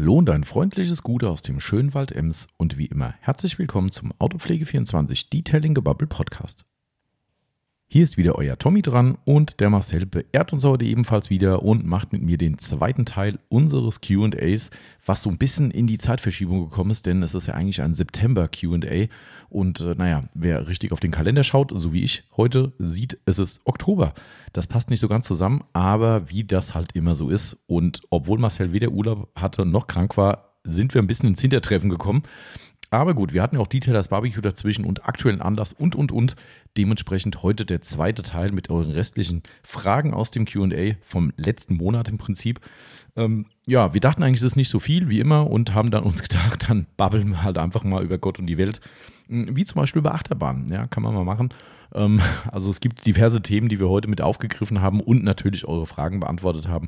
Hallo und ein freundliches Gute aus dem schönen Wald Ems und wie immer herzlich willkommen zum Autopflege24 Detailing Gebubble Podcast. Hier ist wieder euer Tommy dran und der Marcel beehrt uns heute ebenfalls wieder und macht mit mir den zweiten Teil unseres QAs, was so ein bisschen in die Zeitverschiebung gekommen ist, denn es ist ja eigentlich ein September QA und äh, naja, wer richtig auf den Kalender schaut, so wie ich heute, sieht, es ist Oktober. Das passt nicht so ganz zusammen, aber wie das halt immer so ist und obwohl Marcel weder Urlaub hatte noch krank war, sind wir ein bisschen ins Hintertreffen gekommen. Aber gut, wir hatten ja auch Detailers Barbecue dazwischen und aktuellen Anlass und, und, und. Dementsprechend heute der zweite Teil mit euren restlichen Fragen aus dem QA vom letzten Monat im Prinzip. Ähm, ja, wir dachten eigentlich, es ist nicht so viel wie immer und haben dann uns gedacht, dann babbeln wir halt einfach mal über Gott und die Welt. Hm, wie zum Beispiel über Achterbahnen, ja, kann man mal machen. Ähm, also es gibt diverse Themen, die wir heute mit aufgegriffen haben und natürlich eure Fragen beantwortet haben.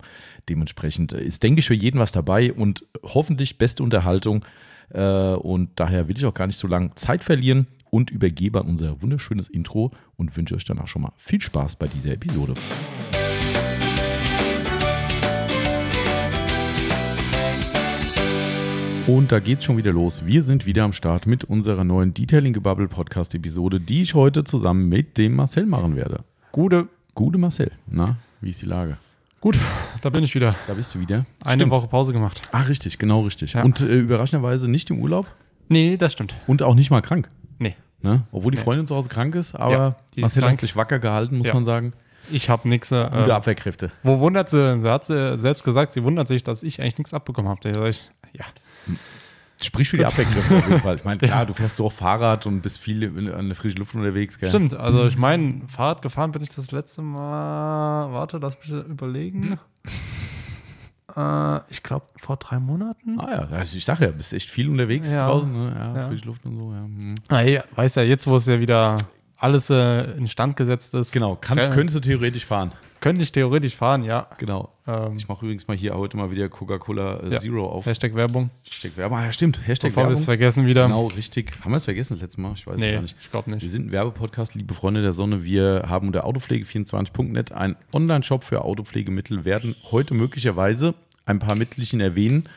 Dementsprechend ist, denke ich, für jeden was dabei und hoffentlich beste Unterhaltung. Äh, und daher will ich auch gar nicht so lange Zeit verlieren und übergebe an unser wunderschönes Intro und wünsche euch danach schon mal viel Spaß bei dieser Episode. Und da geht's schon wieder los. Wir sind wieder am Start mit unserer neuen Detailing Gebubble Podcast Episode, die ich heute zusammen mit dem Marcel machen werde. Gute. Gute Marcel. Na, wie ist die Lage? Gut, da bin ich wieder. Da bist du wieder. Eine Stimmt. Woche Pause gemacht. Ah, richtig, genau richtig. Ja. Und äh, überraschenderweise nicht im Urlaub Nee, das stimmt. und auch nicht mal krank. Ne? Obwohl die. Freundin zu Hause krank ist, aber Ja, die Marcel hat sich wacker gehalten, muss Ja. man sagen. Ich habe nichts. Äh, Gute Abwehrkräfte. wo wundert sie? Sie hat sie selbst gesagt, sie wundert sich, dass ich eigentlich nichts abbekommen habe. Da sag ich, ja. Sprich für die. Abwehrkräfte auf jeden Fall. Ich meine, klar, du fährst so auch Fahrrad und bist viel in- an der frischen Luft unterwegs. Gell? Stimmt, also ich meine, Fahrrad gefahren bin ich das letzte Mal. Warte, lass mich überlegen. äh, ich glaube vor drei Monaten. Ah ja, also ich sage ja, bist echt viel unterwegs Ja. draußen. Ne? Ja, Ja. frische Luft und so. Ja. hm. Ah, ja, weiß ja, jetzt wo es ja wieder alles äh, instand gesetzt ist. Genau, kann, Äh, könntest du theoretisch fahren. Könnte ich theoretisch fahren, ja. Genau. Ähm, Ich mache übrigens mal hier heute mal wieder Coca-Cola äh, Ja. Zero auf. Hashtag Werbung. Hashtag Werbung. Ah, ja, stimmt. Hashtag Bevor wir es Werbung. vergessen wieder. Genau, richtig. Haben wir es vergessen das letzte Mal? Ich weiß es nee, gar nicht. ich glaube Wir nicht. sind ein Werbepodcast, liebe Freunde der Sonne. Wir haben unter autopflege24.net einen Online-Shop für Autopflegemittel, werden heute möglicherweise ein paar Mittelchen erwähnen,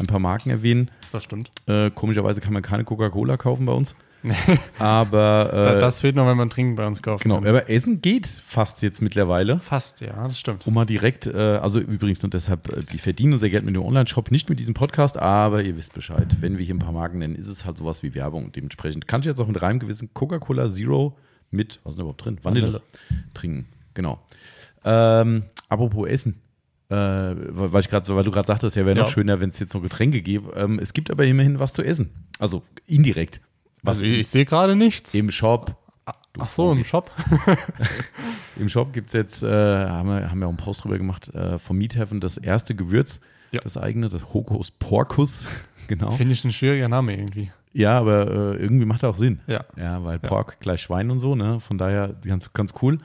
ein paar Marken erwähnen. Das stimmt. Äh, komischerweise kann man keine Coca-Cola kaufen bei uns. Aber, äh, das fehlt noch, wenn man Trinken bei uns kauft. genau, aber Essen geht fast jetzt mittlerweile. Fast, ja, das stimmt. Um mal direkt, äh, also übrigens, und deshalb, äh, wir verdienen unser Geld mit dem Online-Shop, nicht mit diesem Podcast, aber ihr wisst Bescheid. Wenn wir hier ein paar Marken nennen, ist es halt sowas wie Werbung. Dementsprechend kann ich jetzt auch mit reinem Gewissen Coca-Cola Zero mit, was ist denn überhaupt drin? Vanille, Vanille. trinken. Genau. Ähm, apropos Essen. Äh, weil, ich grad, weil du gerade sagtest, ja, wäre noch Ja. schöner, wenn es jetzt noch Getränke gäbe. Ähm, es gibt aber immerhin was zu essen. Also indirekt. Was Also ich sehe gerade nichts. im Shop. Ach so, im Shop. Im Shop gibt es jetzt, äh, haben, wir, haben wir auch einen Post drüber gemacht, äh, vom Meat Heaven das erste Gewürz, Ja. das eigene, das Hokus Porcus. genau. Finde ich ein schwieriger Name irgendwie. Ja, aber äh, irgendwie macht er auch Sinn. Ja. Ja, weil Ja. Pork gleich Schwein und so, ne? Von daher ganz, ganz cool.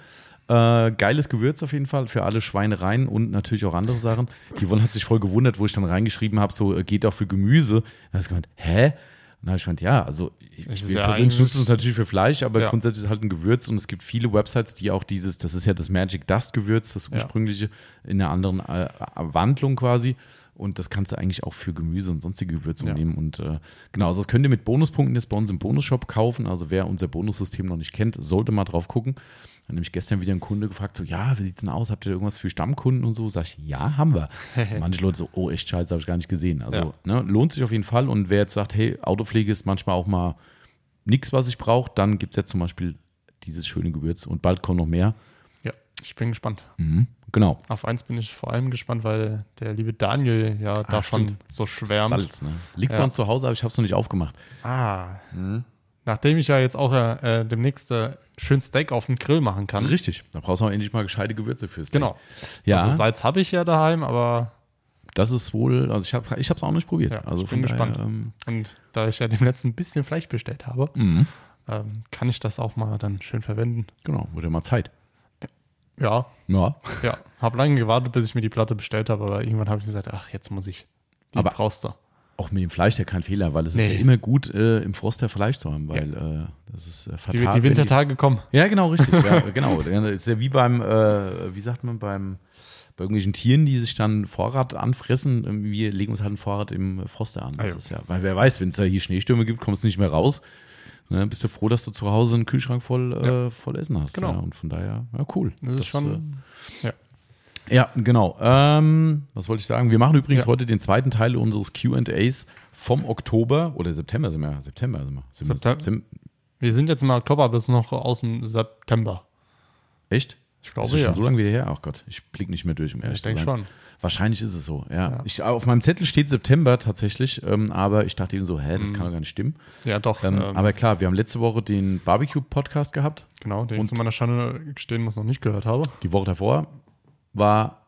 Äh, geiles Gewürz auf jeden Fall für alle Schweinereien und natürlich auch andere Sachen. Die Yvonne hat sich voll gewundert, wo ich dann reingeschrieben habe, so äh, geht auch für Gemüse. Dann hat sie gemeint, hä? Dann habe ich gemeint, ja, also ich, wir ja persönlich nutzen es natürlich für Fleisch, aber Ja. grundsätzlich ist es halt ein Gewürz und es gibt viele Websites, die auch dieses, das ist ja das Magic Dust Gewürz, das Ja. ursprüngliche, in einer anderen äh, Wandlung quasi. Und das kannst du eigentlich auch für Gemüse und sonstige Gewürze Ja. nehmen. Und äh, genau, also das könnt ihr mit Bonuspunkten jetzt bei uns im Bonusshop kaufen. Also wer unser Bonussystem noch nicht kennt, sollte mal drauf gucken. Dann nämlich gestern wieder ein Kunde gefragt, so, ja, wie sieht's denn aus? Habt ihr irgendwas für Stammkunden und so? Sag ich, ja, haben wir. Manche Leute so, oh, echt scheiße, habe ich gar nicht gesehen. Also ne, lohnt sich auf jeden Fall. Und wer jetzt sagt, hey, Autopflege ist manchmal auch mal nichts, was ich brauche, dann gibt es jetzt zum Beispiel dieses schöne Gewürz und bald kommen noch mehr. Ja, ich bin gespannt. Mhm. Genau. Auf eins bin ich vor allem gespannt, weil der liebe Daniel ja davon stimmt. so schwärmt. Salz, ne? Liegt Ja. bei uns zu Hause, aber ich habe es noch nicht aufgemacht. Ah. Mhm. Nachdem ich ja jetzt auch äh, demnächst äh, schön Steak auf dem Grill machen kann. Richtig. Da brauchst du auch endlich mal gescheite Gewürze für Steak. Genau. Ja, Also Salz habe ich ja daheim, aber das ist wohl, also ich habe es auch noch nicht probiert. Ja, also ich bin daher, gespannt. Ähm, und da ich ja dem letzten ein bisschen Fleisch bestellt habe, mhm. ähm, kann ich das auch mal dann schön verwenden. Genau, wurde mal Zeit. Ja, Ja. ja. Habe lange gewartet, bis ich mir die Platte bestellt habe, aber irgendwann habe ich gesagt, ach, jetzt muss ich. Die Aber- brauchst du. Auch mit dem Fleisch ja kein Fehler, weil es ist Nee. ja immer gut, äh, im Frost der Fleisch zu haben, weil äh, das ist äh, fatal. Die, die Wintertage kommen. Ja, genau, richtig. ja, genau. Das ist ja wie beim, äh, wie sagt man, beim, bei irgendwelchen Tieren, die sich dann Vorrat anfressen. ähm, Wir legen uns halt ein Vorrat im Froster an. Das Ah, ja. ist ja, weil wer weiß, wenn es da hier Schneestürme gibt, kommst du nicht mehr raus. Ne, bist du froh, dass du zu Hause einen Kühlschrank voll, äh, voll Essen hast. Genau. Ja, und von daher, ja, cool. Das ist schon. ja. Äh, ja, genau. Ähm, was wollte ich sagen? Wir machen übrigens Ja. heute den zweiten Teil unseres QAs vom Oktober oder September sind wir. September sind wir. Sind wir Septem- Sem- Wir sind jetzt im Oktober, aber es ist noch aus dem September. Echt? Ich Das glaube ist schon ja. so lange wieder her. Ach Gott, ich blick nicht mehr durch, um ehrlich Ich zu denke sein. schon. Wahrscheinlich ist es so, ja. Ja. Ich, auf meinem Zettel steht September tatsächlich, ähm, aber ich dachte eben so, hä, das kann doch gar nicht stimmen. Ja, doch. Ähm, Mhm. ähm, aber klar, wir haben letzte Woche den Barbecue-Podcast gehabt. genau, den und- ich zu meiner Schande gestehen muss, noch nicht gehört habe. Die Woche davor war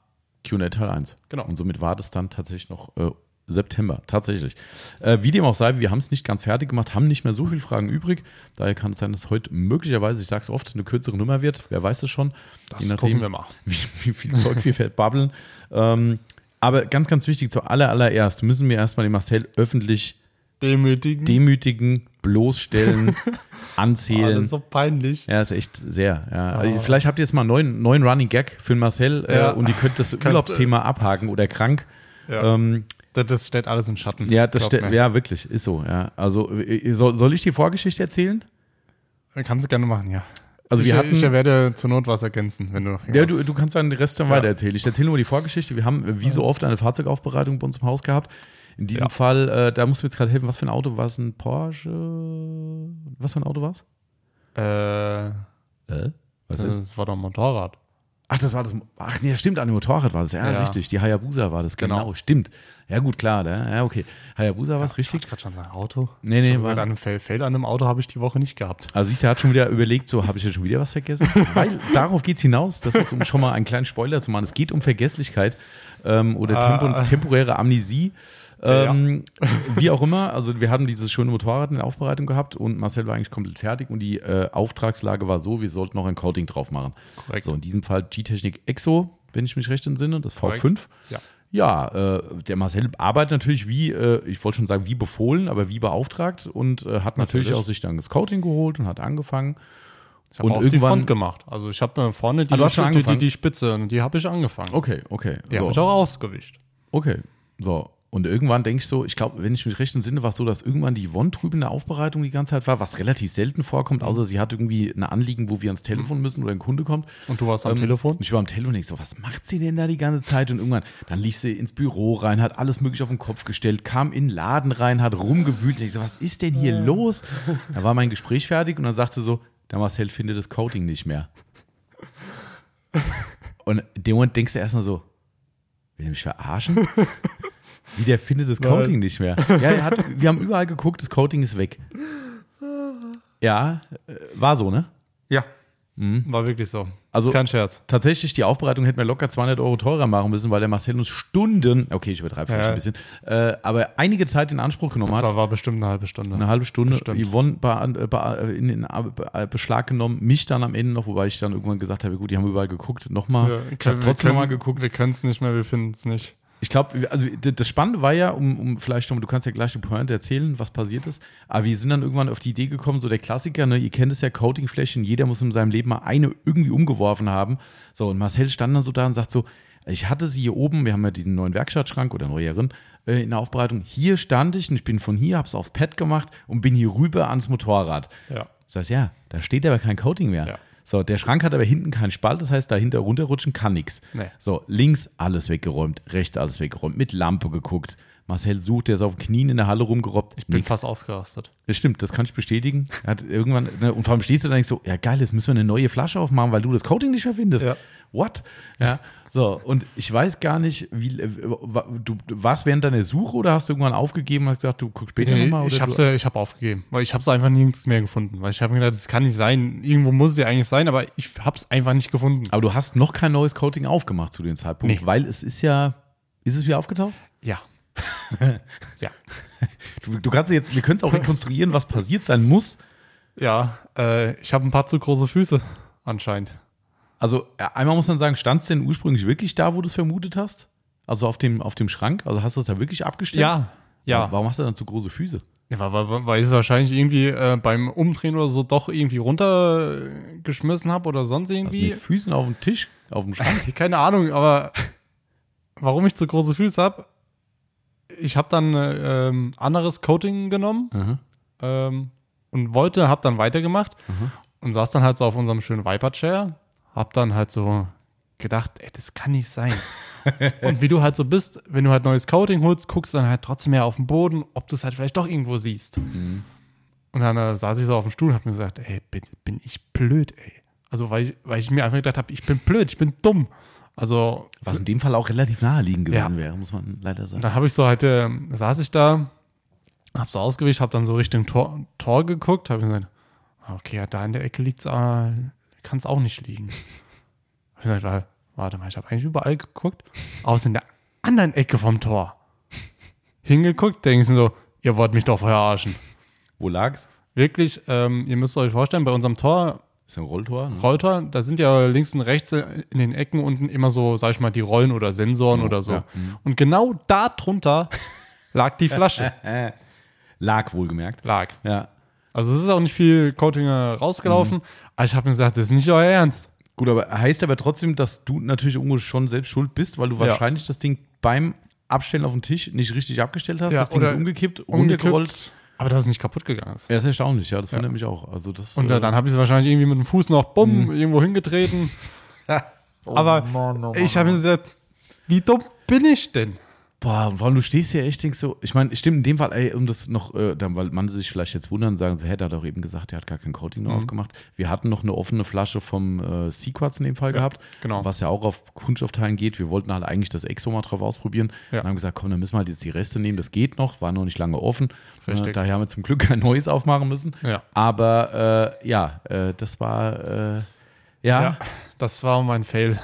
Q&A Teil 1. Genau. Und somit war das dann tatsächlich noch äh, September, tatsächlich. Äh, wie dem auch sei, wir haben es nicht ganz fertig gemacht, haben nicht mehr so viele Fragen übrig. Daher kann es sein, dass heute möglicherweise, ich sage es oft, eine kürzere Nummer wird. Wer weiß es schon. Das gucken wir mal. Wie, wie viel Zeug wir babbeln. Ähm, aber ganz, ganz wichtig, zuallererst allererst müssen wir erstmal den Marcel öffentlich Demütigen. demütigen, bloßstellen, Ah, das anzählen. ist so peinlich. Ja, ist echt sehr. Ja. Ah. Vielleicht habt ihr jetzt mal einen neuen, neuen Running Gag für Marcel Ja. äh, und ihr könnt das Urlaubsthema abhaken oder krank. Ja. Ähm, Das, das stellt alles in Schatten. ja, das ste- ja, wirklich, ist so. Ja. Also äh, soll, soll ich die Vorgeschichte erzählen? Kannst du gerne machen, ja. Also ich, wir hatten, ich werde zur Not was ergänzen, wenn du. ja, du, du kannst dann den Rest dann Ja. weiter erzählen. Ich erzähle nur die Vorgeschichte. Wir haben äh, wie so oft eine Fahrzeugaufbereitung bei uns im Haus gehabt. In diesem Ja. Fall, äh, da musst du mir jetzt gerade helfen, was für ein Auto war es? Ein Porsche? Was für ein Auto war es? Äh, Äh? Was ist das? das war doch ein Motorrad. Ach, das war das. Ach, nee, stimmt, an dem Motorrad war das. Ja, Ja. richtig. Die Hayabusa war das. Genau, Genau. stimmt. Ja, gut, klar. Da, ja, okay. Hayabusa war es richtig. Ich gerade schon sagen, Auto. Nee, nee, war- einem Feld, Feld an einem Auto habe ich die Woche nicht gehabt. Also, siehst du, er hat schon wieder überlegt, so, habe ich ja schon wieder was vergessen? Weil darauf geht es hinaus. Das ist, um schon mal einen kleinen Spoiler zu machen. Es geht um Vergesslichkeit ähm, oder Ah. tempo, temporäre Amnesie. Ja. Ähm, Wie auch immer, also wir hatten dieses schöne Motorrad in der Aufbereitung gehabt und Marcel war eigentlich komplett fertig und die äh, Auftragslage war so, wir sollten noch ein Coating drauf machen. Korrekt. So, in diesem Fall G-Technik Exo, wenn ich mich recht entsinne, das V5. Korrekt. Ja. Ja, äh, der Marcel arbeitet natürlich wie, äh, ich wollte schon sagen, wie befohlen, aber wie beauftragt und äh, hat natürlich, Natürlich. auch sich dann das Coating geholt und hat angefangen. Ich habe Und auch die irgendwann- Front gemacht. Also ich habe vorne die, Ah, schon die, die, die Spitze, und die habe ich angefangen. Okay, okay. Die so. habe ich auch ausgewischt. Okay, so. Und irgendwann denke ich so, ich glaube, wenn ich mich recht entsinne, war es so, dass irgendwann die Yvonne drüben in der Aufbereitung die ganze Zeit war, was relativ selten vorkommt, außer sie hat irgendwie ein Anliegen, wo wir ans Telefon müssen oder ein Kunde kommt. Und du warst am Ähm, Telefon? Und ich war am Telefon und ich so, was macht sie denn da die ganze Zeit? Und irgendwann, dann lief sie ins Büro rein, hat alles mögliche auf den Kopf gestellt, kam in den Laden rein, hat rumgewühlt. Und ich so, was ist denn hier los? Da war mein Gespräch fertig und dann sagte sie so, der Marcel findet das Coating nicht mehr. Und in dem Moment denkst du erstmal so, will er mich verarschen? Wie der findet das. Coating nicht mehr. Ja, er hat, wir haben überall geguckt, das Coating ist weg. Ja, äh, war so, ne? Ja. War wirklich so. Also- kein Scherz. tatsächlich, die Aufbereitung hätten wir locker 200 Euro teurer machen müssen, weil der Marcel uns Stunden, okay, ich übertreibe vielleicht Ja. ein bisschen, äh, aber einige Zeit in Anspruch genommen Das hat. war, war bestimmt eine halbe Stunde. Eine halbe Stunde. Bestimmt. Yvonne be äh, be in den Be- Beschlag genommen, mich dann am Ende noch, wobei ich dann irgendwann gesagt habe, gut, die haben überall geguckt, nochmal. Ja, ich habe trotzdem nochmal geguckt. Wir können es nicht mehr, wir finden es nicht. Ich glaube, also das Spannende war ja, um, um vielleicht schon, du kannst ja gleich die Pointe erzählen, was passiert ist, aber wir sind dann irgendwann auf die Idee gekommen, so der Klassiker, ne, ihr kennt es ja, Coatingflächen, jeder muss in seinem Leben mal eine irgendwie umgeworfen haben. So, und Marcel stand dann so da und sagt so, ich hatte sie hier oben, wir haben ja diesen neuen Werkstattschrank oder neueren äh, in der Aufbereitung, hier stand ich und ich bin von hier, hab's aufs Pad gemacht und bin hier rüber ans Motorrad. Ja. Das heißt, ja, da steht aber kein Coating mehr. Ja. So, der Schrank hat aber hinten keinen Spalt, das heißt, dahinter runterrutschen kann nichts. Nee. So, links alles weggeräumt, rechts alles weggeräumt, mit Lampe geguckt. Marcel sucht, der ist auf Knien in der Halle rumgerobbt. Ich bin Nix. fast ausgerastet. Das stimmt, das kann ich bestätigen. Er hat irgendwann, ne, und vor allem stehst du da denkst so, ja geil, jetzt müssen wir eine neue Flasche aufmachen, weil du das Coating nicht mehr findest. Ja. What? Ja, so, und ich weiß gar nicht, wie, äh, du, warst während deiner Suche oder hast du irgendwann aufgegeben und hast gesagt, du guckst später Nee, nochmal? ich habe du, ich hab aufgegeben, weil ich habe es einfach nirgends mehr gefunden. Weil ich habe mir gedacht, das kann nicht sein. Irgendwo muss es ja eigentlich sein, aber ich habe es einfach nicht gefunden. aber du hast noch kein neues Coating aufgemacht zu dem Zeitpunkt, Nee. weil es ist ja, ist es wieder aufgetaucht? Ja. ja. Du, du kannst jetzt, wir können es auch rekonstruieren, was passiert sein muss. Ja, äh, ich habe ein paar zu große Füße anscheinend. Also ja, einmal muss man sagen, stand es denn ursprünglich wirklich da, wo du es vermutet hast? Also auf dem, auf dem Schrank? Also hast du es da wirklich abgestellt? Ja. Warum hast du dann zu große Füße? Ja, weil, weil, ich es wahrscheinlich irgendwie äh, beim Umdrehen oder so doch irgendwie runtergeschmissen habe oder sonst Also irgendwie. mit Füßen auf dem Tisch, auf dem Schrank? Keine Ahnung, aber warum ich zu große Füße habe, ich habe dann äh, ähm, anderes Coating genommen Aha. ähm, und wollte, habe dann weitergemacht Aha. und saß dann halt so auf unserem schönen Viper-Chair, hab dann halt so gedacht, ey, das kann nicht sein. und wie du halt so bist, wenn du halt neues Coating holst, guckst dann halt trotzdem mehr auf den Boden, ob du es halt vielleicht doch irgendwo siehst. Mhm. Und dann äh, saß ich so auf dem Stuhl und hab mir gesagt, ey, bin, bin ich blöd, ey. Also, weil ich, weil ich mir einfach gedacht habe, ich bin blöd, ich bin dumm. Also, Was in dem Fall auch relativ naheliegend gewesen Ja. wäre, muss man leider und sagen. dann habe ich so halt, äh, saß ich da, hab so ausgewischt, hab dann so Richtung Tor, Tor geguckt, hab gesagt, okay, ja, da in der Ecke liegt's, äh, kann es auch nicht liegen. hab ich gesagt, warte, warte mal, ich habe eigentlich überall geguckt, außer in der anderen Ecke vom Tor. Hingeguckt, denke ich mir so, ihr wollt mich doch verarschen. Wo lag's? Wirklich, ähm, ihr müsst euch vorstellen, bei unserem Tor, Ist ein Rolltor. Ne? Rolltor, da sind ja links und rechts in den Ecken unten immer so, sag ich mal, die Rollen oder Sensoren Ja, oder so. ja, mhm. Und genau da drunter lag die Flasche. Lag wohlgemerkt. lag. Ja. Also es ist auch nicht viel Coating äh, rausgelaufen, Mhm. aber ich habe mir gesagt, das ist nicht euer Ernst. Gut, aber heißt aber trotzdem, dass du natürlich irgendwo schon selbst schuld bist, weil du Ja. wahrscheinlich das Ding beim Abstellen auf den Tisch nicht richtig abgestellt hast. Ja, das Ding ist oder umgekippt, runtergerollt. Aber dass es nicht kaputt gegangen ist. Ja, ist erstaunlich, ja, das wundert mich auch. Also das, Und äh, dann habe ich es wahrscheinlich irgendwie mit dem Fuß noch bumm Mhm. irgendwo hingetreten. Oh aber ich habe mir gesagt, wie dumm bin ich denn? Boah, und allem, du stehst hier echt, denkst so, ich meine, stimmt, in dem Fall, ey, um das noch, äh, dann, weil man sich vielleicht jetzt wundern, sagen so, hä, der hat doch eben gesagt, der hat gar kein Coating Mhm. noch aufgemacht. Wir hatten noch eine offene Flasche vom äh, Sequats in dem Fall gehabt, genau. was ja auch auf Kunststoffteilen geht. Wir wollten halt eigentlich das Exo mal drauf ausprobieren Ja. und haben gesagt, komm, dann müssen wir halt jetzt die Reste nehmen, das geht noch, war noch nicht lange offen. Äh, daher haben wir zum Glück kein neues aufmachen müssen. Ja. Aber äh, ja, äh, das war, äh, ja, Ja, das war mein Fail.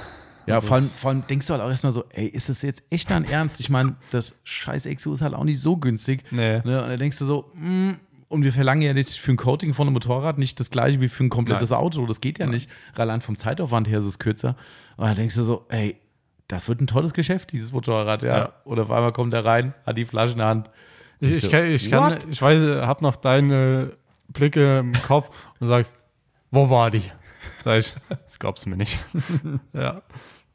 Ja, Also vor allem, vor allem denkst du halt auch erstmal so, ey, ist das jetzt echt dein Ernst? Ich meine, das scheiß Exo ist halt auch nicht so günstig. Nee. Ne? Und dann denkst du so, mm, und wir verlangen ja nicht für ein Coating von einem Motorrad nicht das gleiche wie für ein komplettes Auto. Das geht ja nicht. Allein vom Zeitaufwand her ist es kürzer. Und dann denkst du so, ey, das wird ein tolles Geschäft, dieses Motorrad, ja. Ja. Oder auf einmal kommt er rein, hat die Flasche in der Hand. Ich, Ich so, kann, ich, kann, ich weiß, hab noch deine Blicke im Kopf und sagst, wo war die? Sag ich, das glaubst du mir nicht. ja.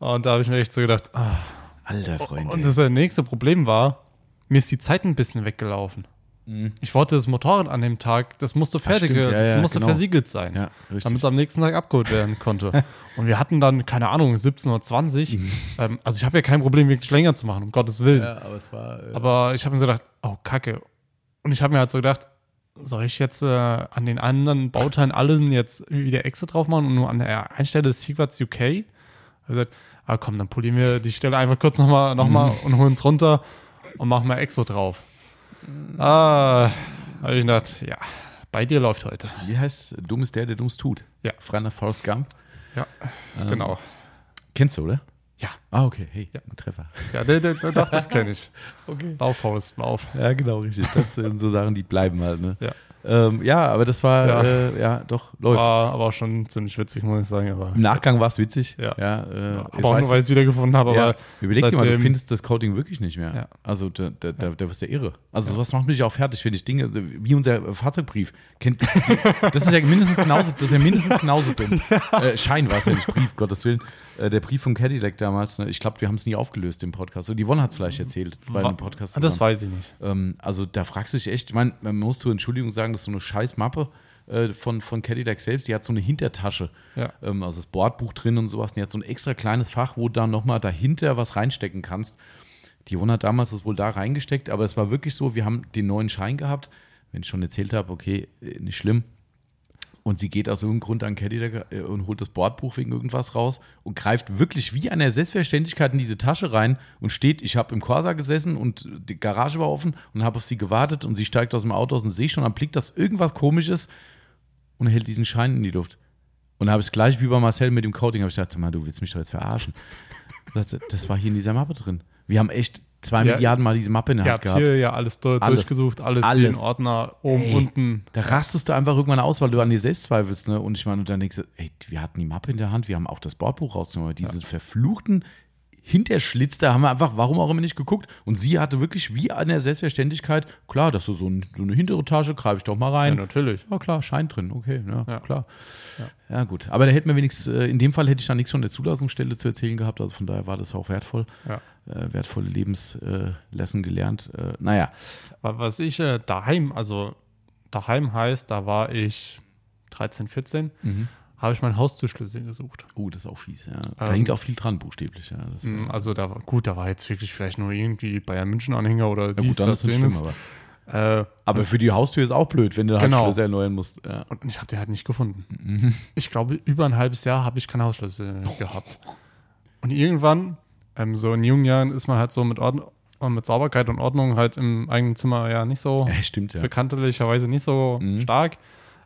Und da habe ich mir echt so gedacht, ah. Alter Freund. und das äh, nächste Problem war, mir ist die Zeit ein bisschen weggelaufen. Ich wollte das Motorrad an dem Tag, das musste fertig, stimmt, ja, das ja, musste genau. versiegelt sein, damit es am nächsten Tag abgeholt werden konnte. und wir hatten dann, keine Ahnung, 17.20 Uhr. Ähm, also ich habe ja kein Problem, wirklich länger zu machen, um Gottes Willen. aber es war. Äh, Aber ich habe mir so gedacht, oh, kacke. Und ich habe mir halt so gedacht, soll ich jetzt äh, an den anderen Bauteilen allen jetzt wieder Exit drauf machen und nur an der einen Stelle Secrets UK? Ich habe gesagt, ah, komm, dann polieren wir die Stelle einfach kurz nochmal noch mal und holen es runter und machen mal Exo drauf. Ah, habe ich gedacht, ja, bei dir läuft heute. wie heißt Dumm ist der, der Dummes tut? Ja. Frei nach Forrest Gump. Ja, Ähm, genau. Kennst du, oder? Ja, Ah, okay. Hey, ein Treffer. ja, der, der, der, doch, das kenne ich. Okay. Laufhaus, Lauf. Ja, genau, richtig. Das sind so Sachen, die bleiben halt, ne? Ja. Ähm, ja, aber das war, ja, Ja. äh, ja doch, läuft. War aber auch schon ziemlich witzig, muss ich sagen. Aber, Im Nachgang war es witzig. Ja. ja äh, aber auch nur, weil ich es wiedergefunden habe. ja, Aber überleg dir mal, du findest das Coating wirklich nicht mehr. Ja. Also da, da, da, da wirst du irre. Also sowas macht mich auch fertig, wenn ich Dinge, wie unser Fahrzeugbrief. Kennt, das ist ja mindestens genauso, das ist ja mindestens genauso dumm. Äh, Schein war es ja nicht Brief, Gottes Willen. Äh, der Brief vom Cadillac damals, ne, ich glaube, wir haben es nie aufgelöst im Podcast. Und die Yvonne hat es vielleicht erzählt bei dem Podcast. Ah, das zusammen. weiß ich nicht. Ähm, also da fragst du dich echt, ich meine, man muss zur Entschuldigung sagen, das ist so eine scheiß Mappe äh, von, von Cadillac selbst, die hat so eine Hintertasche, Ja. ähm, also das Bordbuch drin und sowas, und die hat so ein extra kleines Fach, wo du dann nochmal dahinter was reinstecken kannst. Die Yvonne hat damals das wohl da reingesteckt, aber es war wirklich so, wir haben den neuen Schein gehabt, wenn ich schon erzählt habe, okay, äh, nicht schlimm, und sie geht aus irgendeinem Grund an Cadillac äh, und holt das Bordbuch wegen irgendwas raus und greift wirklich wie einer Selbstverständlichkeit in diese Tasche rein und steht, ich habe im Corsa gesessen und die Garage war offen und habe auf sie gewartet und sie steigt aus dem Auto aus und sehe schon am Blick, dass irgendwas komisch ist und hält diesen Schein in die Luft. Und da habe ich gleich wie bei Marcel mit dem Coating, habe ich gedacht, du willst mich doch jetzt verarschen. Das war hier in dieser Mappe drin. Wir haben echt zwei Ja. Milliarden Mal diese Mappe in der Hand habt gehabt. hier ja alles, durch, Alles. durchgesucht, alles, Alles. in Ordner, oben, Ey. unten. Da rastest du einfach irgendwann aus, weil du an dir selbst zweifelst. Ne? Und ich meine, und dann denkst du, ey, wir hatten die Mappe in der Hand, wir haben auch das Bordbuch rausgenommen. aber Diese verfluchten Hinterschlitz, da haben wir einfach, warum auch immer nicht geguckt. Und sie hatte wirklich wie an der Selbstverständlichkeit, klar, dass du so, ein, so eine hintere Tasche, greife ich doch mal rein. Ja, natürlich. Ja, klar, Schein drin, okay, ja, Ja. klar. Ja. gut. Aber da hätten wir wenigstens, äh, in dem Fall hätte ich da nichts von der Zulassungsstelle zu erzählen gehabt, also von daher war das auch wertvoll. Ja. Äh, wertvolle Lebenslessen gelernt. Äh, naja, Was ich äh, daheim, also daheim heißt, da war ich 13, 14, habe ich meinen Haustürschlüssel gesucht. oh, das ist auch fies, ja. Da Ähm. hängt auch viel dran, buchstäblich, ja. Das, Mm, Also da war, gut, da war jetzt wirklich vielleicht nur irgendwie Bayern München Anhänger oder ja, dies, gut, dann das, ist schlimm, aber. Äh, Aber für die Haustür ist auch blöd, wenn du halt Genau. Schlüssel erneuern musst. Ja. und ich habe den halt nicht gefunden. Mhm. Ich glaube, über ein halbes Jahr habe ich keinen Hausschlüssel gehabt. Und irgendwann, ähm, so in jungen Jahren, ist man halt so mit, Ordn äh, mit Sauberkeit und Ordnung halt im eigenen Zimmer ja nicht so ja, stimmt, ja. bekanntlicherweise nicht so Mhm. stark.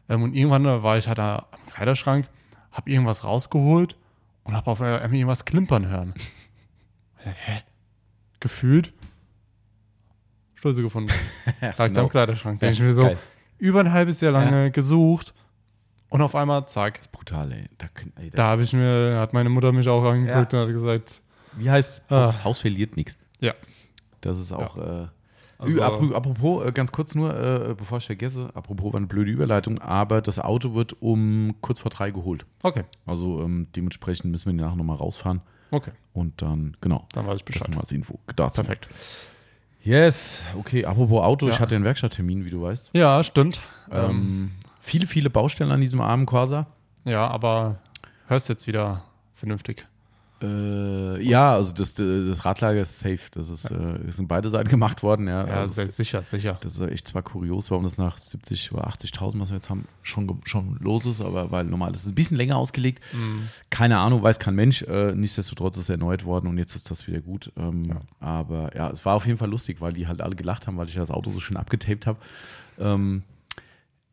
Ähm, und irgendwann war ich halt da am Kleiderschrank, habe irgendwas rausgeholt und habe auf einmal irgendwas klimpern hören. Hä? Gefühlt Schlüssel gefunden. Ja, Sagt am Kleiderschrank. Ja, Denke ich mir so, geil. über ein halbes Jahr lange gesucht und auf einmal, zack. Brutal, ey. Da, können- ey, da, Da habe ich mir, hat meine Mutter mich auch angeguckt Ja. und hat gesagt, wie heißt Ah. Haus, Haus verliert nichts. ja. Das ist auch. Äh, Also- apropos, äh, ganz kurz nur, äh, bevor ich vergesse, apropos war eine blöde Überleitung, aber das Auto wird um kurz vor drei geholt. Okay, Also ähm, dementsprechend müssen wir nachher nochmal rausfahren okay, und dann, genau, dann weiß ich das Bescheid. nochmal als Info. Dazu. Perfekt. Yes, okay, apropos Auto, ich Ja. hatte einen Werkstatttermin, wie du weißt. Ja, stimmt. Ähm, Ähm, viele, viele Baustellen an diesem armen Corsa. ja, aber hörst jetzt wieder vernünftig. Äh, ja, also das, das Radlager ist safe. Das ist, äh, es sind beide Seiten gemacht worden, ja. Ja, also es- sicher, sicher. Das ist echt zwar kurios, warum das nach 70 oder 80.000, was wir jetzt haben, schon, schon los ist, aber weil normal ist es ein bisschen länger ausgelegt. Mhm. Keine Ahnung, weiß kein Mensch. Äh, nichtsdestotrotz ist es erneuert worden und jetzt ist das wieder gut. Ähm, Ja. Aber ja, es war auf jeden Fall lustig, weil die halt alle gelacht haben, weil ich das Auto so schön abgetaped habe. Ähm,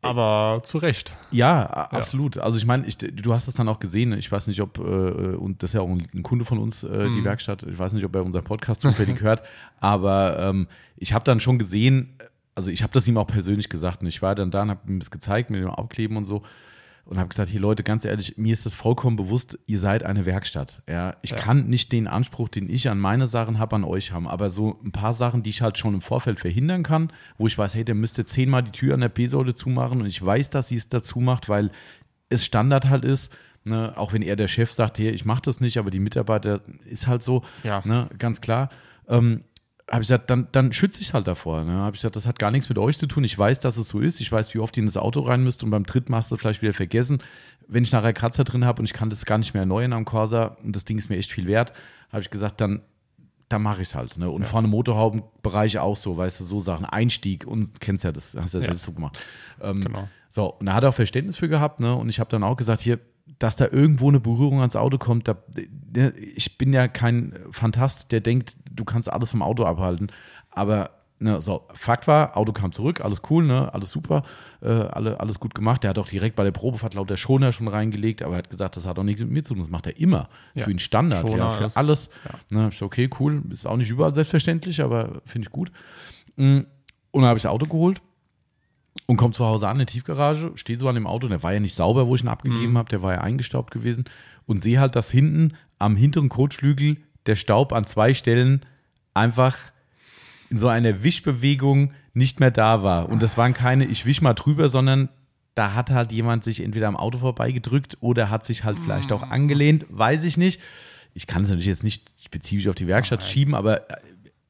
Aber zu Recht. ja, absolut. Also ich meine, du hast es dann auch gesehen. ne? Ich weiß nicht, ob, äh, und das ist ja auch ein, ein Kunde von uns, äh, die Mhm. Werkstatt, ich weiß nicht, ob er unseren Podcast zufällig hört, aber ähm, ich habe dann schon gesehen, also ich habe das ihm auch persönlich gesagt und ich war dann da und habe ihm das gezeigt mit dem Aufkleben und so und habe gesagt, hier Leute, ganz ehrlich, mir ist das vollkommen bewusst, ihr seid eine Werkstatt. Ja, ich Ja. kann nicht den Anspruch, den ich an meine Sachen habe, an euch haben, aber so ein paar Sachen, die ich halt schon im Vorfeld verhindern kann, wo ich weiß, hey, der müsste zehnmal die Tür an der B-Säule zumachen und ich weiß, dass sie es dazu macht, weil es Standard halt ist. Ne, auch wenn er der Chef sagt, hey, ich mache das nicht, aber die Mitarbeiter ist halt so, Ja. ne, ganz klar. Ähm, habe ich gesagt, dann, dann schütze ich es halt davor. Ne? Habe ich gesagt, das hat gar nichts mit euch zu tun. Ich weiß, dass es so ist. Ich weiß, wie oft ihr in das Auto rein müsst und beim dritten hast du es vielleicht wieder vergessen. Wenn ich nachher Kratzer drin habe und ich kann das gar nicht mehr erneuern am Corsa und das Ding ist mir echt viel wert, habe ich gesagt, dann, dann mache ich es halt. Ne? Und vorne Motorhaubenbereiche auch so, weißt du, so Sachen. Einstieg und kennst ja das, hast ja, Ja. selbst so gemacht. Ähm, Genau. so, und da hat er auch Verständnis für gehabt, ne? Und ich habe dann auch gesagt, hier, dass da irgendwo eine Berührung ans Auto kommt, da, ne, ich bin ja kein Fantast, der denkt, du kannst alles vom Auto abhalten. Aber ne, so, Fakt war, Auto kam zurück, alles cool, ne, alles super, äh, alle, alles gut gemacht. Der hat auch direkt bei der Probefahrt laut der Schoner schon reingelegt, aber er hat gesagt, das hat auch nichts mit mir zu tun, das macht er immer. Ja. für ihn Standard, Schoner ja, für ist- alles. ja. Ne, so, okay, cool, ist auch nicht überall selbstverständlich, aber finde ich gut. Mm, Und dann habe ich das Auto geholt und komme zu Hause an in die Tiefgarage, stehe so an dem Auto, und der war ja nicht sauber, wo ich ihn abgegeben Mhm. habe, der war ja eingestaubt gewesen und sehe halt, dass hinten am hinteren Kotflügel der Staub an zwei Stellen einfach in so einer Wischbewegung nicht mehr da war. Und das waren keine, ich wisch mal drüber, sondern da hat halt jemand sich entweder am Auto vorbeigedrückt oder hat sich halt vielleicht auch angelehnt, weiß ich nicht. Ich kann es natürlich jetzt nicht spezifisch auf die Werkstatt schieben, aber äh,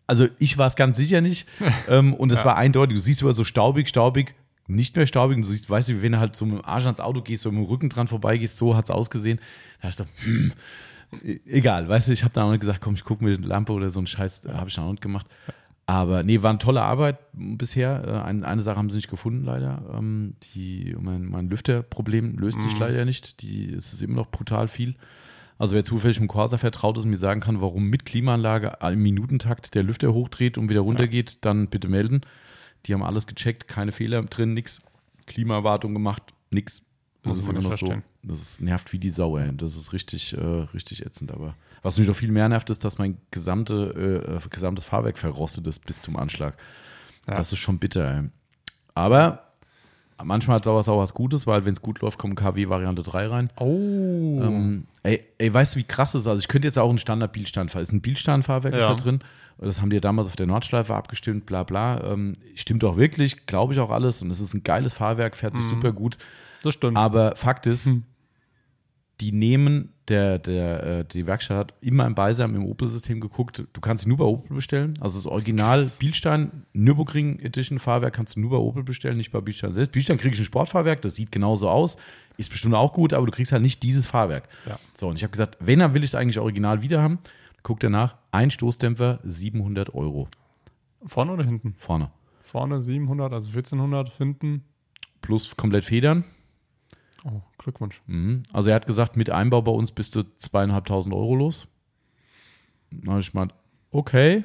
also ich war es ganz sicher nicht. ähm, und es Ja. war eindeutig. Du siehst über so staubig, staubig, nicht mehr staubig. Und du siehst, weißt du, wenn du halt so mit dem Arsch ans Auto gehst, so mit dem Rücken dran vorbeigehst, so hat es ausgesehen. Da hast du, hm, e- egal, weißt du, ich habe da auch nicht gesagt, komm, ich gucke mir eine Lampe oder so einen Scheiß, habe ich da auch nicht gemacht. Aber nee, war eine tolle Arbeit bisher. Äh, Eine, eine Sache haben sie nicht gefunden, leider. Ähm, die, mein, mein Lüfterproblem löst sich Mhm. leider nicht. Die, es ist immer noch brutal viel. Also wer zufällig im Corsa vertraut ist und mir sagen kann, warum mit Klimaanlage im Minutentakt der Lüfter hochdreht und wieder runtergeht, dann bitte melden. Die haben alles gecheckt, keine Fehler drin, nix. Klimawartung gemacht, nix. Das ist immer noch so. Das ist, nervt wie die Sau, ey. Das ist richtig, äh, richtig ätzend. Aber was mich noch viel mehr nervt, ist, dass mein gesamte, äh, gesamtes Fahrwerk verrostet ist bis zum Anschlag. Ja. Das ist schon bitter, ey. Aber manchmal hat sowas auch was Gutes, weil wenn es gut läuft, kommt KW Variante 3 rein. Oh. Ähm, ey, ey, weißt du, wie krass das ist? Also ich könnte jetzt auch einen Standard-Bielstein fahren. Ist ein Bielstein-Fahrwerk Ja. da drin. Das haben die damals auf der Nordschleife abgestimmt, bla bla. Ähm, stimmt auch wirklich, glaube ich auch alles. Und es ist ein geiles Fahrwerk, fährt Mhm. sich super gut. Das stimmt. Aber Fakt ist, Hm. Die nehmen, der, der, äh, die Werkstatt hat immer im Beisam im Opel-System geguckt. Du kannst sie nur bei Opel bestellen. Also das Original Bielstein Nürburgring Edition Fahrwerk kannst du nur bei Opel bestellen, nicht bei Bielstein selbst. Bielstein kriege ich ein Sportfahrwerk, das sieht genauso aus. Ist bestimmt auch gut, aber du kriegst halt nicht dieses Fahrwerk. Ja. So, und ich habe gesagt, wenn er will ich es eigentlich original wieder haben, guckt er nach. Ein Stoßdämpfer, 700 Euro Vorne oder hinten? vorne. Vorne 700, also 1400, hinten. Plus komplett Federn. Oh, Glückwunsch. Mhm. Also er hat gesagt, mit Einbau bei uns bist du zweieinhalbtausend Euro los. Da habe ich gemeint, okay.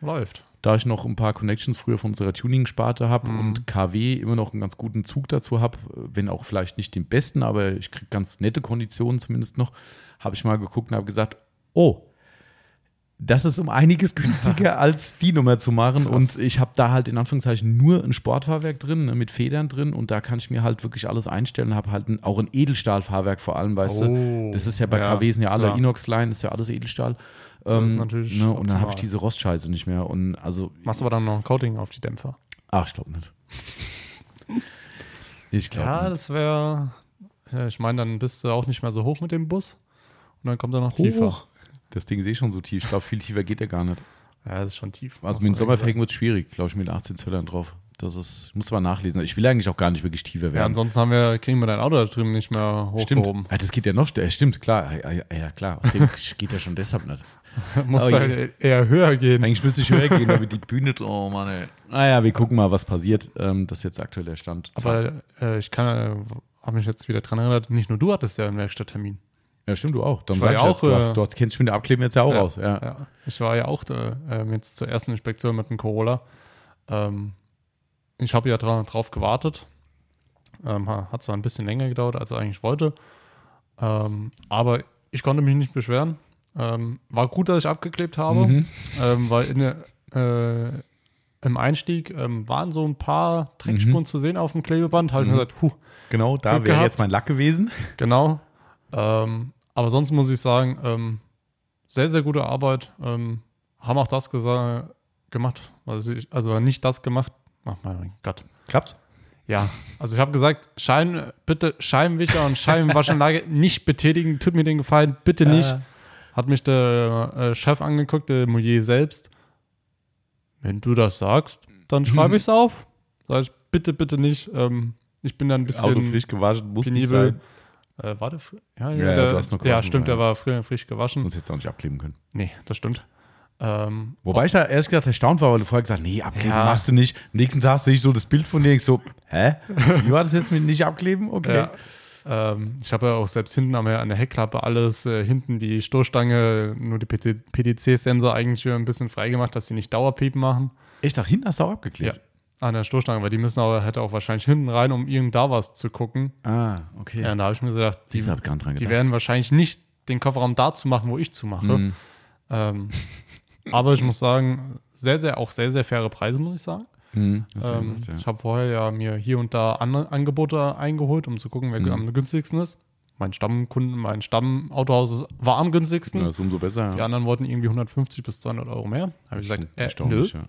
Läuft. Da ich noch ein paar Connections früher von unserer Tuning-Sparte habe Mhm. und KW immer noch einen ganz guten Zug dazu habe, wenn auch vielleicht nicht den besten, aber ich kriege ganz nette Konditionen zumindest noch, habe ich mal geguckt und habe gesagt, oh, das ist um einiges günstiger als die Nummer zu machen. Krass. Und ich habe da halt in Anführungszeichen nur ein Sportfahrwerk drin, ne, mit Federn drin und da kann ich mir halt wirklich alles einstellen, habe halt ein, auch ein Edelstahlfahrwerk vor allem, weißt du. Oh, Das ist ja bei ja, KW sind ja alle. Inox-Line, ist ja alles Edelstahl. Das ist Ähm, natürlich ne, und dann habe ich diese Rostscheiße nicht mehr. Und also, Machst aber dann noch ein Coating auf die Dämpfer. ach, ich glaube nicht. ich glaube Ja, nicht. das wäre. Ich meine, dann bist du auch nicht mehr so hoch mit dem Bus. Und dann kommt er noch tiefer. Das Ding ist eh schon so tief. Ich glaube, viel tiefer geht er gar nicht. Ja, das ist schon tief. Also mit den man Sommerfelgen wird es schwierig, glaube ich, mit 18 Zöllern drauf. Das ist, ich muss mal nachlesen. Ich will eigentlich auch gar nicht wirklich tiefer sagen. Ja, werden. ansonsten haben wir, kriegen wir dein Auto da drüben nicht mehr Stimmt. hochgehoben. Ja, das geht ja noch. äh, Stimmt, klar. Ja, ja, ja, klar. Aus dem geht ja schon deshalb nicht. Muss je. halt eher höher gehen. Eigentlich müsste ich höher gehen, aber die Bühne, oh Mann, ey. Naja, wir gucken mal, was passiert. Ähm, das ist jetzt aktuell der Stand. Aber äh, ich kann, äh, habe mich jetzt wieder dran erinnert, nicht nur du hattest ja einen Werkstatttermin. Ja, stimmt, du auch. Dann Ich war ja ich auch, du, hast, äh, du hast, kennst dich mit der Abkleben jetzt ja auch Ja. aus. Ja. Ja, ich war ja auch da, ähm, jetzt zur ersten Inspektion mit dem Corolla. Ähm, ich habe ja dra drauf gewartet. Ähm, ha- hat zwar ein bisschen länger gedauert, als er eigentlich wollte. Ähm, aber ich konnte mich nicht beschweren. Ähm, war gut, dass ich abgeklebt habe, Mhm. ähm, weil in der, äh, im Einstieg ähm, waren so ein paar Dreckspuren zu sehen auf dem Klebeband. Habe ich Mhm. mir gesagt, huh, Genau, da wäre jetzt mein Lack gewesen. Genau. Ähm, aber sonst muss ich sagen, ähm, sehr, sehr gute Arbeit. Ähm, haben auch das gemacht. Also, ich, also nicht das gemacht. Ach mein Gott. Klappt? Ja, also ich habe gesagt, Schein, bitte Scheibenwischer und Scheibenwaschanlage nicht betätigen. Tut mir den Gefallen, bitte nicht. Äh, Hat mich der äh, Chef angeguckt, der Mouillet selbst. Wenn du das sagst, dann schreibe ich es auf. Sag ich, bitte, bitte nicht. Ähm, ich bin da ein bisschen Auto frisch gewaschen, muss nicht penibel. sein. Äh, war der? Ja, Ja, ja, der, du hast ja gewaschen, stimmt, ja. der war früher frisch gewaschen. Sonst hätte es auch nicht abkleben können. Nee, das stimmt. Ähm, Wobei ich da ehrlich gesagt erstaunt war, weil du vorher gesagt hast, nee, abkleben Ja. machst du nicht. Am nächsten Tag sehe ich so das Bild von dir, ich so, hä? Wie war das jetzt mit nicht abkleben? Okay. ja, ähm, ich habe ja auch selbst hinten an der, Heckklappe alles, äh, hinten die Stoßstange, nur die PDC-Sensor eigentlich ein bisschen freigemacht, dass sie nicht Dauerpiepen machen. Ich dachte, hinten hast du auch abgeklebt. An der Stoßstange, weil die müssen aber, hätte auch wahrscheinlich hinten rein, um irgend da was zu gucken. Ah, okay. Ja, und da habe ich mir gedacht, die, hab gar nicht dran die gedacht. werden wahrscheinlich nicht den Kofferraum da zu machen, wo ich zu mache. Mhm. Ähm, aber ich muss sagen, sehr, sehr, auch sehr, sehr faire Preise, muss ich sagen. Mhm, Ähm, gesagt, ja. Ich habe vorher ja mir hier und da andere Angebote eingeholt, um zu gucken, wer Mhm. am günstigsten ist. Mein Stammkunden, mein Stammautohaus war am günstigsten. Ja, ist umso besser. Die anderen wollten irgendwie 150 bis 200 Euro mehr. Habe ich gesagt, äh, nö. Erstaunlich, ja.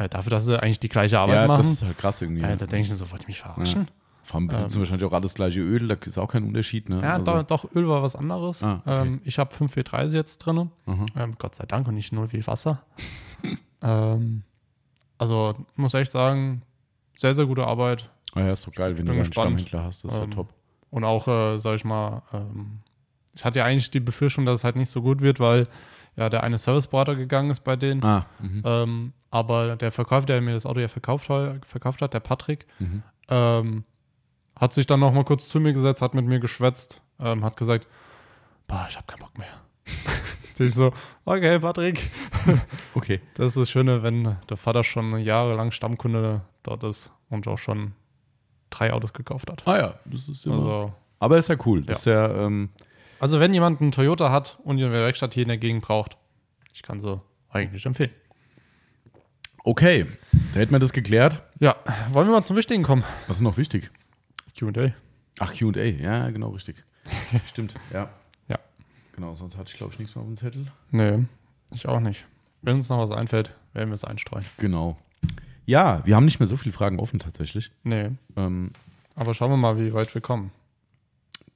Äh, dafür, dass sie eigentlich die gleiche Arbeit Ja, machen. das ist halt krass irgendwie. äh, ja. da denke ich mir so, wollt ihr mich verarschen? Vor allem benutzen wahrscheinlich auch alles gleiche Öl, da ist auch kein Unterschied. Ne? Ja, also, doch, doch, Öl war was anderes. Ah, okay. ähm, ich habe 5W30 jetzt drin. Mhm. Ähm, Gott sei Dank und nicht 0 wie Wasser. ähm, also muss echt sagen, sehr, sehr gute Arbeit. Ah ja, ist doch geil, wenn du einen. Stammhändler hast, das ist ja Ähm, top. Und auch, äh, sag ich mal, ähm, ich hatte ja eigentlich die Befürchtung, dass es halt nicht so gut wird, weil ja der eine Serviceberater gegangen ist bei denen. Ah, mhm. Ähm, aber der Verkäufer, der mir das Auto ja verkauft, hat- verkauft hat, der Patrick, Mhm. ähm, hat sich dann noch mal kurz zu mir gesetzt, hat mit mir geschwätzt, ähm, hat gesagt, boah, ich habe keinen Bock mehr. ich so, okay, Patrick. Okay. Das ist das Schöne, wenn der Vater schon jahrelang Stammkunde dort ist und auch schon drei Autos gekauft hat. Ah ja, das ist immer. Also, Aber ist ja cool. Das ist ja, ähm, also wenn jemand einen Toyota hat und eine Werkstatt hier in der Gegend braucht, ich kann sie eigentlich empfehlen. okay. Da hätten wir das geklärt. Ja, wollen wir mal zum Wichtigen kommen? Was ist noch wichtig? QA. Ach, QA, ja, genau, richtig. Stimmt, ja. Ja. Genau, sonst hatte ich, glaube ich, nichts mehr auf dem Zettel. Nee, ich auch nicht. Wenn uns noch was einfällt, werden wir es einstreuen. Genau. Ja, wir haben nicht mehr so viele Fragen offen tatsächlich. Nee, Ähm, aber schauen wir mal, wie weit wir kommen.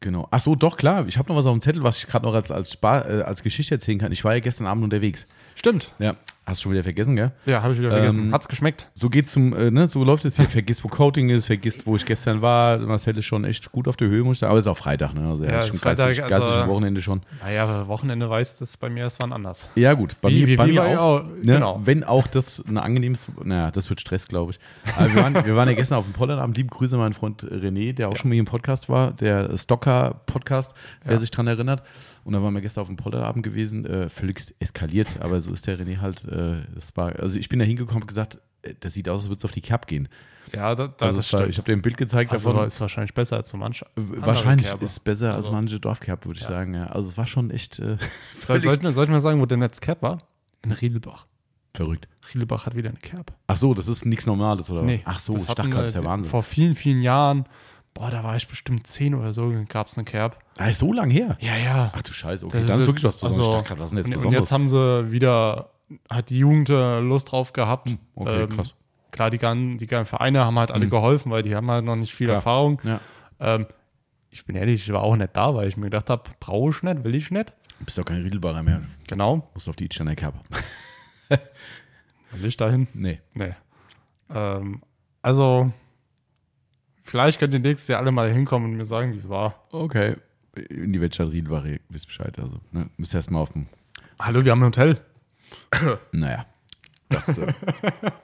Genau. Ach so, doch, klar. Ich habe noch was auf dem Zettel, was ich gerade noch als, als, Spar, äh, als Geschichte erzählen kann. Ich war ja gestern Abend unterwegs. Stimmt. Ja, hast du schon wieder vergessen, gell? Ja, habe ich wieder vergessen. Ähm, Hat's geschmeckt? So geht's zum, äh, ne, so läuft es hier. Vergisst, wo Coating ist, vergisst, wo ich gestern war. Marcel ist schon echt gut auf der Höhe, muss ich sagen. Aber es ist auch Freitag, ne? Also er Ja, ist schon Freitag, geistig, also- geistig am Wochenende schon. Naja, aber Wochenende weiß das bei mir, es war anders. Ja, gut. Bei Wie- mir, wie- bei wie mir auch. auch, Ne? genau. Wenn auch das ein angenehmes, naja, das wird Stress, glaube ich. Aber wir, waren, wir waren ja gestern auf dem Pollenabend. Liebe Grüße an meinen Freund René, der auch schon mal hier im Podcast war, der Stocker-Podcast, wer Ja. sich dran erinnert. Und da waren wir gestern auf dem Pollenabend gewesen, äh, völlig eskaliert, aber so ist der René halt. Äh, das war, also ich bin da hingekommen und gesagt, äh, das sieht aus, als würde es auf die Cap gehen. Ja, da, da, Also das es war, ich habe dir ein Bild gezeigt also davon. ist wahrscheinlich besser als so manche. Wahrscheinlich Kerbe. ist besser als Also- manche Dorfkerb, würde ich Ja. sagen. Ja. Also es war schon echt äh, Soll, völlig sollten, sollten wir sagen, wo der Netzcap war? In Riedelbach. verrückt. Riedelbach hat wieder eine Cap. Ach so, das ist nichts Normales, oder Nee, was? Ach so, das ich dachte gerade, das ist der Wahnsinn. Vor vielen, vielen Jahren, boah, da war ich bestimmt zehn oder so, gab es eine Cap. Ah, ist so lang her? Ja, ja. Ach du Scheiße, okay, Das dann ist wirklich was Besonderes. also- was jetzt Und, und jetzt haben sie wieder, hat die Jugend äh, Lust drauf gehabt. Hm, okay, Ähm, krass. Klar, die ganzen, die ganzen Vereine haben halt alle Mhm. geholfen, weil die haben halt noch nicht viel Klar. Erfahrung. Ja. Ähm, ich bin ehrlich, ich war auch nicht da, weil ich mir gedacht habe, brauche ich nicht, will ich nicht. Du bist doch kein Riedelbarer mehr. Du Genau, musst auf die Itchener Kerb. will ich dahin? Nee. Nee. Ähm, also, vielleicht könnt ihr nächstes Jahr alle mal hinkommen und mir sagen, wie es war. Okay. In die Wettstadt Riedelbach, ihr wisst Bescheid. Also, ne, müsst erst mal auf dem. Hallo, wir haben ein Hotel. Naja. Das, äh,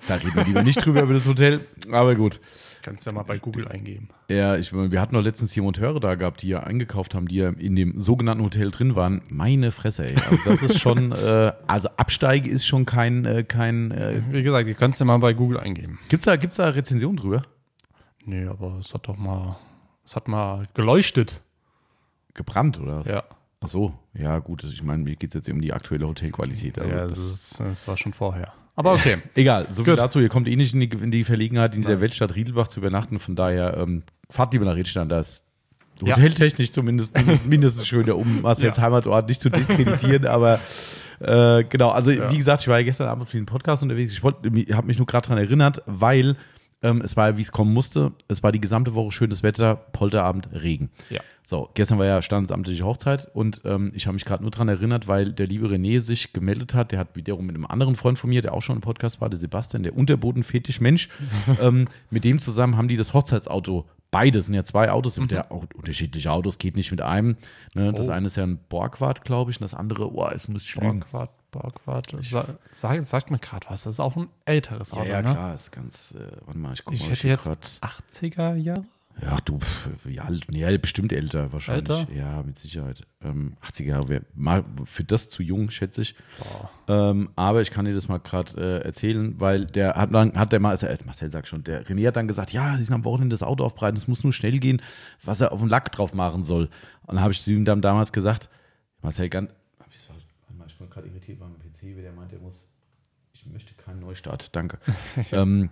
da reden wir lieber nicht drüber über das Hotel. Aber gut. Kannst ja mal bei Google eingeben. Ja, ich, wir hatten doch letztens hier Monteure da gehabt, die ja eingekauft haben, die ja in dem sogenannten Hotel drin waren. Meine Fresse, ey. Also das ist schon, äh, also Absteige ist schon kein, äh, kein. Äh, Wie gesagt, ihr könnt es ja mal bei Google eingeben. gibt's da, gibt's da Rezensionen drüber? Nee, aber es hat doch mal, es hat mal geleuchtet. Gebrannt, oder? was? Ja. Ach so, ja, gut. Ich meine, mir geht es jetzt um die aktuelle Hotelqualität. Also ja, das das, ist, das war schon vorher. Aber okay. Egal, so viel Gut. dazu. Ihr kommt eh nicht in die, in die Verlegenheit, in dieser Nein. Weltstadt Riedelbach zu übernachten. Von daher, ähm, fahrt lieber nach Riedstein. Da ist Ja. hoteltechnisch zumindest mindestens, mindestens schöner, um Marcel's Ja. Heimatort nicht zu diskreditieren. aber äh, genau, also Ja. wie gesagt, ich war ja gestern Abend für den Podcast unterwegs. Ich habe mich nur gerade daran erinnert, weil ähm, es war ja, wie es kommen musste. Es war die gesamte Woche schönes Wetter, Polterabend, Regen. Ja. So, gestern war ja standesamtliche Hochzeit und ähm, ich habe mich gerade nur daran erinnert, weil der liebe René sich gemeldet hat. Der hat wiederum mit einem anderen Freund von mir, der auch schon im Podcast war, der Sebastian, der Unterbodenfetisch-Mensch. ähm, mit dem zusammen haben die das Hochzeitsauto. Beide sind ja zwei Autos, sind ja auch unterschiedliche Autos, geht nicht mit einem. Ne? Das Oh. eine ist ja ein Borgward, glaube ich, und das andere, oh, es muss ich. Borgward, Borgward. Sa sag, sagt mir gerade was. Das ist auch ein älteres Auto, Ja, ja, ne? klar, ist ganz, äh, warte mal, ich guck Ich mal, hätte hier jetzt grad- 80er Jahre. Ja, du, alt? Nee, bestimmt älter wahrscheinlich. Älter? Ja, mit Sicherheit. Ähm, 80er Jahre wäre mal für das zu jung, schätze ich. Ähm, aber ich kann dir das mal gerade äh, erzählen, weil der hat dann, hat der Marcel, äh, Marcel sagt schon, der René hat dann gesagt, ja, sie sind am Wochenende das Auto aufbereiten, es muss nur schnell gehen, was er auf den Lack drauf machen soll. Und dann habe ich zu ihm dann damals gesagt, Marcel, ganz, ich gerade irritiert beim PC, wie der meint, der muss, ich möchte keinen Neustart, danke. ähm,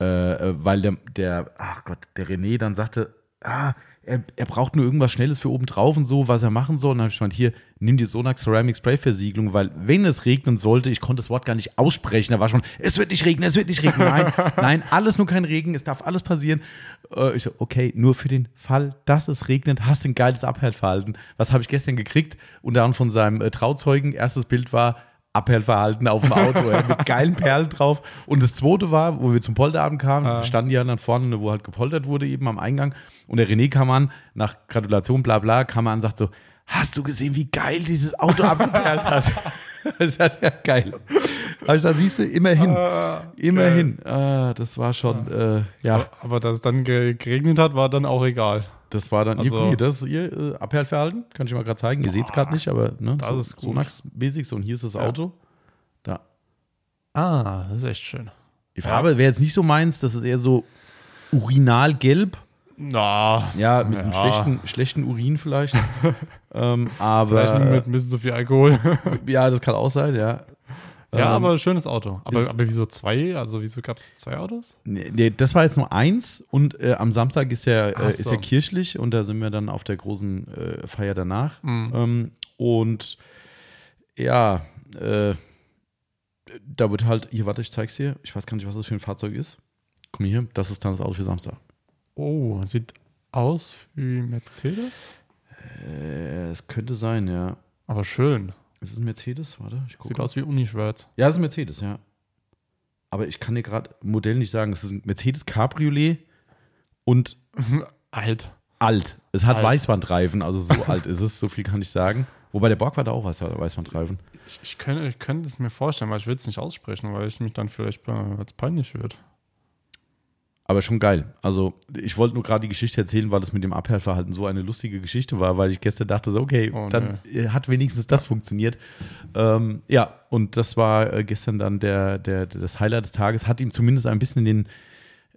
äh, äh, weil der, der, ach Gott, der René dann sagte, ah, er, er braucht nur irgendwas Schnelles für oben drauf und so, was er machen soll. Und dann habe ich gemeint, hier, nimm die Sonax Ceramic Spray Versiegelung, weil wenn es regnen sollte, ich konnte das Wort gar nicht aussprechen, da war schon, es wird nicht regnen, es wird nicht regnen. Nein, nein, alles nur kein Regen, es darf alles passieren. Äh, ich so, okay, nur für den Fall, dass es regnet, hast du ein geiles Abhärtverhalten. Was habe ich gestern gekriegt? Und dann von seinem äh, Trauzeugen, erstes Bild war, Abhärtverhalten auf dem Auto, ja, mit geilen Perlen drauf. Und das zweite war, wo wir zum Polterabend kamen, Ah. standen die ja dann vorne, wo halt gepoltert wurde, eben am Eingang. Und der René kam an, nach Gratulation, bla bla, kam er an und sagt so, hast du gesehen, wie geil dieses Auto abgeperlt hat? ich dachte, ja, geil. Aber dachte, siehst du, immerhin, Ah, immerhin. Ah, das war schon, äh, ja, Aber, aber dass es dann ge geregnet hat, war dann auch egal. Das war dann, Also- hier, das ist ihr äh, Abhärtverhalten, kann ich mal gerade zeigen. Ihr seht es gerade nicht, aber ne, das so, ist gut. Sonax Basics und hier ist das Ja. Auto. Da, Ah, das ist echt schön. Die Farbe wäre jetzt nicht so meins, das ist eher so urinalgelb. Na, Ja, mit einem Ja. schlechten, schlechten Urin vielleicht. ähm, vielleicht aber mit ein bisschen zu viel Alkohol. ja, das kann auch sein, ja. Ja, Ähm, aber schönes Auto. Aber, ist- aber wieso zwei? Also wieso gab es zwei Autos? Nee, nee, das war jetzt nur eins und äh, am Samstag ist ja, äh, ist ja kirchlich und da sind wir dann auf der großen äh, Feier danach. Mhm. Ähm, und ja, äh, da wird halt, hier, warte, ich zeig's dir. Ich weiß gar nicht, was das für ein Fahrzeug ist. Komm hier, das ist dann das Auto für Samstag. Oh, sieht aus wie Mercedes. Äh, es könnte sein, ja. Aber schön. Ist es ein Mercedes? Warte, ich gucke. Sieht aus wie Unischwärz. Ja, es ist ein Mercedes, ja. Aber ich kann dir gerade Modell nicht sagen. Es ist ein Mercedes Cabriolet und Alt. alt. Es hat Alt. Weißwandreifen, also so alt ist es, so viel kann ich sagen. Wobei der Borg war da auch Weiß Weißwandreifen. Ich, ich, könnte, ich könnte es mir vorstellen, aber ich will es nicht aussprechen, weil ich mich dann vielleicht äh, weil's peinlich wird. Aber schon geil. Also, ich wollte nur gerade die Geschichte erzählen, weil es mit dem Abhörverhalten so eine lustige Geschichte war, weil ich gestern dachte, so, okay, Oh, dann äh, hat wenigstens das funktioniert. Ähm, ja, und das war äh, gestern dann der, der, das Highlight des Tages. Hat ihm zumindest ein bisschen den,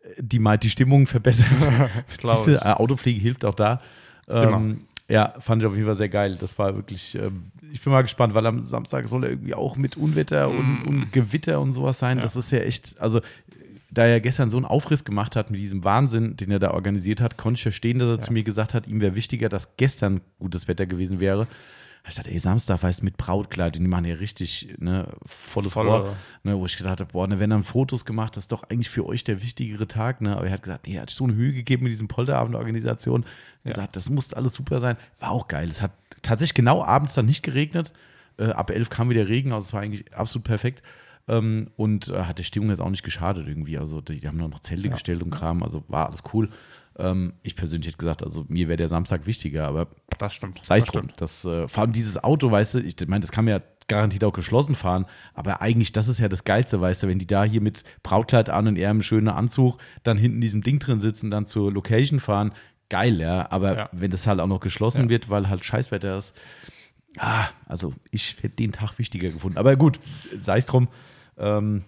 äh, die, die Stimmung verbessert. Glaub Siehste, Autopflege hilft auch da. Ähm, ja, fand ich auf jeden Fall sehr geil. Das war wirklich, ähm, ich bin mal gespannt, weil am Samstag soll er irgendwie auch mit Unwetter und, und Gewitter und sowas sein. Mm. Ja. Das ist ja echt, also da er gestern so einen Aufriss gemacht hat mit diesem Wahnsinn, den er da organisiert hat, konnte ich verstehen, dass er zu mir gesagt hat, ihm wäre wichtiger, dass gestern gutes Wetter gewesen wäre. Ich dachte, ey, Samstag weißt mit Brautkleid, die machen ja richtig ne, volles Volle. Rohr. Ne, wo ich gedacht habe, boah, ne, wenn dann Fotos gemacht, das ist doch eigentlich für euch der wichtigere Tag. Ne? Aber er hat gesagt, nee, er hat so eine Mühe gegeben mit diesem Polterabendorganisation. Er Ja. sagt, das muss alles super sein. War auch geil. Es hat tatsächlich genau abends dann nicht geregnet. Äh, ab 11 kam wieder Regen, also es war eigentlich absolut perfekt. Ähm, und äh, hat der Stimmung jetzt auch nicht geschadet irgendwie. Also die, die haben noch Zelte gestellt und Kram, also war alles cool. Ähm, ich persönlich hätte gesagt, also mir wäre der Samstag wichtiger, aber Das stimmt. sei es drum. Das, äh, vor allem dieses Auto, weißt du, ich meine, das kann man ja garantiert auch geschlossen fahren, aber eigentlich, das ist ja das Geilste, weißt du, wenn die da hier mit Brautkleid an und er im schönen Anzug dann hinten in diesem Ding drin sitzen, dann zur Location fahren, geil, ja, aber Ja. wenn das halt auch noch geschlossen Ja. wird, weil halt Scheißwetter ist, ah, also ich hätte den Tag wichtiger gefunden, aber gut, sei es drum, ähm,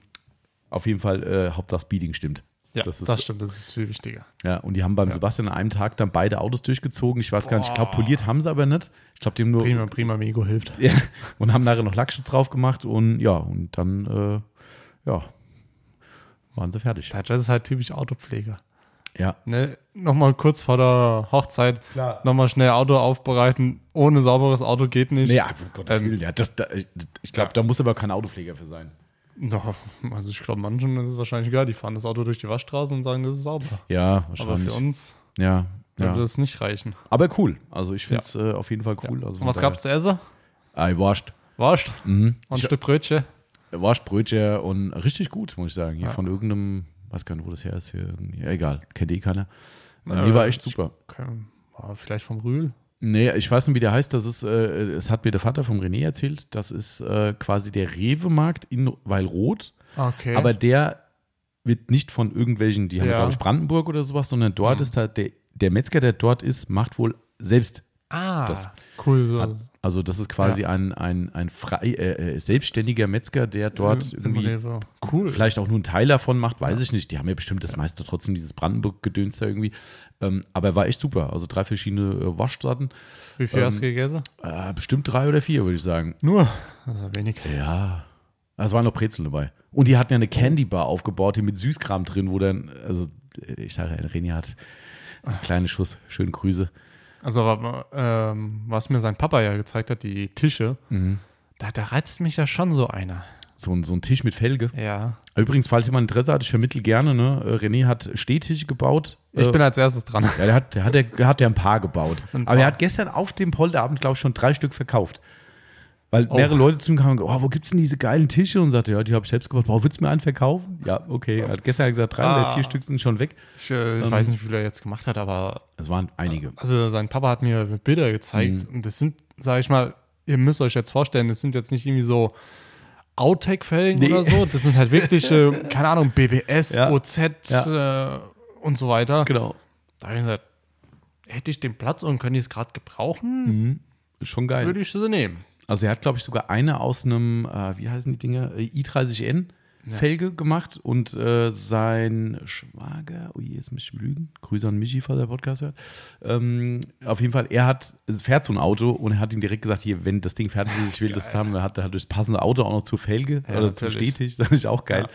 auf jeden Fall, äh, Hauptsache Speeding stimmt. Ja, das das, ist- stimmt. Das ist viel wichtiger. Ja, und die haben beim Sebastian an einem Tag dann beide Autos durchgezogen. Ich weiß gar nicht, ich glaube, Boah. poliert haben sie aber nicht. Ich glaube, haben nur. Prima, prima, Mego hilft. Ja, und haben nachher noch Lackschutz drauf gemacht und ja, und dann, äh, ja, waren sie fertig. Das ist halt typisch Autopfleger. Ja, Ne? Nochmal kurz vor der Hochzeit Klar. nochmal schnell Auto aufbereiten. Ohne sauberes Auto geht nicht. ja, um Gottes Ähm, Willen, ja, das, da, ich glaube, ja. da muss aber kein Autopfleger für sein. Doch, also ich glaube, manchen ist es wahrscheinlich egal. Die fahren das Auto durch die Waschstraße und sagen, das ist sauber. Ja, Aber wahrscheinlich. für uns ja, würde ja. das nicht reichen. Aber cool. Also ich finde es äh, auf jeden Fall cool. Also Und was gab's zu essen? Ah, Wurst. Wurst Mhm. und ein Ich- Stück Brötchen. Wurstbrötchen und richtig gut, muss ich sagen. Hier Ja. von irgendeinem, weiß gar nicht, wo das her ist. Hier, ja, egal, kennt eh keiner. Äh, nee, war echt super. Okay, war vielleicht vom Rühl. Nee, ich weiß nicht, wie der heißt. Das ist, äh, hat mir der Vater vom René erzählt. Das ist äh, quasi der Rewe-Markt in Weilroth. Okay. Aber der wird nicht von irgendwelchen, die haben, Ja. glaube ich, Brandenburg oder sowas, sondern dort Mhm. ist halt der, der Metzger, der dort ist, macht wohl selbst. ah, das- cool. So. Hat, also das ist quasi ein, ein, ein frei, äh, äh, selbstständiger Metzger, der dort Im irgendwie Rewe. Cool. vielleicht auch nur einen Teil davon macht, weiß ich nicht. Die haben ja bestimmt das meiste trotzdem dieses Brandenburg-Gedöns da irgendwie. Ähm, aber er war echt super. Also drei verschiedene äh, Waschsorten. Wie viel ähm, hast du gegessen? Äh, bestimmt drei oder vier, würde ich sagen. Nur. Also wenig. Ja. Es waren noch Brezeln dabei. Und die hatten ja eine Candy Bar aufgebaut, hier mit Süßkram drin, wo dann, also ich sage ja, René hat einen kleinen Schuss, schöne Grüße. Also, ähm, was mir sein Papa ja gezeigt hat, die Tische, Mhm. da, da reizt mich ja schon so einer. So, ein- so ein Tisch mit Felge. Ja. Übrigens, falls jemand Interesse hat, ich vermittel gerne, ne? René hat Stehtische gebaut. Ich Äh, bin als erstes dran. Ja, der hat, der hat, der hat ja ein paar gebaut. Ein Aber er paar. hat gestern auf dem Polterabend, glaube ich, schon drei Stück verkauft. Weil Oh. mehrere Leute zu ihm kamen und gesagt, oh, wo gibt's denn diese geilen Tische? Und sagte, ja, die habe ich selbst gebaut. Boah, willst du mir einen verkaufen? Ja, okay. Er hat gestern gesagt, drei oder Ah. vier Stück sind schon weg. Ich, äh, Ähm, weiß nicht, wie viel er jetzt gemacht hat, aber Es waren einige. also sein Papa hat mir Bilder gezeigt Mhm. und das sind, sage ich mal, ihr müsst euch jetzt vorstellen, das sind jetzt nicht irgendwie so Outtake-Felgen Nee. oder so. Das sind halt wirklich, äh, keine Ahnung, BBS, Ja. OZ äh, und so weiter. Genau. Da habe ich gesagt, hätte ich den Platz und könnte ich es gerade gebrauchen, Mhm. Schon geil. würde ich sie nehmen. Also er hat, glaube ich, sogar eine aus einem, äh, wie heißen die Dinger? Äh, i30N. Felge gemacht und äh, sein Schwager, oh je, jetzt muss ich lügen, Grüße an Michi, falls der Podcast hört. Ähm, auf jeden Fall, er hat, fährt so ein Auto und er hat ihm direkt gesagt, hier, wenn das Ding fertig ist, ich will das haben. Er hat, er hat das passende Auto auch noch zur Felge Ja, oder zum natürlich. Stehtisch, das ist auch geil.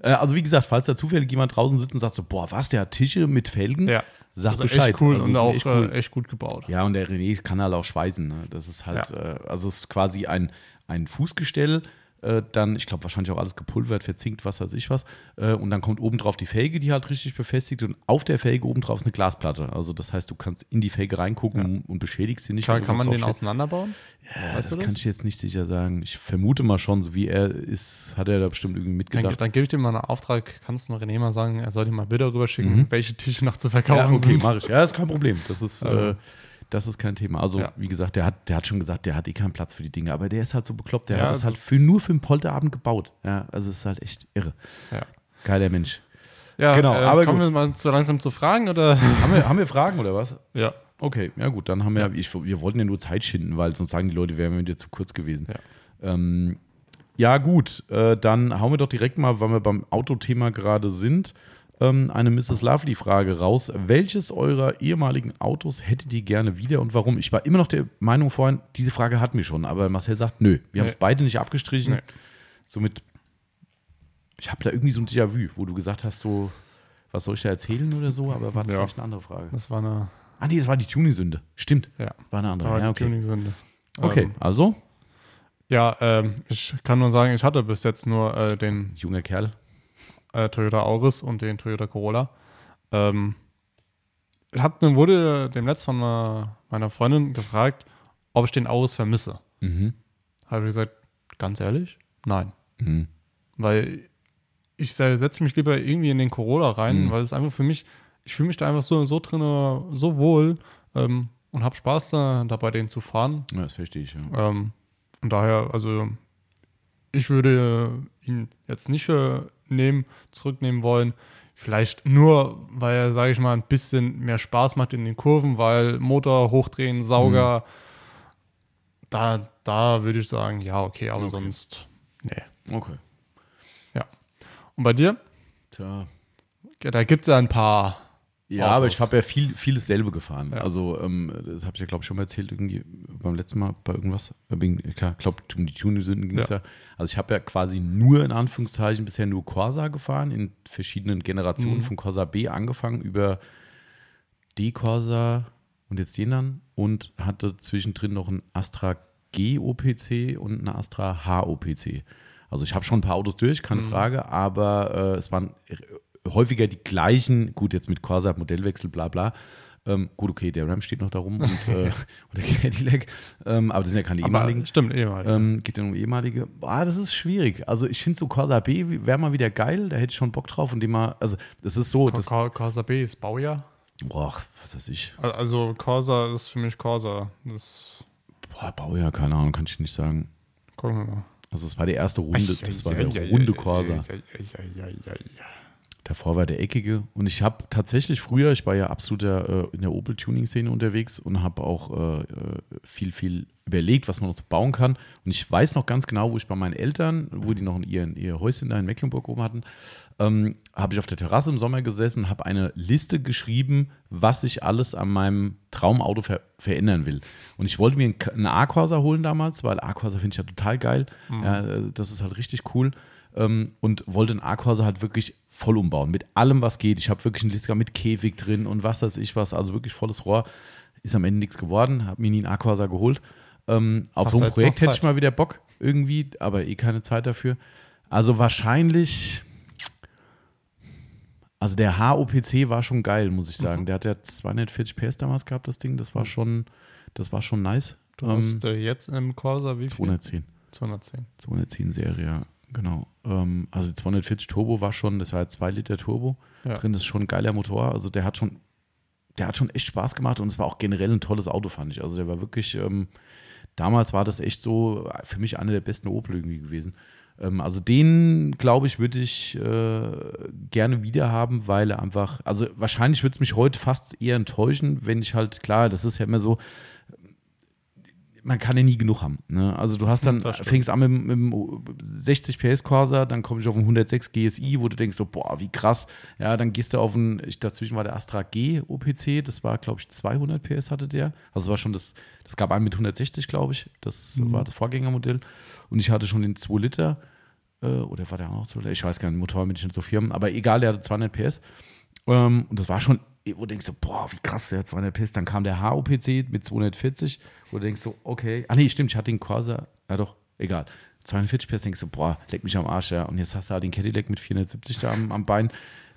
Äh, also wie gesagt, falls da zufällig jemand draußen sitzt und sagt so, boah, was, der hat Tische mit Felgen? Ja. Sag Also Bescheid. echt cool Also, und sind auch echt echt, cool. äh, echt gut gebaut. Ja, und der René kann halt auch schweißen. Ne? Das ist halt, Ja. äh, also es ist quasi ein, ein Fußgestell, äh, dann, ich glaube, wahrscheinlich auch alles gepulvert, verzinkt, was weiß ich was. Äh, und dann kommt oben drauf die Felge, die halt richtig befestigt und auf der Felge oben drauf ist eine Glasplatte. Also das heißt, du kannst in die Felge reingucken und beschädigst sie nicht. Kann, wenn kann man den auseinanderbauen? Ja, Weißt das, kann ich jetzt nicht sicher sagen. Ich vermute mal schon, so wie er ist, hat er da bestimmt irgendwie Dann, mitgedacht. dann gebe ich dir mal einen Auftrag. Kannst du mal René mal sagen, er soll dir mal Bilder rüberschicken, Mhm. welche Tische noch zu Ja, verkaufen okay, sind. mache ich. Ja, ist kein Problem. Das ist, Ähm. äh, das ist kein Thema. Also, Ja. wie gesagt, der hat, der hat schon gesagt, der hat eh keinen Platz für die Dinge, aber der ist halt so bekloppt. Der Ja, hat das halt für, nur für den Polterabend gebaut. Ja, also es ist halt echt irre. Ja, Geiler Mensch. ja Genau, äh, aber kommen gut. wir mal so langsam zu Fragen oder? haben, wir, haben wir Fragen oder was? ja. Okay, ja gut, dann haben wir, ich, wir wollten ja nur Zeit schinden, weil sonst sagen die Leute, wären wir wieder zu kurz gewesen. Ja. Ähm, ja gut, äh, dann hauen wir doch direkt mal, weil wir beim Autothema gerade sind, ähm, eine Mrs. Lovely-Frage raus. Welches eurer ehemaligen Autos hättet ihr gerne wieder und warum? Ich war immer noch der Meinung vorhin, diese Frage hatten wir schon, aber Marcel sagt, nö, wir haben es beide nicht abgestrichen. Nee. Somit, ich habe da irgendwie so ein Déjà-vu, wo du gesagt hast, so, was soll ich da erzählen oder so, aber war das Ja. vielleicht eine andere Frage. Das war eine, Ah nee, das war die Tuning-Sünde. Stimmt, ja, war eine andere. war Ja, okay. Tuning-Sünde. Okay, Ähm, also, ja, ähm, ich kann nur sagen, ich hatte bis jetzt nur äh, den junger Kerl. Äh, Toyota Auris und den Toyota Corolla. Ähm, ich hab, dann wurde demnächst von äh, meiner Freundin gefragt, ob ich den Auris vermisse. Mhm. Habe ich gesagt, ganz ehrlich, nein. Mhm. Weil ich setze mich lieber irgendwie in den Corolla rein, Mhm. weil es einfach für mich, ich fühle mich da einfach so, so drin, so wohl ähm, und habe Spaß da, dabei den zu fahren. Ja, das verstehe ich, ja. Ähm, und daher, also ich würde ihn jetzt nicht äh, nehmen, zurücknehmen wollen. Vielleicht nur, weil er, sage ich mal, ein bisschen mehr Spaß macht in den Kurven, weil Motor hochdrehen, Sauger, da, da würde ich sagen, ja, okay, aber Okay. sonst, nee. Okay. Ja. Und bei dir? Tja. Ja, Da gibt es ja ein paar. Ja, Autos. aber ich habe ja viel, vieles selber gefahren. Ja. Also, ähm, das habe ich ja, glaube ich, schon mal erzählt, irgendwie beim letzten Mal bei irgendwas. Ich glaube, um die Tuning-Sünden ging es ja. Ja. Also, ich habe ja quasi nur in Anführungszeichen bisher nur Corsa gefahren, in verschiedenen Generationen Mhm. von Corsa B angefangen, über D-Corsa und jetzt den dann und hatte zwischendrin noch einen Astra G OPC und einen Astra H OPC. Also ich habe schon ein paar Autos durch, keine Mhm. Frage, aber äh, es waren häufiger die gleichen, gut, jetzt mit Corsa, Modellwechsel, bla bla. Ähm, gut, okay, der Ram steht noch da rum und, äh, und der Cadillac, ähm, aber das sind ja keine ehemaligen. Aber stimmt, ehemalige. Ähm, geht ja um ehemalige. Boah, das ist schwierig. Also ich finde so Corsa B wäre mal wieder geil, da hätte ich schon Bock drauf und dem mal, also das ist so, das, Cor- Corsa B ist Baujahr. boah, was weiß ich, Al- Also Corsa ist für mich Corsa. Das boah, Baujahr, keine Ahnung, kann ich nicht sagen. gucken wir mal. Also es war die erste Runde, das war der runde Corsa. Davor war der eckige. Und ich habe tatsächlich früher, ich war ja absoluter äh, in der Opel-Tuning-Szene unterwegs und habe auch äh, äh, viel, viel überlegt, was man noch so bauen kann. Und ich weiß noch ganz genau, wo ich bei meinen Eltern, wo die noch in ihr, ihr Häuschen da in Mecklenburg oben hatten, ähm, habe ich auf der Terrasse im Sommer gesessen und habe eine Liste geschrieben, was ich alles an meinem Traumauto ver verändern will. Und ich wollte mir einen einen A-Corsa holen damals, weil A-Corsa finde ich ja total geil. Ja, äh, das ist halt richtig cool. Ähm, und wollte einen A-Corsa halt wirklich voll umbauen. Mit allem, was geht. Ich habe wirklich eine Liste gehabt mit Käfig drin und was weiß ich was. Also wirklich volles Rohr. Ist am Ende nichts geworden. Habe mir nie einen A-Corsa geholt. Ähm, auf so ein jetzt Projekt hätte ich mal wieder Bock irgendwie, aber eh keine Zeit dafür. Also wahrscheinlich. Also der HOPC war schon geil, muss ich Mhm. sagen. Der hat ja 240 PS damals gehabt, das Ding. Das war schon, das war schon nice. Du Ähm, hast äh, jetzt im Corsa wie viel? 210. 210. 210 Serie, ja, genau. Ähm, also 240 Turbo war schon, das war ja 2 Liter Turbo Ja. drin, das ist schon ein geiler Motor. Also der hat schon, der hat schon echt Spaß gemacht und es war auch generell ein tolles Auto, fand ich. Also der war wirklich, ähm, damals war das echt so für mich einer der besten Opel irgendwie gewesen. Ähm, also den, glaube ich, würde ich äh, gerne wieder haben, weil er einfach, also wahrscheinlich würde es mich heute fast eher enttäuschen, wenn ich halt, klar, das ist ja immer so, man kann ja nie genug haben. Ne? Also du hast dann, fängst an mit, mit dem 60 PS Corsa, dann komme ich auf einen 106 GSI, wo du denkst so, boah, wie krass. Ja, dann gehst du auf einen, ich, dazwischen war der Astra G OPC, das war, glaube ich, 200 PS hatte der. Also es war schon das, das gab einen mit 160, glaube ich. Das war das Vorgängermodell. Und ich hatte schon den 2 Liter, äh, oder war der auch noch 2 Liter? Ich weiß gar nicht, Motor ich nicht so firmen, aber egal, der hatte 200 PS. Ähm, und das war schon, wo du denkst so, boah, wie krass, der hat 200 PS. Dann kam der HOPC mit 240, wo du denkst so, okay. Ah, nee, stimmt, ich hatte den Corsa, ja doch, egal. 240 PS, denkst du, boah, leck mich am Arsch, ja. Und jetzt hast du halt den Cadillac mit 470 da am, am Bein.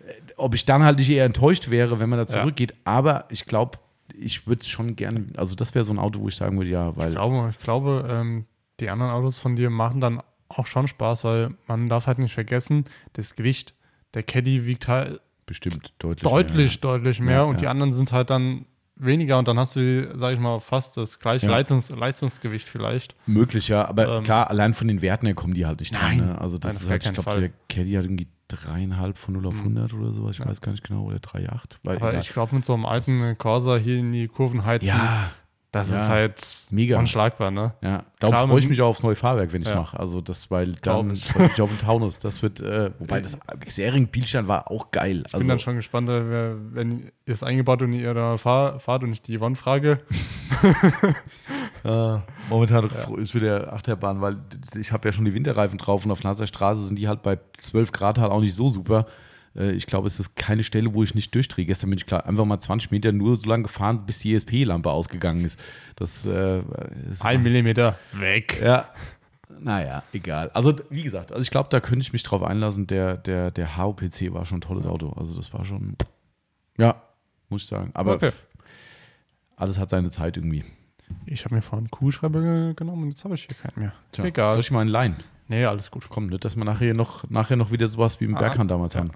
Äh, Ob ich dann halt nicht eher enttäuscht wäre, wenn man da Ja. zurückgeht, aber ich glaube, ich würde schon gerne, also das wäre so ein Auto, wo ich sagen würde, ja, weil. Ich glaube, ich glaube ähm, die anderen Autos von dir machen dann auch schon Spaß, weil man darf halt nicht vergessen, das Gewicht, der Caddy wiegt halt Bestimmt deutlich. deutlich, deutlich mehr Ja, und ja. die anderen sind halt dann weniger und dann hast du, sag ich mal, fast das gleiche Ja. Leistungs Leistungsgewicht vielleicht. Mehr. Möglich, ja. Aber Ähm, klar, allein von den Werten her kommen die halt nicht dran. Nein. Ne? Also das Nein, ist halt, ich glaube, der Caddy hat irgendwie dreieinhalb von 0 auf 100 oder so. Ich Ja. weiß gar nicht genau. Oder 3,8. Weil Aber egal. ich glaube, mit so einem alten Corsa hier in die Kurven heizen, ja, das ja. ist halt Mega. unschlagbar, ne? ja. Darum freue ich mich auch aufs neue Fahrwerk, wenn ich es Ja. mache. Also das, weil dann freue ich mich auf den Taunus. Das wird, äh, wobei das Sering Bielstein war auch geil. Ich also, bin dann schon gespannt, äh, wenn ihr es eingebaut und ihr da fahr, fahrt und ich die Yvonne frage. Äh, momentan ist wieder Achterbahn, weil ich habe ja schon die Winterreifen drauf und auf Nasser Straße sind die halt bei 12 Grad halt auch nicht so super. Äh, Ich glaube, es ist keine Stelle, wo ich nicht durchdrehe. Gestern bin ich klar einfach mal 20 Meter nur so lange gefahren, bis die ESP-Lampe ausgegangen ist. Das äh, ist Ein Millimeter weg. ja. Naja, egal. Also, wie gesagt, also ich glaube, da könnte ich mich drauf einlassen. Der, der, der HOPC war schon ein tolles Auto. Also, das war schon, ja, muss ich sagen. Aber Okay. alles hat seine Zeit irgendwie. Ich habe mir vorhin einen Kuhschreiber ge- genommen und jetzt habe ich hier keinen mehr. Tja, Egal. Soll ich mal einen leihen? Nee, alles gut. Komm, nicht, dass wir nachher noch, nachher noch wieder sowas wie im Ah, Berghahn damals ja. haben.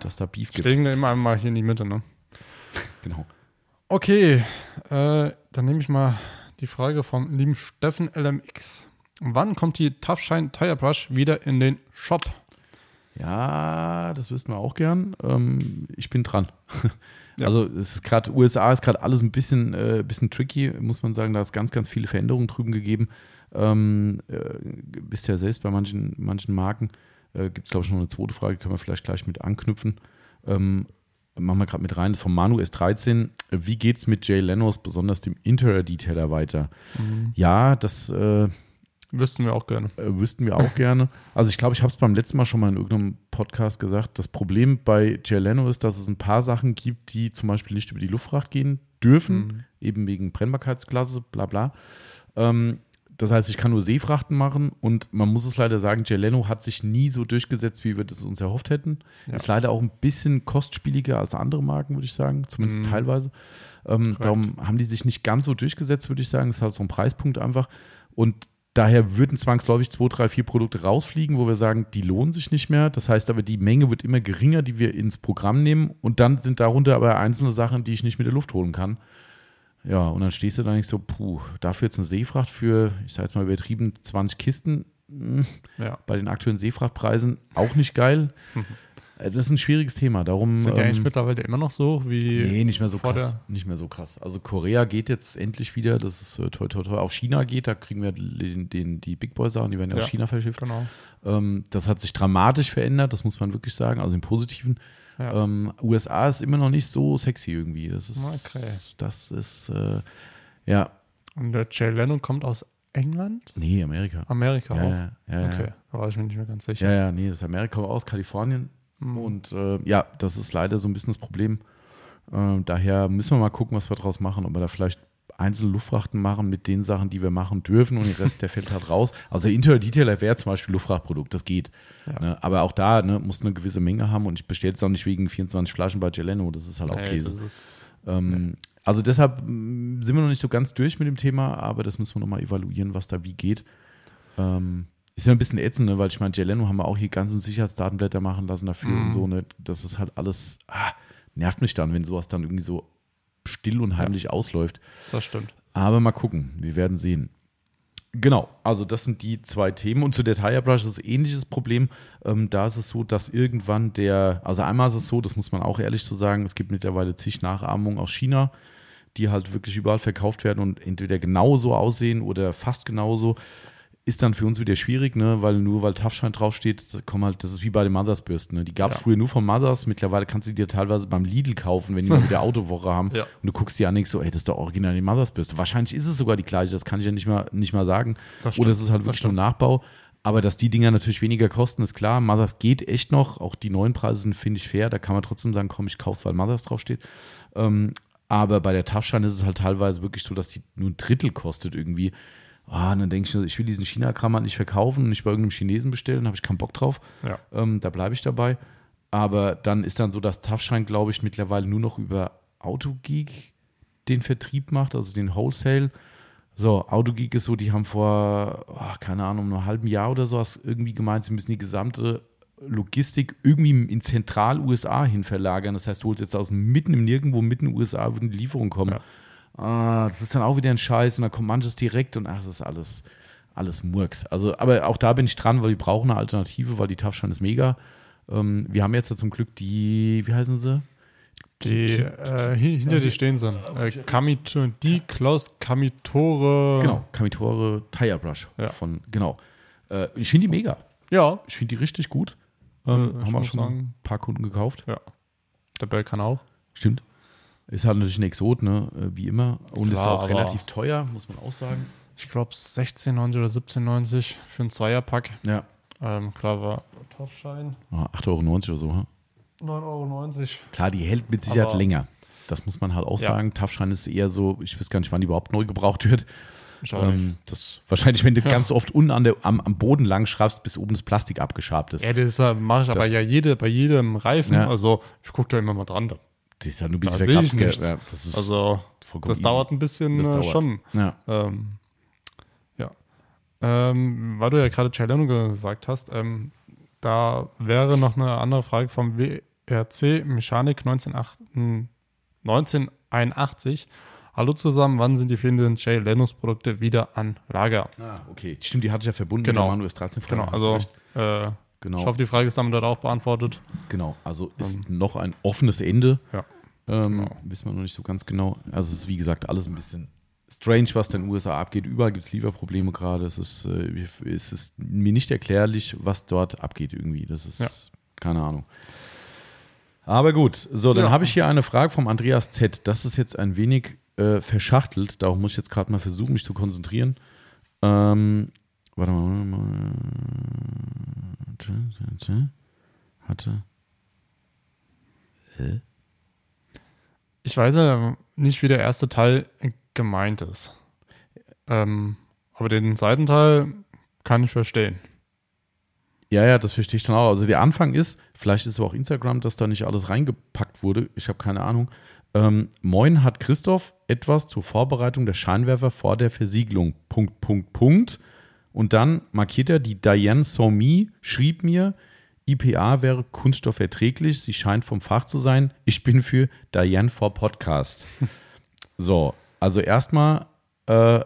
Dass da Beef gibt. Stehen wir immer einmal hier in die Mitte, ne? Genau. Okay, äh, dann nehme ich mal die Frage vom lieben Steffen LMX. Wann kommt die Tough Shine Tire Brush wieder in den Shop? Ja, das wüssten wir auch gern. Ähm, ich bin dran. Ja. Also es ist gerade, USA ist gerade alles ein bisschen, äh, bisschen tricky, muss man sagen. Da hat es ganz, ganz viele Veränderungen drüben gegeben. Ähm, äh, bist ja selbst bei manchen, manchen Marken. Äh, Gibt es, glaube ich, noch eine zweite Frage, können wir vielleicht gleich mit anknüpfen. Ähm, machen wir gerade mit rein, vom Manu S13. Wie geht es mit Jay Lenos, besonders dem Interior-Detailer, weiter? Ja, das äh, Wüssten wir auch gerne. äh, wüssten wir auch gerne. Also ich glaube, ich habe es beim letzten Mal schon mal in irgendeinem Podcast gesagt. Das Problem bei Jay Leno ist, dass es ein paar Sachen gibt, die zum Beispiel nicht über die Luftfracht gehen dürfen, Mhm. eben wegen Brennbarkeitsklasse, bla bla. Ähm, das heißt, ich kann nur Seefrachten machen und man muss es leider sagen, Jay Leno hat sich nie so durchgesetzt, wie wir das uns erhofft hätten. Ja. Ist leider auch ein bisschen kostspieliger als andere Marken, würde ich sagen, zumindest Mhm. teilweise. Ähm, darum haben die sich nicht ganz so durchgesetzt, würde ich sagen. Das ist halt so ein Preispunkt einfach. Und daher würden zwangsläufig zwei, drei, vier Produkte rausfliegen, wo wir sagen, die lohnen sich nicht mehr. Das heißt aber, die Menge wird immer geringer, die wir ins Programm nehmen. Und dann sind darunter aber einzelne Sachen, die ich nicht mit der Luft holen kann. Ja, und dann stehst du da nicht so, puh, dafür jetzt eine Seefracht für, ich sage jetzt mal übertrieben, 20 Kisten. Hm, Ja. bei den aktuellen Seefrachtpreisen auch nicht geil. Äh, Das ist ein schwieriges Thema. Darum. Sind die ähm, eigentlich mittlerweile immer noch so wie. Nee, nicht mehr so krass. Nicht mehr so krass. Also Korea geht jetzt endlich wieder, das ist äh, toll, toll, toll. Auch China geht, da kriegen wir den, den, die Big Boy Sachen, die werden ja, aus Ja. China verschifft. Genau. Ähm, das hat sich dramatisch verändert, das muss man wirklich sagen, also im Positiven. Ja. Ähm, USA ist immer noch nicht so sexy irgendwie. Das ist, Okay. das ist, äh, ja, Und der Jay Leno kommt aus England? nee, Amerika. Amerika Ja, auch. ja, ja, okay, da war ich mir nicht mehr ganz sicher. Ja, ja, nee, das ist Amerika aus Kalifornien. Mhm. Und äh, ja, das ist leider so ein bisschen das Problem. Ähm, daher müssen wir mal gucken, was wir draus machen. Ob wir da vielleicht einzelne Luftfrachten machen mit den Sachen, die wir machen dürfen und der Rest, der fällt halt raus. Also der Interior Detailer wäre zum Beispiel Luftfrachtprodukt, das geht. Ja. Ne? Aber auch da ne, muss eine gewisse Menge haben und ich bestelle es auch nicht wegen 24 Flaschen bei Geleno, das ist halt auch Nee, Käse. ist, Ähm, Also deshalb mh, sind wir noch nicht so ganz durch mit dem Thema, aber das müssen wir nochmal evaluieren, was da wie geht. Ähm, ist ja ein bisschen ätzend, ne? weil ich meine, Geleno haben wir auch hier ganzen Sicherheitsdatenblätter machen lassen dafür Mhm. und so. Ne? Das ist halt alles, ah, nervt mich dann, wenn sowas dann irgendwie so still und heimlich ausläuft. das stimmt. Aber mal gucken, wir werden sehen. Genau, also das sind die zwei Themen. Und zu der Tire Brush ist ein ähnliches Problem. Ähm, da ist es so, dass irgendwann der, also einmal ist es so, das muss man auch ehrlich so sagen, es gibt mittlerweile zig Nachahmungen aus China, die halt wirklich überall verkauft werden und entweder genauso aussehen oder fast genauso, ist dann für uns wieder schwierig, ne? weil nur weil Taftschein draufsteht, kommen halt, das ist wie bei den Mothers-Bürsten. Ne? Die gab es Ja. früher nur von Mothers, mittlerweile kannst du die dir teilweise beim Lidl kaufen, wenn die mal wieder Autowoche haben. Ja. Und du guckst dir an und denkst so, ey, das ist doch original die Mothers-Bürste. Wahrscheinlich ist es sogar die gleiche, das kann ich ja nicht mal, nicht mal sagen. Das Oder es ist halt wirklich nur. Nachbau. Aber dass die Dinger natürlich weniger kosten, ist klar. Mothers geht echt noch. Auch die neuen Preise sind, finde ich, fair. Da kann man trotzdem sagen, komm, ich kauf's, weil Mothers draufsteht. Ähm, aber bei der Taschschein ist es halt teilweise wirklich so, dass die nur ein Drittel kostet irgendwie. Ah, und dann denke ich, ich will diesen China-Kram halt nicht verkaufen und nicht bei irgendeinem Chinesen bestellen, habe ich keinen Bock drauf. Ja. Ähm, da bleibe ich dabei. Aber dann ist dann so, dass Taftschein, glaube ich, mittlerweile nur noch über Autogeek den Vertrieb macht, also den Wholesale. So, Autogeek ist so, die haben vor, ach, keine Ahnung, einem halben Jahr oder so hast irgendwie gemeint, sie müssen die gesamte Logistik irgendwie in Zentral-USA hin verlagern. Das heißt, du holst jetzt aus mitten im Nirgendwo, mitten in den USA, würden die Lieferungen kommen. Ja. Ah, das ist dann auch wieder ein Scheiß und dann kommt manches direkt und ach, das ist alles, alles Murks. Also, aber auch da bin ich dran, weil wir brauchen eine Alternative, weil die Taftschein ist mega. Ähm, wir haben jetzt ja zum Glück die, wie heißen sie? Die äh, hi- hinter dir stehen sie. Äh, Kamito, die Klaus Kamitore. Genau, Kamitore Tire Brush Ja. von, genau. Äh, ich finde die mega. Ja. Ich finde die richtig gut. Äh, Ähm, haben wir schon sagen- ein paar Kunden gekauft. Ja. Der Bell kann auch. Stimmt. Ist halt natürlich ein Exot, ne? äh, wie immer. Und ist Klar, auch aber- relativ teuer, muss man auch sagen. Ich glaube 16,90 oder 17,90 für einen Zweierpack. Ja. Ähm, klar war Topfschein. Ah, 8,90 Euro oder so. hm? 9,90 Euro. Klar, die hält mit Sicherheit Aber- länger. Das muss man halt auch Ja. sagen. Taftschein ist eher so, ich weiß gar nicht, wann die überhaupt neu gebraucht wird. Auch. Ähm, das wahrscheinlich, wenn du ganz oft unten an der, am, am Boden lang schraubst, bis oben das Plastik abgeschabt ist. Ja, das mache ich aber Das- ja jede, bei jedem Reifen. Ja. Also ich gucke da immer mal dran. Da. Das ist ja nur ein bisschen Da sehe ich nichts. Ja, das ist Also das easy. dauert ein bisschen äh, dauert. schon. Ja. Ähm, ja. Ähm, weil du ja gerade Cheleno gesagt hast, ähm, da wäre noch eine andere Frage vom WRC Mechanik 1981. 1981. Hallo zusammen, wann sind die fehlenden Jay Lenos Produkte wieder an Lager? Ah, okay. Stimmt, die hatte ich ja verbunden Genau. der Manuel 13 Frage. Genau, also äh, Genau. ich hoffe, die Frage ist damit dort auch beantwortet. Genau, also ist noch ein offenes Ende. Ja. Ähm, Genau. Wissen wir noch nicht so ganz genau. Also es ist wie gesagt alles ein bisschen strange, was in den USA abgeht. Überall gibt es Lieferprobleme gerade. Es ist, äh, es ist mir nicht erklärlich, was dort abgeht irgendwie. Das ist Ja. keine Ahnung. Aber gut, so, dann Ja. habe ich hier eine Frage vom Andreas Z. Das ist jetzt ein wenig äh, verschachtelt. Darum muss ich jetzt gerade mal versuchen, mich zu konzentrieren. Ähm, warte mal. Hatte. Ich weiß ja nicht, wie der erste Teil gemeint ist. Ähm, aber den zweiten Teil kann ich verstehen. Ja, ja, das verstehe ich schon auch. Also der Anfang ist, vielleicht ist es aber auch Instagram, dass da nicht alles reingepackt wurde. Ich habe keine Ahnung. Ähm, Moin hat Christoph etwas zur Vorbereitung der Scheinwerfer vor der Versiegelung. Punkt, Punkt, Punkt. Und dann markiert er, die Diane Somi schrieb mir, IPA wäre kunststoffverträglich, sie scheint vom Fach zu sein. Ich bin für Diane for Podcast. So, also erstmal, äh,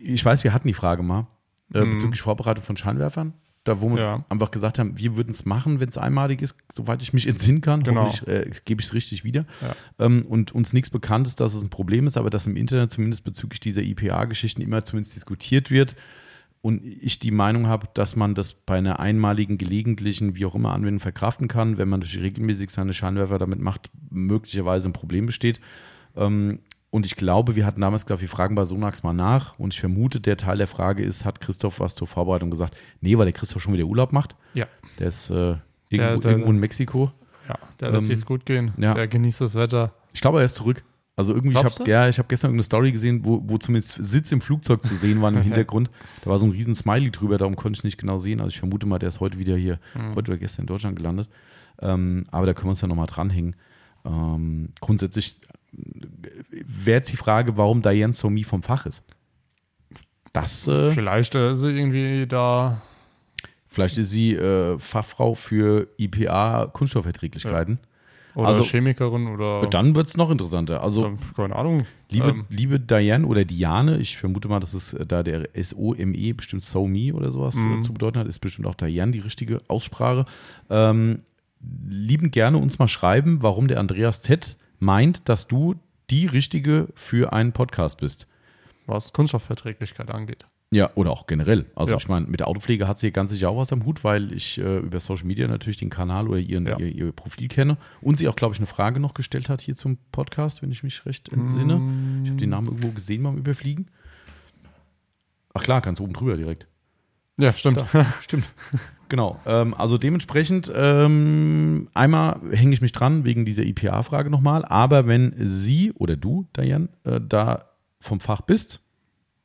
ich weiß, wir hatten die Frage mal äh, bezüglich Vorbereitung von Scheinwerfern. Da, wo wir uns Ja. einfach gesagt haben, wir würden es machen, wenn es einmalig ist, soweit ich mich entsinnen kann. Genau. Äh, gebe ich es richtig wieder. Ja. Ähm, und uns nichts bekannt ist, dass es ein Problem ist, aber dass im Internet zumindest bezüglich dieser IPA-Geschichten immer zumindest diskutiert wird. Und ich die Meinung habe, dass man das bei einer einmaligen, gelegentlichen, wie auch immer, Anwendung verkraften kann, wenn man durch regelmäßig seine Scheinwerfer damit macht, möglicherweise ein Problem besteht. Ähm, und ich glaube, wir hatten damals gesagt, wir fragen bei Sonax mal nach. Und ich vermute, der Teil der Frage ist, hat Christoph was zur Vorbereitung gesagt? Nee, weil der Christoph schon wieder Urlaub macht. Ja. Der ist äh, irgendwo, der- irgendwo in Mexiko. Ja, der lässt Ähm, sich's gut gehen. ja. Der genießt das Wetter. Ich glaube, er ist zurück. Also irgendwie, ich Glaubst habe du? ja, ich habe gestern irgendeine Story gesehen, wo, wo zumindest Sitz im Flugzeug zu sehen war im Hintergrund. Da war so ein riesen Smiley drüber, darum konnte ich nicht genau sehen. Also ich vermute mal, der ist heute wieder hier, Mhm. heute oder gestern in Deutschland gelandet. Ähm, aber da können wir uns ja nochmal dranhängen. Ähm, grundsätzlich wäre jetzt die Frage, warum Diane Somi vom Fach ist. Das, äh, Vielleicht äh, ist sie irgendwie da. vielleicht ist sie äh, Fachfrau für IPA Kunststoffverträglichkeiten. Oder Also- Chemikerin oder. Dann wird es noch interessanter. Also dann, keine Ahnung. Liebe, Ähm, liebe Diane oder Diane, ich vermute mal, dass es äh, da der S-O-M-E bestimmt So Me oder sowas äh, Mhm. zu bedeuten hat, ist bestimmt auch Diane die richtige Aussprache. Ähm, lieben gerne uns mal schreiben, warum der Andreas Z meint, dass du die richtige für einen Podcast bist. Was Kunststoffverträglichkeit angeht. Ja, oder auch generell. Also Ja. ich meine, mit der Autopflege hat sie ganz sicher auch was am Hut, weil ich äh, über Social Media natürlich den Kanal oder ihren, Ja. ihr, ihr Profil kenne und sie auch, glaube ich, eine Frage noch gestellt hat hier zum Podcast, wenn ich mich recht entsinne. Ich habe den Namen irgendwo gesehen beim Überfliegen. Ach klar, ganz oben drüber direkt. Ja, stimmt. Stimmt. Genau. Ähm, also dementsprechend, ähm, einmal hänge ich mich dran wegen dieser IPA-Frage nochmal, aber wenn Sie oder du, Diane, äh, da vom Fach bist,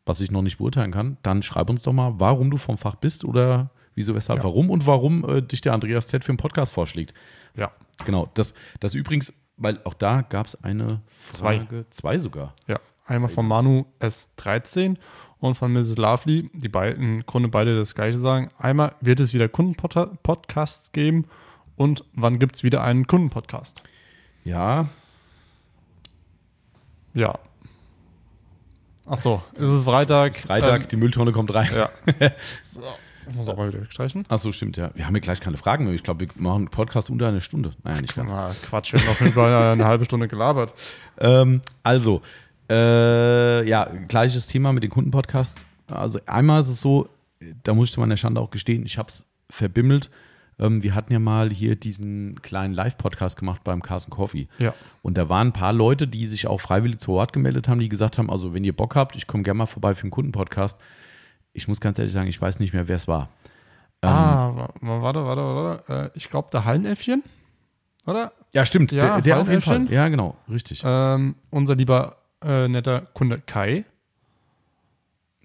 was ich noch nicht beurteilen kann, dann schreib uns doch mal, warum du vom Fach bist oder wieso, weshalb, Ja. warum und warum äh, dich der Andreas Z für einen Podcast vorschlägt. Ja. Genau. Das, das übrigens, weil auch da gab es eine Zwei. Frage, zwei sogar. Ja. Einmal von Manu S13 und von Mrs. Lovely, die beiden im Grunde beide das gleiche sagen. Einmal wird es wieder Kundenpodcasts geben und wann gibt es wieder einen Kundenpodcast? Ja, Ja. Ach so, ist es Freitag? Freitag, die Mülltonne kommt rein. Ähm, ja. so. Ich muss auch mal wieder streichen. Ach so, stimmt, ja. Wir haben ja gleich keine Fragen mehr. Ich glaube, wir machen einen Podcast unter eine Stunde. Naja, nicht ganz. Na, Quatsch, wir haben noch über eine halbe Stunde gelabert. Ähm, also, äh, ja, gleiches Thema mit den Kundenpodcasts. Also einmal ist es so, da muss ich meiner Schande auch gestehen, ich habe es verbimmelt. Ähm, wir hatten ja mal hier diesen kleinen Live-Podcast gemacht beim Carson Coffee. Ja. Und da waren ein paar Leute, die sich auch freiwillig zu Wort gemeldet haben, die gesagt haben, also wenn ihr Bock habt, ich komme gerne mal vorbei für einen Kundenpodcast. Ich muss ganz ehrlich sagen, ich weiß nicht mehr, wer es war. Ähm, ah, wa- wa- warte, warte, warte. Äh, ich glaube, der Hallenäffchen, oder? Ja, stimmt, Ja, der, der auf jeden Fall. Ja, genau, richtig. Ähm, unser lieber äh, netter Kunde Kai.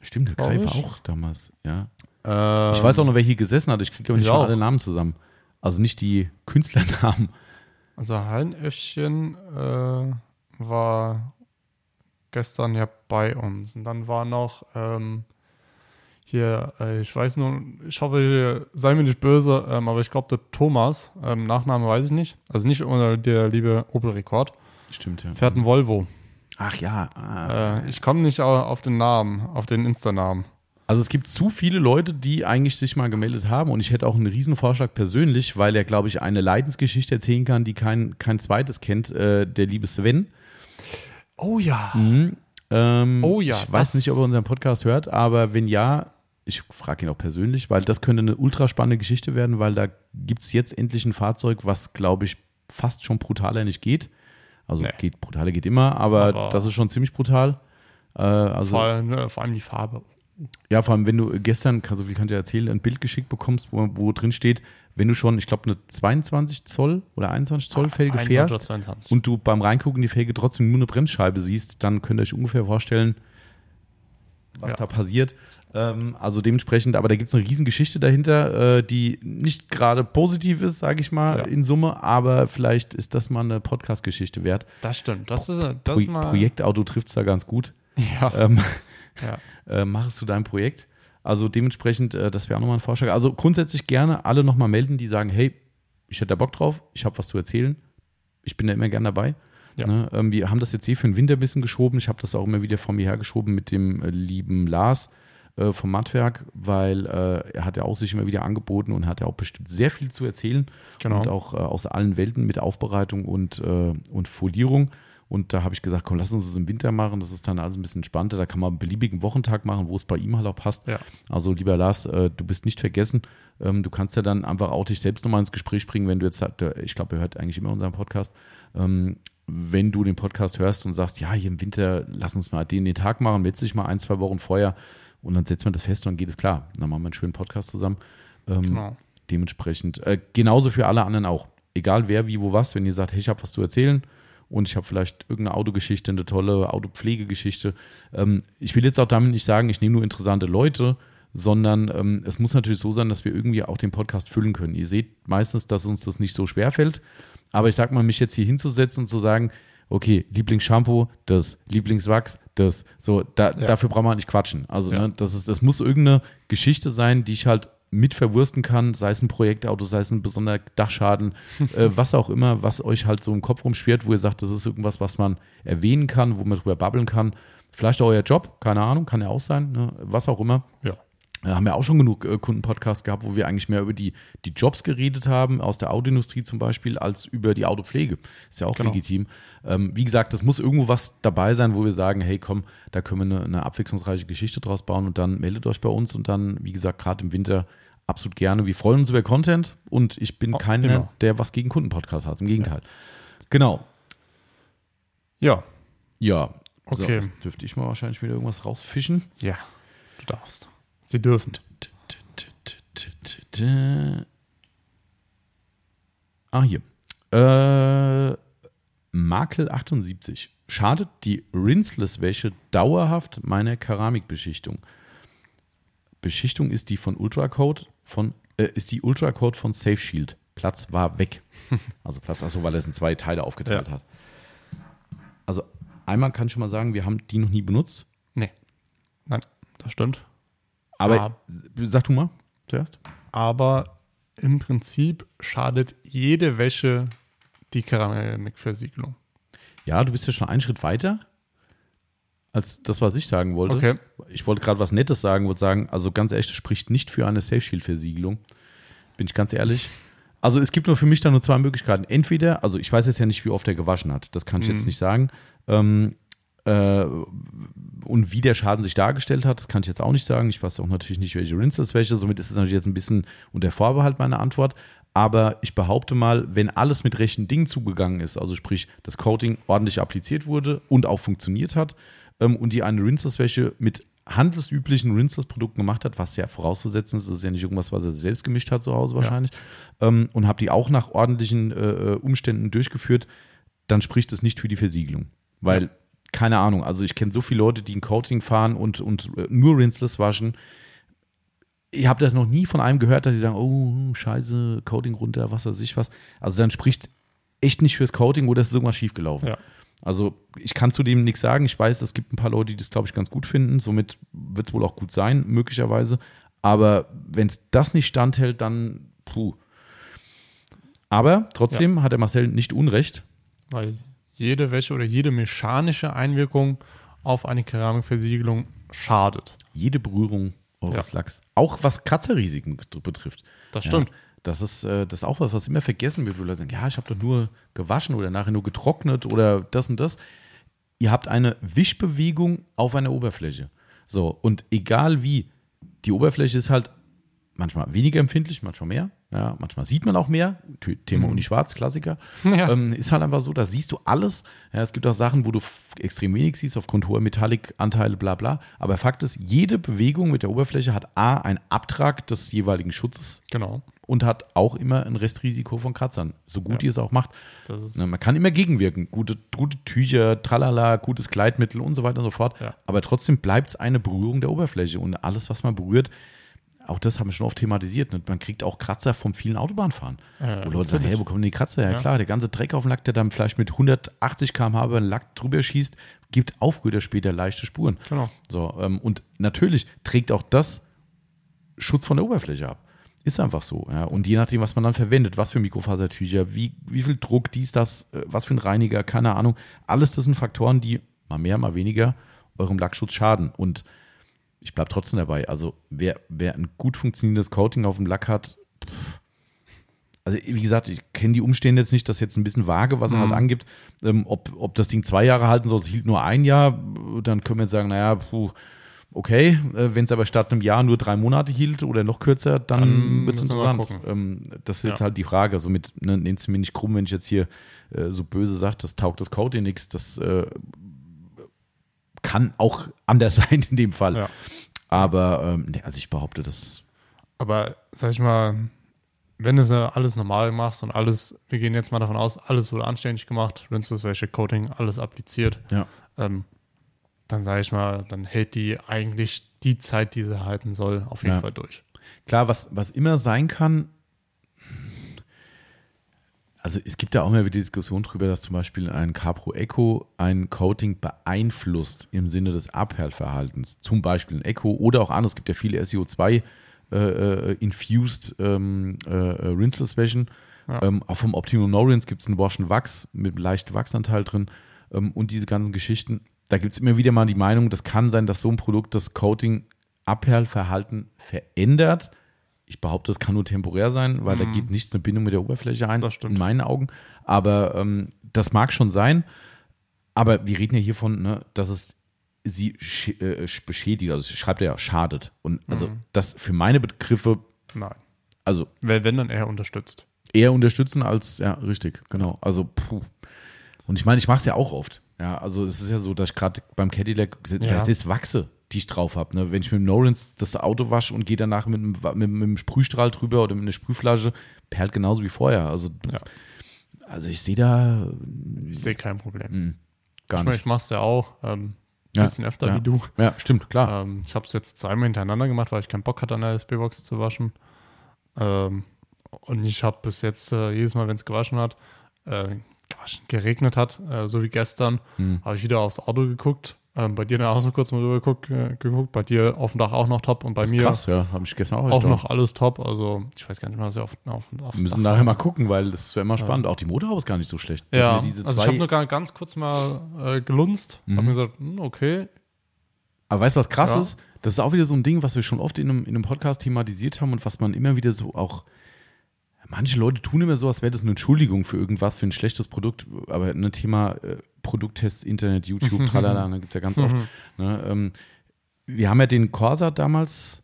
stimmt, der Kai war auch damals, ja. Ähm, Ich weiß auch noch, wer hier gesessen hat. Ich kriege aber nicht alle Namen zusammen. Also nicht die Künstlernamen. Also Hallenäffchen äh, war gestern ja bei uns. Und dann war noch ähm, hier, äh, ich weiß nur, ich hoffe, sei mir nicht böse, ähm, aber ich glaube, der Thomas, ähm, Nachname weiß ich nicht. Also nicht der liebe Opel Rekord, Stimmt, ja. fährt ein Volvo. Ach ja. Ah. Äh, ich komme nicht au- auf den Namen, auf den Insta-Namen. Also es gibt zu viele Leute, die eigentlich sich mal gemeldet haben und ich hätte auch einen riesen Vorschlag persönlich, weil er, glaube ich, eine Leidensgeschichte erzählen kann, die kein, kein zweites kennt, äh, der liebe Sven. Oh ja. Mhm. Ähm, Oh ja, Ich weiß nicht, ob er unseren Podcast hört, aber wenn ja, ich frage ihn auch persönlich, weil das könnte eine ultra spannende Geschichte werden, weil da gibt es jetzt endlich ein Fahrzeug, was, glaube ich, fast schon brutaler nicht geht. Also Nee. geht, brutaler geht immer, aber, Aber- das ist schon ziemlich brutal. Äh, also, Vor, allem, ne, vor allem die Farbe. Ja, vor allem, wenn du gestern, kann- so viel kann ich dir erzählen, ein Bild geschickt bekommst, wo, wo drin steht, wenn du schon, ich glaube, eine 22 Zoll oder 21 Zoll Felge 21 oder fährst 22. und du beim Reingucken in die Felge trotzdem nur eine Bremsscheibe siehst, dann könnt ihr euch ungefähr vorstellen, was Ja. da passiert. Ähm, also dementsprechend, aber da gibt es eine Riesengeschichte dahinter, äh, die nicht gerade positiv ist, sage ich mal, Ja. in Summe, aber vielleicht ist das mal eine Podcast-Geschichte wert. das stimmt. Das ist, das Pro mal. Projektauto trifft es da ganz gut. Ja. Ähm, ja. äh, machst du dein Projekt. Also dementsprechend, äh, das wäre auch nochmal ein Vorschlag. Also grundsätzlich gerne alle nochmal melden, die sagen, hey, ich hätte da Bock drauf, ich habe was zu erzählen. Ich bin da immer gern dabei. Ja. Ne? Ähm, wir haben das jetzt eh für den Winter ein bisschen geschoben. Ich habe das auch immer wieder von mir hergeschoben mit dem äh, lieben Lars äh, vom Mattwerk, weil äh, er hat ja auch sich immer wieder angeboten und hat ja auch bestimmt sehr viel zu erzählen. Genau. Und auch äh, aus allen Welten mit Aufbereitung und, äh, und Folierung. Und da habe ich gesagt, komm, lass uns das im Winter machen. Das ist dann alles ein bisschen entspannter. Da kann man einen beliebigen Wochentag machen, wo es bei ihm halt auch passt. Ja. Also, lieber Lars, äh, du bist nicht vergessen. Ähm, du kannst ja dann einfach auch dich selbst nochmal ins Gespräch bringen, wenn du jetzt, sagt, äh, ich glaube, er hört eigentlich immer unseren Podcast. Ähm, wenn du den Podcast hörst und sagst, ja, hier im Winter, lass uns mal den, den Tag machen, melde dich mal ein, zwei Wochen vorher und dann setzt man das fest und dann geht es klar. Dann machen wir einen schönen Podcast zusammen. Ähm, Genau. Dementsprechend, äh, genauso für alle anderen auch. Egal wer, wie, wo, was, wenn ihr sagt, hey, ich habe was zu erzählen und ich habe vielleicht irgendeine Autogeschichte, eine tolle Autopflegegeschichte. Ähm, ich will jetzt auch damit nicht sagen, ich nehme nur interessante Leute, sondern ähm, es muss natürlich so sein, dass wir irgendwie auch den Podcast füllen können. Ihr seht meistens, dass uns das nicht so schwer fällt, aber ich sag mal, mich jetzt hier hinzusetzen und zu sagen, okay, Lieblingsshampoo, das, Lieblingswachs, das, so, da, Ja. dafür brauchen wir nicht quatschen. Also, Ja. ne, das, ist, das muss irgendeine Geschichte sein, die ich halt mit verwursten kann, sei es ein Projektauto, sei es ein besonderer Dachschaden, äh, was auch immer, was euch halt so im Kopf rumschwirrt, wo ihr sagt, das ist irgendwas, was man erwähnen kann, wo man drüber babbeln kann. Vielleicht auch euer Job, keine Ahnung, kann ja auch sein, ne, was auch immer. Ja. Da haben wir auch schon genug äh, Kundenpodcasts gehabt, wo wir eigentlich mehr über die, die Jobs geredet haben, aus der Autoindustrie zum Beispiel, als über die Autopflege. Ist ja auch Genau. legitim. Ähm, wie gesagt, es muss irgendwo was dabei sein, wo wir sagen, hey komm, da können wir eine, eine abwechslungsreiche Geschichte draus bauen und dann meldet euch bei uns und dann, wie gesagt, gerade im Winter absolut gerne. Wir freuen uns über Content und ich bin Oh, keiner, immer. der was gegen Kundenpodcasts hat. Im Gegenteil. Genau. Ja. Ja. So, Okay. jetzt dürfte ich mal wahrscheinlich wieder irgendwas rausfischen. Ja. Du darfst. Sie dürfen. Ah, hier. Äh, Makel 78. Schadet die Rinseless-Wäsche dauerhaft meiner Keramikbeschichtung? Beschichtung ist die von Ultracode von äh, ist die Ultracode von Safe Shield. Platz war weg. Also Platz, achso, weil er es in zwei Teile aufgeteilt Ja. hat. Also einmal kann ich schon mal sagen, wir haben die noch nie benutzt. Nee. Nein, das stimmt. Aber Ah. sag du mal zuerst. Aber im Prinzip schadet jede Wäsche die Keramikversiegelung. Ja, du bist ja schon einen Schritt weiter als das, was ich sagen wollte. Okay. Ich wollte gerade was Nettes sagen, wollte sagen, also ganz ehrlich, das spricht nicht für eine Safe Shield Versiegelung. Bin ich ganz ehrlich. Also es gibt nur für mich da nur zwei Möglichkeiten. Entweder, also ich weiß jetzt ja nicht, wie oft er gewaschen hat, das kann ich jetzt nicht sagen. Ähm, äh, und wie der Schaden sich dargestellt hat, das kann ich jetzt auch nicht sagen. Ich weiß auch natürlich nicht, welche Rinses welche. Somit ist es natürlich jetzt ein bisschen unter Vorbehalt meine Antwort. Aber ich behaupte mal, wenn alles mit rechten Dingen zugegangen ist, also sprich, das Coating ordentlich appliziert wurde und auch funktioniert hat ähm, und die eine Rinseless-Wäsche mit handelsüblichen Rinseless-Produkten gemacht hat, was ja vorauszusetzen ist, das ist ja nicht irgendwas, was er selbst gemischt hat zu Hause wahrscheinlich, ähm, und habe die auch nach ordentlichen äh, äh, Umständen durchgeführt, dann spricht es nicht für die Versiegelung. Weil, keine Ahnung, also ich kenne so viele Leute, die ein Coating fahren und, und äh, nur Rinseless waschen. Ich habe das noch nie von einem gehört, dass sie sagen, oh, scheiße, Coating runter, was weiß ich was. Also dann spricht echt nicht fürs Coating oder es ist irgendwas schiefgelaufen. Ja. Also ich kann zu dem nichts sagen. Ich weiß, es gibt ein paar Leute, die das, glaube ich, ganz gut finden. Somit wird es wohl auch gut sein, möglicherweise. Aber wenn es das nicht standhält, dann puh. Aber trotzdem hat der Marcel nicht Unrecht. Weil jede Wäsche oder jede mechanische Einwirkung auf eine Keramikversiegelung schadet. Jede Berührung eures Ja. Lacks. Auch was Kratzerrisiken betrifft. Das stimmt. Ja, das, ist, äh, das ist auch was, was immer vergessen wird, wo Leute sagen, ja, ich habe doch nur gewaschen oder nachher nur getrocknet oder das und das. Ihr habt eine Wischbewegung auf einer Oberfläche. So, und egal wie, die Oberfläche ist halt manchmal weniger empfindlich, manchmal mehr. Ja, manchmal sieht man auch mehr. Thema Uni Schwarz, Klassiker. Ja. Ähm, ist halt einfach so, da siehst du alles. Ja, es gibt auch Sachen, wo du extrem wenig siehst, aufgrund hoher Metallikanteile, bla bla. Aber Fakt ist, jede Bewegung mit der Oberfläche hat A, einen Abtrag des jeweiligen Schutzes Genau. und hat auch immer ein Restrisiko von Kratzern, so gut Ja. ihr es auch macht. Ne, Man kann immer gegenwirken. Gute, gute Tücher, tralala, gutes Kleidmittel und so weiter und so fort. Aber trotzdem bleibt es eine Berührung der Oberfläche. Und alles, was man berührt, auch das haben wir schon oft thematisiert. Ne? Man kriegt auch Kratzer vom vielen Autobahnfahren. Ja, wo Leute sagen, hey, wo kommen denn die Kratzer her? Ja. Klar, der ganze Dreck auf dem Lack, der dann vielleicht mit 180 km/h über den Lack drüber schießt, gibt auch früher oder später leichte Spuren. Genau. So, ähm, und natürlich trägt auch das Schutz von der Oberfläche ab. Ist einfach so. Ja. Und je nachdem, was man dann verwendet, was für Mikrofasertücher, wie, wie viel Druck, dies, das, äh, was für ein Reiniger, keine Ahnung. Alles das sind Faktoren, die mal mehr, mal weniger eurem Lackschutz schaden. Und ich bleibe trotzdem dabei. Also, wer, wer ein gut funktionierendes Coating auf dem Lack hat, pff, also wie gesagt, ich kenne die Umstände jetzt nicht, das ist jetzt ein bisschen vage, was er halt angibt. Ähm, ob, ob das Ding zwei Jahre halten soll, es hielt nur ein Jahr, dann können wir jetzt sagen, naja, puh, okay, äh, wenn es aber statt einem Jahr nur drei Monate hielt oder noch kürzer, dann, Dann wird es interessant. Ähm, das ist jetzt Ja. halt die Frage. Somit ne, nehmt es mir nicht krumm, wenn ich jetzt hier äh, so böse sage, das taugt das Coating nichts. Das äh, kann auch anders sein in dem Fall. Ja. Aber ähm, also ich behaupte, das Aber sag ich mal, wenn du ja alles normal machst und alles, wir gehen jetzt mal davon aus, alles wurde anständig gemacht, Rinses, welche Coating, alles appliziert, ja. ähm, dann sage ich mal, dann hält die eigentlich die Zeit, die sie halten soll, auf jeden Ja. Fall durch. Klar, was, was immer sein kann, also es gibt ja auch immer wieder Diskussion darüber, dass zum Beispiel ein Capro Echo ein Coating beeinflusst im Sinne des Abperlverhaltens. Zum Beispiel ein Echo oder auch anders. Es gibt ja viele SEO2 äh, äh, infused ähm, äh, äh, Rinseless Wäschen. Ja. Ähm, auch vom Optimum No Rinse gibt es einen Wash Wachs mit leichtem Wachsanteil drin ähm, und diese ganzen Geschichten. Da gibt es immer wieder mal die Meinung, das kann sein, dass so ein Produkt das Coating Abperlverhalten verändert. Ich behaupte, das kann nur temporär sein, weil da geht nichts eine Bindung mit der Oberfläche ein, Mhm. In meinen Augen. Aber ähm, das mag schon sein. Aber wir reden ja hiervon, ne, dass es sie äh, beschädigt, also schreibt er ja, schadet. Und also Mhm. das für meine Begriffe, Nein. also Wenn, wenn dann eher unterstützt. eher unterstützen als, ja, richtig, genau. Also, puh. Und ich meine, ich mache es ja auch oft. Ja, also es ist ja so, dass ich gerade beim Cadillac, das ist Wachse, die ich drauf habe. Ne? Wenn ich mit dem Nolans das Auto wasche und gehe danach mit, einem- mit, mit einem Sprühstrahl drüber oder mit einer Sprühflasche, perlt genauso wie vorher. Also, Ja. also ich sehe da Ich sehe kein Problem. hm, gar ich meine, nicht. ich mache es ja auch ein Ja, bisschen öfter ja. wie du. Ja, stimmt, klar. Ähm, ich habe es jetzt zweimal hintereinander gemacht, weil ich keinen Bock hatte, an der SB-Box zu waschen. Ähm, und ich habe bis jetzt äh, jedes Mal, wenn es gewaschen hat, äh, gewaschen, geregnet hat, äh, so wie gestern, Hm. habe ich wieder aufs Auto geguckt. Ähm, bei dir dann auch so kurz mal rüber geguckt, äh, geguckt. Bei dir auf dem Dach auch noch top und bei Das ist mir krass, ja, habe ich gestern auch auch noch alles top. Also ich weiß gar nicht mehr, was ich auf, auf, aufs Wir müssen Dach nachher mal gucken, weil das ist ja immer spannend. Auch die Motorhaube ist gar nicht so schlecht. Das Ja, also ich habe nur ganz kurz mal äh, gelunzt, Mhm. habe mir gesagt, hm, okay, Aber weißt du, was krass Ja. ist? Das ist auch wieder so ein Ding, was wir schon oft in einem, in einem Podcast thematisiert haben und was man immer wieder so auch. Manche Leute tun immer so, als wäre das eine Entschuldigung für irgendwas, für ein schlechtes Produkt. Aber ein Thema äh, Produkttests, Internet, YouTube, tralala, da gibt es ja ganz oft. Ne, ähm, wir haben ja den Corsa damals,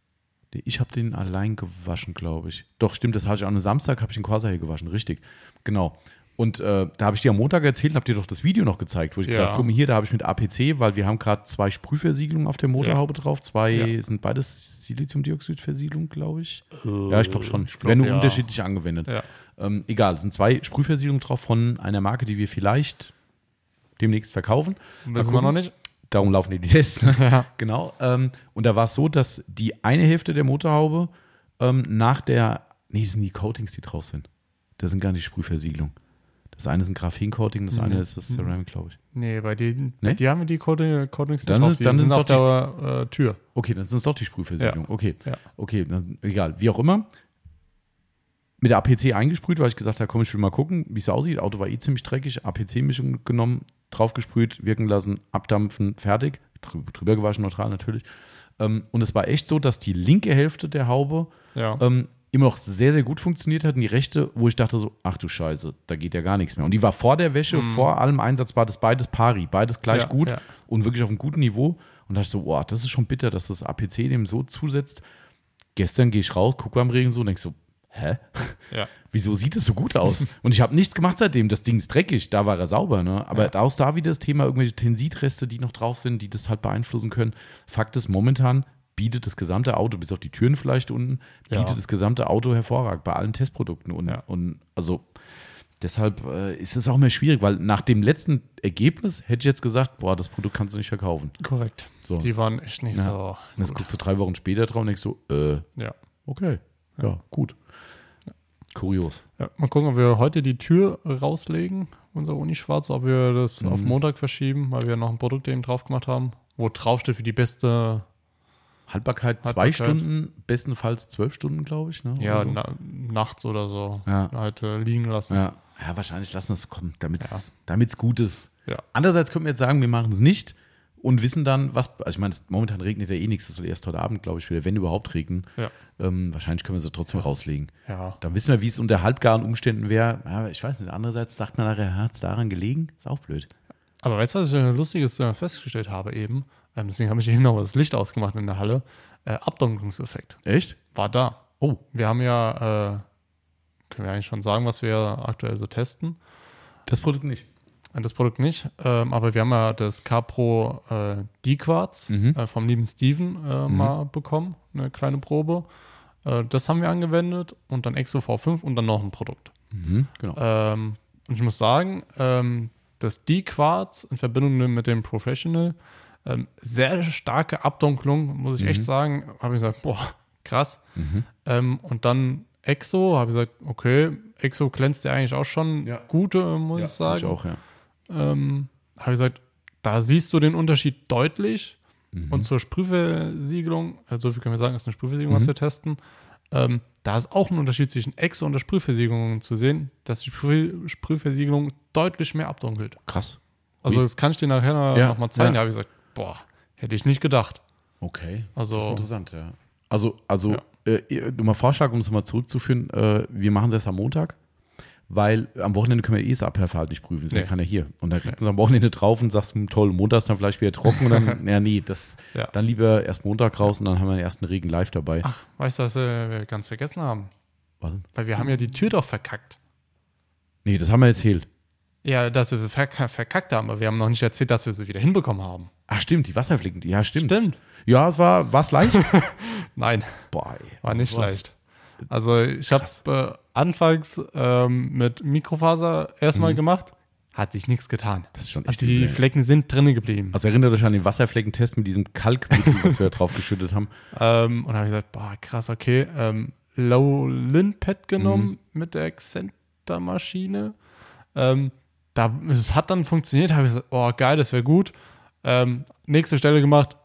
ich habe den allein gewaschen, glaube ich. Doch, stimmt, das hatte ich auch am Samstag, habe ich den Corsa hier gewaschen, richtig. Genau. Und äh, da habe ich dir am Montag erzählt, habe dir doch das Video noch gezeigt, wo ich Ja. gesagt habe, guck mal hier, da habe ich mit APC, weil wir haben gerade zwei Sprühversiegelungen auf der Motorhaube drauf. Zwei Ja. sind beides Siliziumdioxidversiegelung, glaube ich. Äh, Ja, ich glaube schon. ich glaub, Werden nur ja. unterschiedlich angewendet. Ja. Ähm, egal, es sind zwei Sprühversiegelungen drauf von einer Marke, die wir vielleicht demnächst verkaufen. Wissen wir noch nicht. Darum laufen die Tests. Ja. Genau. Ähm, und da war es so, dass die eine Hälfte der Motorhaube ähm, nach der, nee, das sind die Coatings, die drauf sind. Das sind gar nicht Sprühversiegelung. Das eine ist ein Graphen-Coating, das eine Mhm. ist das Ceramic, glaube ich. Nee, bei denen, Nee? die haben wir die Code- Codings Dann nicht sind- dann sind auf der äh, Tür. Okay, dann sind es doch die Sprühversiegelung. Okay, Ja. okay, dann, egal. Wie auch immer. Mit der APC eingesprüht, weil ich gesagt habe, komm, ich will mal gucken, wie es aussieht. Auto war eh ziemlich dreckig. APC-Mischung genommen, draufgesprüht, wirken lassen, abdampfen, fertig. Drü- Drüber gewaschen, neutral natürlich. Ähm, und es war echt so, dass die linke Hälfte der Haube Ja. ähm, immer noch sehr, sehr gut funktioniert hat. Und die rechte, wo ich dachte so, ach du Scheiße, da geht ja gar nichts mehr. Und die war vor der Wäsche, vor allem einsatzbar, das beides pari, beides gleich Ja, gut ja. und wirklich auf einem guten Niveau. Und da dachte ich so, boah, das ist schon bitter, dass das APC dem so zusetzt. Gestern gehe ich raus, gucke beim Regen so und denk so, hä? ja. Wieso sieht es so gut aus? Und ich habe nichts gemacht seitdem. Das Ding ist dreckig, da war er sauber, ne? Aber Ja. da ist da wieder das Thema, irgendwelche Tensitreste, die noch drauf sind, die das halt beeinflussen können. Fakt ist, momentan bietet das gesamte Auto, bis auf die Türen vielleicht unten, Ja. bietet das gesamte Auto hervorragend bei allen Testprodukten. Und, Ja. und also deshalb äh, ist es auch mehr schwierig, weil nach dem letzten Ergebnis hätte ich jetzt gesagt, boah, das Produkt kannst du nicht verkaufen. Korrekt. So. Die waren echt nicht Ja. so. Und jetzt gut. guckst du drei Wochen später drauf und denkst so, äh, Ja. okay, ja, gut. Kurios. ja. Mal gucken, ob wir heute die Tür rauslegen, unser Uni-Schwarz, ob wir das Mhm. auf Montag verschieben, weil wir noch ein Produkt eben drauf gemacht haben, wo drauf steht für die beste, Haltbarkeit zwei Haltbarkeit. Stunden, bestenfalls zwölf Stunden, glaube ich. Ne? ja, so. na, nachts oder so, Ja. halt äh, liegen lassen. ja. ja, wahrscheinlich lassen wir es kommen, damit es Ja. gut ist. Ja. Andererseits könnten wir jetzt sagen, wir machen es nicht und wissen dann, was. Also ich meine, momentan regnet ja eh nichts, das soll erst heute Abend, glaube ich, wieder, wenn überhaupt regnen. Ja. Ähm, wahrscheinlich können wir sie trotzdem rauslegen. Ja. Dann wissen wir, wie es unter halbgaren Umständen wäre. Ja, ich weiß nicht, andererseits sagt man nachher, hat es daran gelegen? Ist auch blöd. Aber weißt du, was ich äh, Lustiges festgestellt habe eben? Ähm, deswegen habe ich eben noch das Licht ausgemacht in der Halle. Äh, Abdunklungseffekt Echt? war da. Oh. Wir haben ja, äh, können wir eigentlich schon sagen, was wir aktuell so testen. Das Produkt nicht. Äh, Das Produkt nicht, ähm, aber wir haben ja das Capro äh, D-Quarz Mhm. äh, vom lieben Steven äh, mal bekommen, eine kleine Probe. Äh, das haben wir angewendet und dann Exo V5 und dann noch ein Produkt. Mhm, genau. Ähm, und ich muss sagen, ähm, das D-Quarz in Verbindung mit dem Professional, ähm, sehr starke Abdunklung, muss ich echt sagen. Habe ich gesagt, boah, krass. Mhm. Ähm, und dann Exo, habe ich gesagt, okay, Exo glänzt ja eigentlich auch schon Ja. gute, äh, muss ich sagen. Ich auch, ja. Ähm, habe ich gesagt, da siehst du den Unterschied deutlich. Mhm. Und zur Sprühversiegelung, also so viel können wir sagen, ist eine Sprühversiegelung, was wir testen. Ähm, da ist auch ein Unterschied zwischen Exo und der Sprühversiegelung zu sehen, dass die Sprüh Sprühversiegelung deutlich mehr abdunkelt. Krass. Also Wie? das kann ich dir nachher Ja, noch mal zeigen. ja. Da habe ich gesagt, boah, hätte ich nicht gedacht. Okay. Also- das ist interessant, ja. Also, also Ja. äh, mal Vorschlag, um es mal zurückzuführen, äh, wir machen das am Montag, weil am Wochenende können wir eh das Abhörverhalten nicht prüfen, ist ja Nee. keiner hier. Und dann kriegt uns am Wochenende drauf und sagst, hm, toll, Montag ist dann vielleicht wieder trocken und dann, ja, nee, das, Ja. dann lieber erst Montag raus und dann haben wir den ersten Regen live dabei. Ach, weißt du, was äh, wir ganz vergessen haben? Was? Weil wir haben ja die Tür doch verkackt. Nee, das haben wir erzählt. Ja, dass wir sie verk verkackt haben, aber wir haben noch nicht erzählt, dass wir sie wieder hinbekommen haben. Ach, stimmt, die Wasserflecken, ja, stimmt. Stimmt. Ja, es war, war's leicht? Nein, Boah, ey. war nicht Was? leicht. Also ich habe äh, anfangs ähm, mit Mikrofaser erstmal gemacht, hat sich nichts getan. Das ist schon Also echt die übel, ey. Flecken sind drinnen geblieben. Also erinnert euch an den Wasserfleckentest mit diesem Kalkmittel, was wir drauf geschüttet haben. Ähm, und da habe ich gesagt, boah, krass, okay. Ähm, Low Lin Pad genommen Mhm. mit der Xenta-Maschine. Ähm, da, es hat dann funktioniert, habe ich gesagt, oh, geil, das wäre gut. Ähm, nächste Stelle gemacht,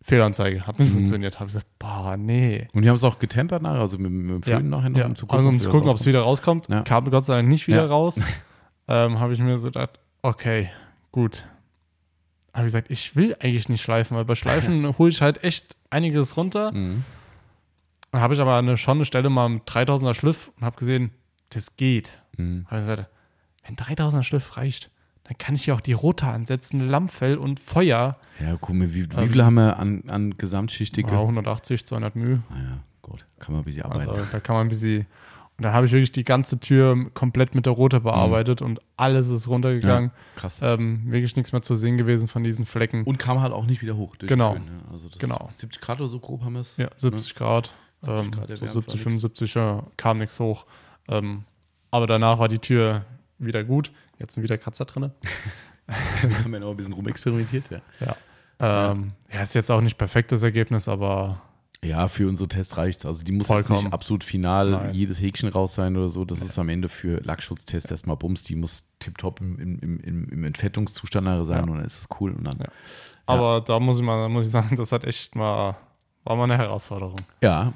Fehlanzeige, hat nicht Mhm. funktioniert. Habe ich gesagt, boah, nee. Und die haben es auch getempert nachher, also mit, mit dem Föhn nachher noch, ja. um zu also, um zu gucken, ob es wieder rauskommt. Ja. Kam Gott sei Dank nicht wieder Ja. raus. ähm, habe ich mir so gedacht, okay, gut. Habe ich gesagt, ich will eigentlich nicht schleifen, weil bei Schleifen hole ich halt echt einiges runter. Mhm. Dann habe ich aber eine, schon eine Stelle mal mit 3000er Schliff und habe gesehen, das geht. Mhm. Habe ich gesagt, wenn 3000er Schliff reicht, dann kann ich ja auch die Rotor ansetzen, Lammfell und Feuer. Ja, guck mal, wie, wie Ähm, viel haben wir an, an Gesamtschichtdicke? Ja, 180, 200 Mühe. Naja, gut, kann man ein bisschen arbeiten. Also da kann man ein bisschen. Und dann habe ich wirklich die ganze Tür komplett mit der Rotor bearbeitet und alles ist runtergegangen. Krass. Ähm, wirklich nichts mehr zu sehen gewesen von diesen Flecken. Und kam halt auch nicht wieder hoch. Genau. Föhn, ne? Also Genau. 70 Grad oder so grob haben wir es. Ja, 70 Grad. 70 ähm, Grad, so Wärme 70, war nix. 75 ja, kam nichts hoch. Ähm, aber danach war die Tür wieder gut. Jetzt sind wieder Kratzer drin. Wir haben ja noch ein bisschen rumexperimentiert. Ja. Ja. Ähm, ja, ist jetzt auch nicht perfektes Ergebnis, aber ja, für unsere Tests reicht es. Also die muss Vollkommen. jetzt nicht absolut final Nein. jedes Häkchen raus sein oder so. Das ist am Ende für Lackschutztest erstmal Bums. Die muss tipptopp im, im, im, im, Entfettungszustand sein Ja. und dann ist es cool. Und dann, Ja. aber da muss ich mal, da muss ich sagen, das hat echt mal, war mal eine Herausforderung. Ja,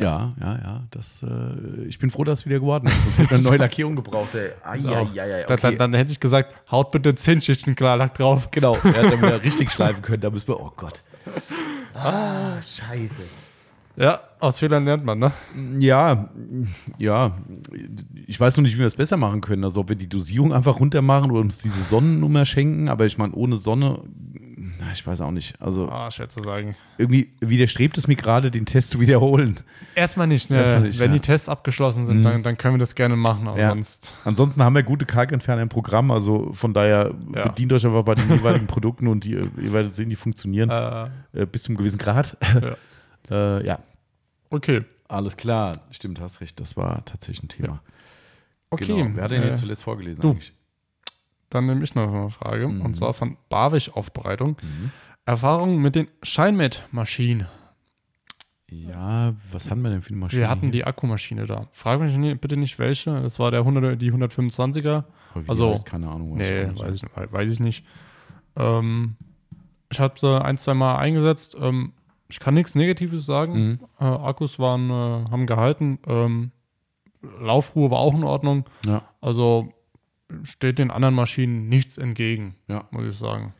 ja, ja, ja. Das, äh, ich bin froh, dass es wieder geworden ist. Sonst hätte man eine neue Lackierung gebraucht. Ey. Ah, ja, ja, okay. dann, dann hätte ich gesagt, haut bitte 10 Schichten Klarlack drauf. genau, er dann wieder richtig schleifen können. Da müssen wir, oh Gott. Ah, scheiße. Ja, aus Fehlern lernt man, ne? Ja, ja. Ich weiß noch nicht, wie wir es besser machen können. Also, ob wir die Dosierung einfach runter machen oder uns diese Sonnennummer schenken. Aber ich meine, ohne Sonne, ich weiß auch nicht. Also, Ah, schwer zu sagen. irgendwie widerstrebt es mir gerade, den Test zu wiederholen. Erstmal nicht, ne? Erstmal nicht, Wenn ja. die Tests abgeschlossen sind, Mhm. dann, dann können wir das gerne machen, aber Ja. sonst. Ansonsten haben wir gute Kalkentferner im Programm. Also, von daher Ja. bedient euch einfach bei den jeweiligen Produkten und die, ihr werdet sehen, die funktionieren Äh, äh, bis zu einem gewissen Grad. Ja. äh, ja, okay. alles klar. Stimmt, hast recht. Das war tatsächlich ein Thema. Okay. Genau. Wer hat denn äh, jetzt zuletzt vorgelesen du. eigentlich? Dann nehme ich noch eine Frage. Mhm. Und zwar von Barwig Aufbereitung. Mhm. Erfahrungen mit den Scheinmet-Maschinen. Ja, was hatten wir denn für eine Maschine? Wir hatten die Akkumaschine da. Frag mich bitte nicht welche. Das war der 100, die 125er. Aber wie die also- heißt, keine Ahnung. Nee, weiß ich, weiß ich nicht. Ähm, ich habe sie ein, zwei Mal eingesetzt. Ähm, ich kann nichts Negatives sagen. Mhm. Äh, Akkus waren, äh, haben gehalten. Ähm, Laufruhe war auch in Ordnung. Ja, Also steht den anderen Maschinen nichts entgegen, ja. muss ich sagen.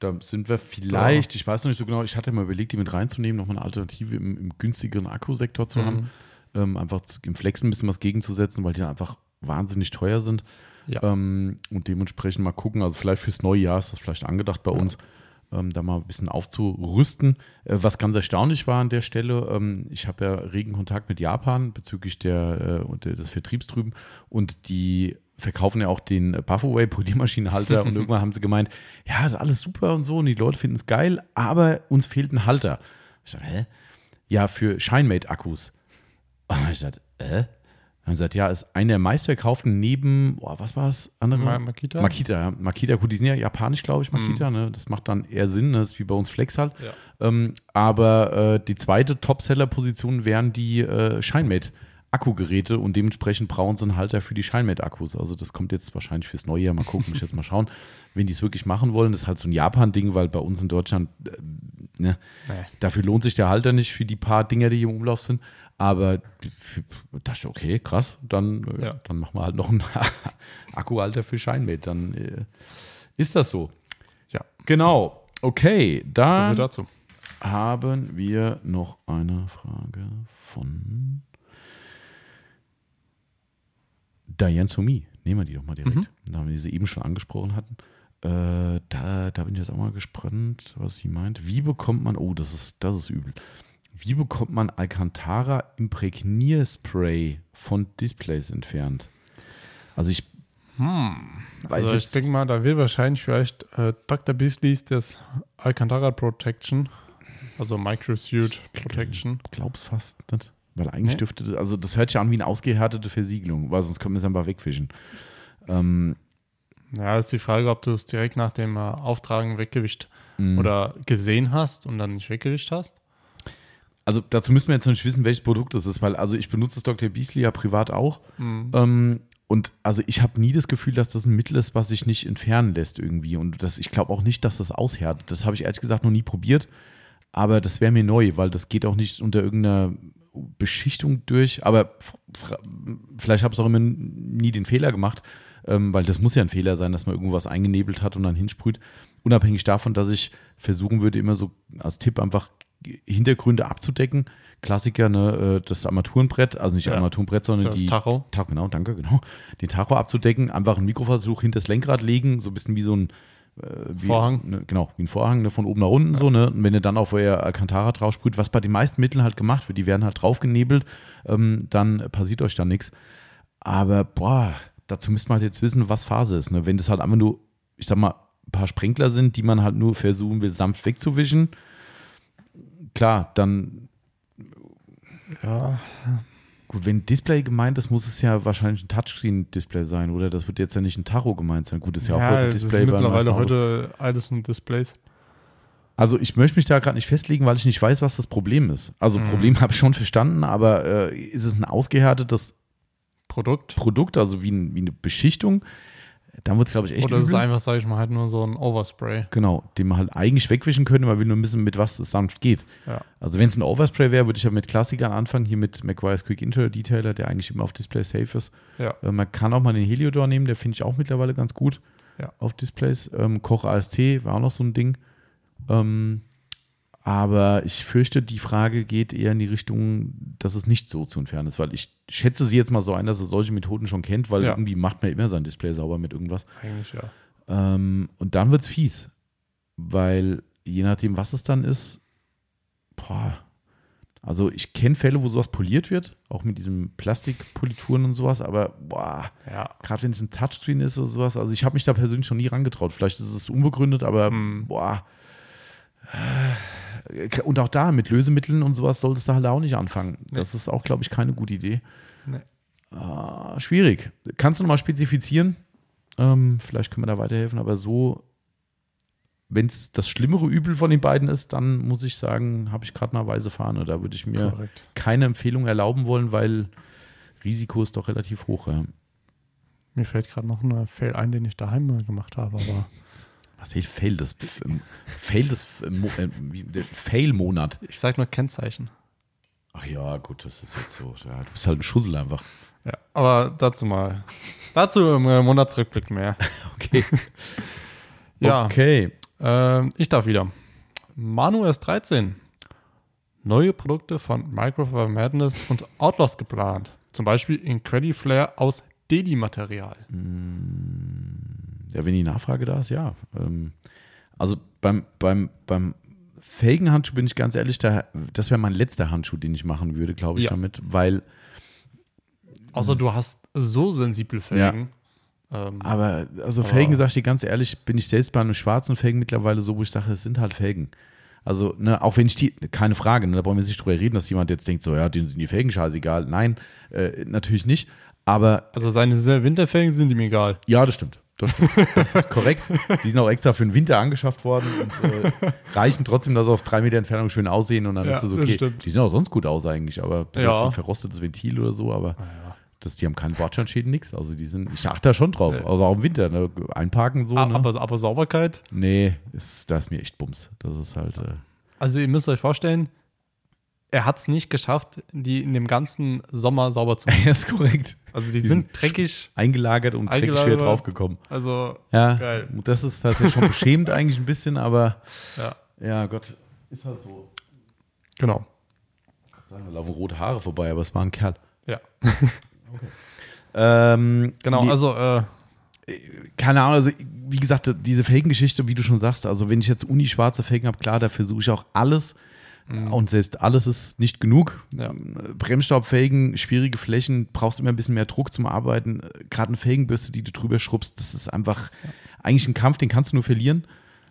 Da sind wir vielleicht, ich weiß noch nicht so genau, ich hatte mal überlegt, die mit reinzunehmen, nochmal eine Alternative im, im günstigeren Akkusektor zu Mhm. haben. Ähm, einfach im Flex ein bisschen was gegenzusetzen, weil die dann einfach wahnsinnig teuer sind. Ja. Ähm, und dementsprechend mal gucken, also vielleicht fürs neue Jahr ist das vielleicht angedacht bei uns, ähm, da mal ein bisschen aufzurüsten. Äh, was ganz erstaunlich war an der Stelle, ähm, ich habe ja regen Kontakt mit Japan bezüglich der, äh, und der, des Vertriebs drüben und die verkaufen ja auch den Buffaway Poliermaschinenhalter und irgendwann haben sie gemeint, ja, ist alles super und so und die Leute finden es geil, aber uns fehlt ein Halter. Ich sage, hä? Ja, für Shinemate-Akkus. Und ich gesagt, äh? Dann haben sie gesagt, ja, ist einer der meistverkauften neben, boah, was war es? Andere? Ma- Makita? Makita, ja. Makita, gut, die sind ja japanisch, glaube ich, Makita, ne? Das macht dann eher Sinn, ne? das ist wie bei uns Flex halt. Ja. Ähm, aber äh, die zweite Top-Seller-Position wären die äh, Shinemate. Akkugeräte und dementsprechend brauchen sie einen Halter für die Shinemate-Akkus. Also das kommt jetzt wahrscheinlich fürs neue Jahr. Mal gucken, muss jetzt mal schauen, wenn die es wirklich machen wollen. Das ist halt so ein Japan-Ding, weil bei uns in Deutschland, äh, ne, Nee. dafür lohnt sich der Halter nicht für die paar Dinger, die hier im Umlauf sind. Aber dachte ich, okay, krass, dann, äh, Ja. dann machen wir halt noch einen Akkuhalter für Shinemate. Dann äh, ist das so. Ja. Genau. Okay, So dann dazu. haben wir noch eine Frage von Diane Sumi. Nehmen wir die doch mal direkt. Mhm. Da wir sie eben schon angesprochen hatten. Äh, da, da bin ich jetzt auch mal gespannt, was sie meint. Wie bekommt man, oh, das ist, das ist übel. Wie bekommt man Alcantara Imprägnierspray von Displays entfernt? Also ich weiß Also ich denke mal, da will wahrscheinlich vielleicht äh, Dr. Beasleys das Alcantara Protection, also Microsuit Protection. glaub's fast nicht. Weil eigentlich Nee. dürfte, das- also das hört sich an wie eine ausgehärtete Versiegelung, weil sonst können wir es einfach wegfischen. Ähm, Ja, ist die Frage, ob du es direkt nach dem äh, Auftragen weggewischt mh. oder gesehen hast und dann nicht weggewischt hast. also dazu müssen wir jetzt noch nicht wissen, welches Produkt das ist, weil also ich benutze das Dr. Beasley ja privat auch. Mhm. Ähm, und also ich habe nie das Gefühl, dass das ein Mittel ist, was sich nicht entfernen lässt irgendwie. Und das, ich glaube auch nicht, dass das aushärtet. Das habe ich ehrlich gesagt noch nie probiert. Aber das wäre mir neu, weil das geht auch nicht unter irgendeiner Beschichtung durch. Aber vielleicht habe ich auch immer nie den Fehler gemacht, ähm, weil das muss ja ein Fehler sein, dass man irgendwas eingenebelt hat und dann hinsprüht. Unabhängig davon, dass ich versuchen würde, immer so als Tipp einfach Hintergründe abzudecken. Klassiker, ne, äh, das Armaturenbrett, also nicht Ja. Armaturenbrett, sondern Das die Tacho. Tacho, genau, danke, genau. Den Tacho abzudecken, einfach einen Mikroversuch hinter das Lenkrad legen, so ein bisschen wie so ein wie, Vorhang. Ne, genau, wie ein Vorhang, ne, von oben nach unten so, ne? Und wenn ihr dann auf euer Alcantara drauf sprüht, was bei den meisten Mitteln halt gemacht wird, die werden halt draufgenebelt, ähm, dann passiert euch da nichts. Aber boah, dazu müsste man halt jetzt wissen, was Phase ist. Ne? Wenn das halt einfach nur, ich sag mal, ein paar Sprenkler sind, die man halt nur versuchen will, sanft wegzuwischen, klar, dann Ja, Gut, wenn Display gemeint ist, muss es ja wahrscheinlich ein Touchscreen-Display sein, oder? Das wird jetzt ja nicht ein Tacho gemeint sein. Gut, ist ja, auch ja heute es ist Display den mittlerweile heute alles nur Displays. Also ich möchte mich da gerade nicht festlegen, weil ich nicht weiß, was das Problem ist. Also Mhm. Problem habe ich schon verstanden, aber äh, ist es ein ausgehärtetes Produkt. Produkt, also wie, ein, wie eine Beschichtung? Dann wird es, glaube ich, echt Oder es ist einfach, sage ich mal, halt nur so ein Overspray. Genau, den man halt eigentlich wegwischen könnte, man will nur wissen, mit was es sanft geht. Ja. Also wenn es ein Overspray wäre, würde ich ja mit Klassikern anfangen, hier mit McGuire's Quick Interior Detailer, der eigentlich immer auf Display safe ist. Ja. Äh, man kann auch mal den Heliodor nehmen, der finde ich auch mittlerweile ganz gut Ja. auf Displays. Ähm, Koch AST war auch noch so ein Ding. Ähm, aber ich fürchte, die Frage geht eher in die Richtung, dass es nicht so zu entfernen ist, weil ich schätze sie jetzt mal so ein, dass es solche Methoden schon kennt, weil Ja. irgendwie macht man immer sein Display sauber mit irgendwas. Eigentlich ja. Ähm, und dann wird es fies, weil je nachdem, was es dann ist, boah, also ich kenne Fälle, wo sowas poliert wird, auch mit diesen Plastikpolituren und sowas, aber boah, Ja. gerade wenn es ein Touchscreen ist oder sowas, also ich habe mich da persönlich schon nie rangetraut. Vielleicht ist es unbegründet, aber Hm. boah. Äh, Und auch da mit Lösemitteln und sowas solltest du halt auch nicht anfangen. Das ist auch, glaube ich, keine gute Idee. Nee. Ah, schwierig. Kannst du nochmal spezifizieren? Ähm, vielleicht können wir da weiterhelfen, aber so, wenn es das schlimmere Übel von den beiden ist, dann muss ich sagen, habe ich gerade mal weise Fahne. Da würde ich mir Korrekt. keine Empfehlung erlauben wollen, weil Risiko ist doch relativ hoch. Ja. Mir fällt gerade noch ein Fail ein, den ich daheim mal gemacht habe, aber Was heißt Fail des, ähm, Fail des äh, Mo- äh, wie- der Fail-Monat? ich sage nur Kennzeichen. Ach ja, gut, das ist jetzt so. Ja, du bist halt ein Schussel einfach. Ja, aber dazu mal. dazu im äh, Monatsrückblick mehr. Okay. Ja, Okay. ähm, ich darf wieder. Manu S13. Neue Produkte von Microfiber Madness und Outlaws geplant. Zum Beispiel in Flare aus Dedi-Material. Ja, wenn die Nachfrage da ist, ja. Ähm, also beim, beim, beim Felgenhandschuh bin ich ganz ehrlich, da, das wäre mein letzter Handschuh, den ich machen würde, glaube ich, Ja. damit, weil, Außer du hast so sensible Felgen. Ähm, aber, also Aber- Felgen, sag ich dir ganz ehrlich, bin ich selbst bei einem schwarzen Felgen mittlerweile so, wo ich sage, es sind halt Felgen. Also, ne, auch wenn ich die, keine Frage, ne, da brauchen wir nicht drüber reden, dass jemand jetzt denkt, so, ja, denen sind die Felgen scheißegal. Nein, äh, natürlich nicht. Aber also seine Winterfelgen sind ihm egal. Ja, das stimmt. Das stimmt. Das ist korrekt. Die sind auch extra für den Winter angeschafft worden und äh, reichen trotzdem, dass sie auf drei Meter Entfernung schön aussehen und dann Ja, ist das das okay. stimmt. die sehen auch sonst gut aus eigentlich, aber bis Ja. auf ein verrostetes Ventil oder so, aber das, die haben keinen Bordsteinschäden, nix. Also die sind, ich achte da schon drauf. Nee. Also auch im Winter, ne? Einparken so. Ah, ne? aber, aber Sauberkeit. nee, ist, da ist mir echt Bums. Das ist halt. Äh, Also ihr müsst euch vorstellen, er hat es nicht geschafft, die in dem ganzen Sommer sauber zu machen. ja, ist korrekt. Also die, Die sind sind dreckig. Eingelagert und dreckig schwer Eingelagert. draufgekommen. Also Ja, Geil. das ist tatsächlich schon beschämend eigentlich ein bisschen, aber ja. ja, Gott. ist halt so. Genau. Ich kann sagen, da laufen rote Haare vorbei, aber es war ein Kerl. Ja. Ähm, Genau, nee, also äh, keine Ahnung, also wie gesagt, diese Felgen-Geschichte, wie du schon sagst, also wenn ich jetzt uni-schwarze Felgen habe, klar, da versuche ich auch alles. Und selbst alles ist nicht genug. Ja. Bremsstaubfelgen, schwierige Flächen, brauchst immer ein bisschen mehr Druck zum Arbeiten. Gerade eine Felgenbürste, die du drüber schrubbst, das ist einfach eigentlich ein Kampf, den kannst du nur verlieren.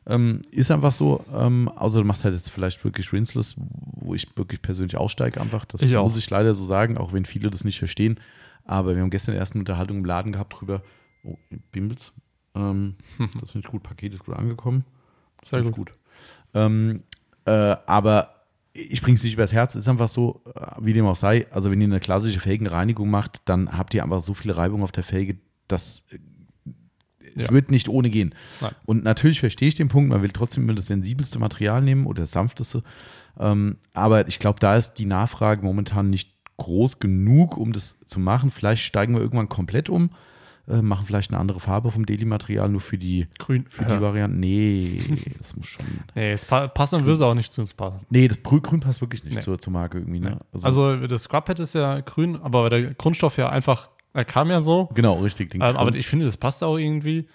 Ähm, ist einfach so. Ähm, außer du machst halt jetzt vielleicht wirklich Rinseless, wo ich wirklich persönlich aussteige einfach. Das Ich muss ich leider so sagen, auch wenn viele das nicht verstehen. Aber wir haben gestern erst eine Unterhaltung im Laden gehabt drüber. Oh, Bimbels. Ähm, das finde ich gut. Paket ist gut angekommen. Das Sehr finde ich gut. Ähm, äh, aber ich bringe es nicht übers Herz. Ist einfach so, äh, wie dem auch sei. Also, wenn ihr eine klassische Felgenreinigung macht, dann habt ihr einfach so viel Reibung auf der Felge, dass äh, es Ja. wird nicht ohne gehen. Nein. Und natürlich verstehe ich den Punkt, man will trotzdem immer das sensibelste Material nehmen oder das sanfteste. Ähm, aber ich glaube, da ist die Nachfrage momentan nicht groß genug, um das zu machen. Vielleicht steigen wir irgendwann komplett um, äh, machen vielleicht eine andere Farbe vom Daily-Material nur für die, grün. für die Varianten. Nee, das muss schon. nee, es pa passt und würde auch nicht zu uns passen. Nee, das Grün, passt wirklich nicht Nee. zur, zur Marke irgendwie. Ne? Also, das Scrubhead ist ja grün, aber der Grundstoff ja einfach, er kam ja so. genau, richtig. Ähm, aber ich finde, das passt auch irgendwie.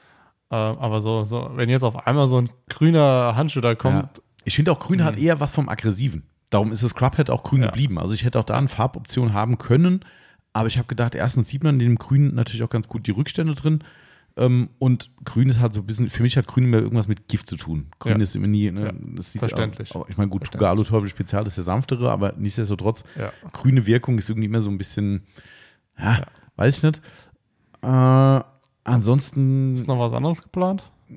Ähm, aber so, so, wenn jetzt auf einmal so ein grüner Handschuh da ja. kommt, Ich finde auch Grün hat eher was vom Aggressiven. Darum ist das Scrubhead auch grün Ja. geblieben. Also ich hätte auch da eine Farboption haben können, aber ich habe gedacht, erstens sieht man in dem Grün natürlich auch ganz gut die Rückstände drin. Ähm, und Grün ist halt so ein bisschen, für mich hat Grün immer irgendwas mit Gift zu tun. Grün Ja. ist immer nie, ne, Ja, das sieht verständlich. Auch, ich meine, gut. Tuga Alu-Teufel Spezial ist der sanftere, aber nichtsdestotrotz, ja. grüne Wirkung ist irgendwie immer so ein bisschen, ja, weiß ich nicht. Äh, ansonsten. ist noch was anderes geplant? Mm,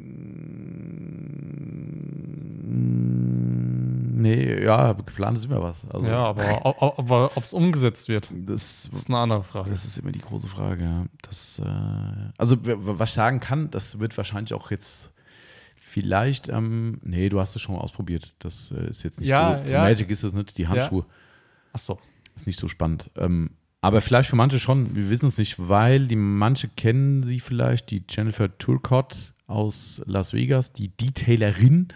Nee, ja, geplant ist immer was. Also, ja, aber ob es umgesetzt wird, das, ist eine andere Frage. das ist immer die große Frage. Ja. Das, äh, also, was ich sagen kann, das wird wahrscheinlich auch jetzt vielleicht, ähm, nee, du hast es schon mal ausprobiert. Das äh, ist jetzt nicht Ja, so, ja. Magic ist es nicht, die Handschuhe. Ach so. Ist nicht so spannend. Ähm, aber vielleicht für manche schon, wir wissen es nicht, weil die manche kennen sie vielleicht, die Jennifer Turcott aus Las Vegas, die Detailerin,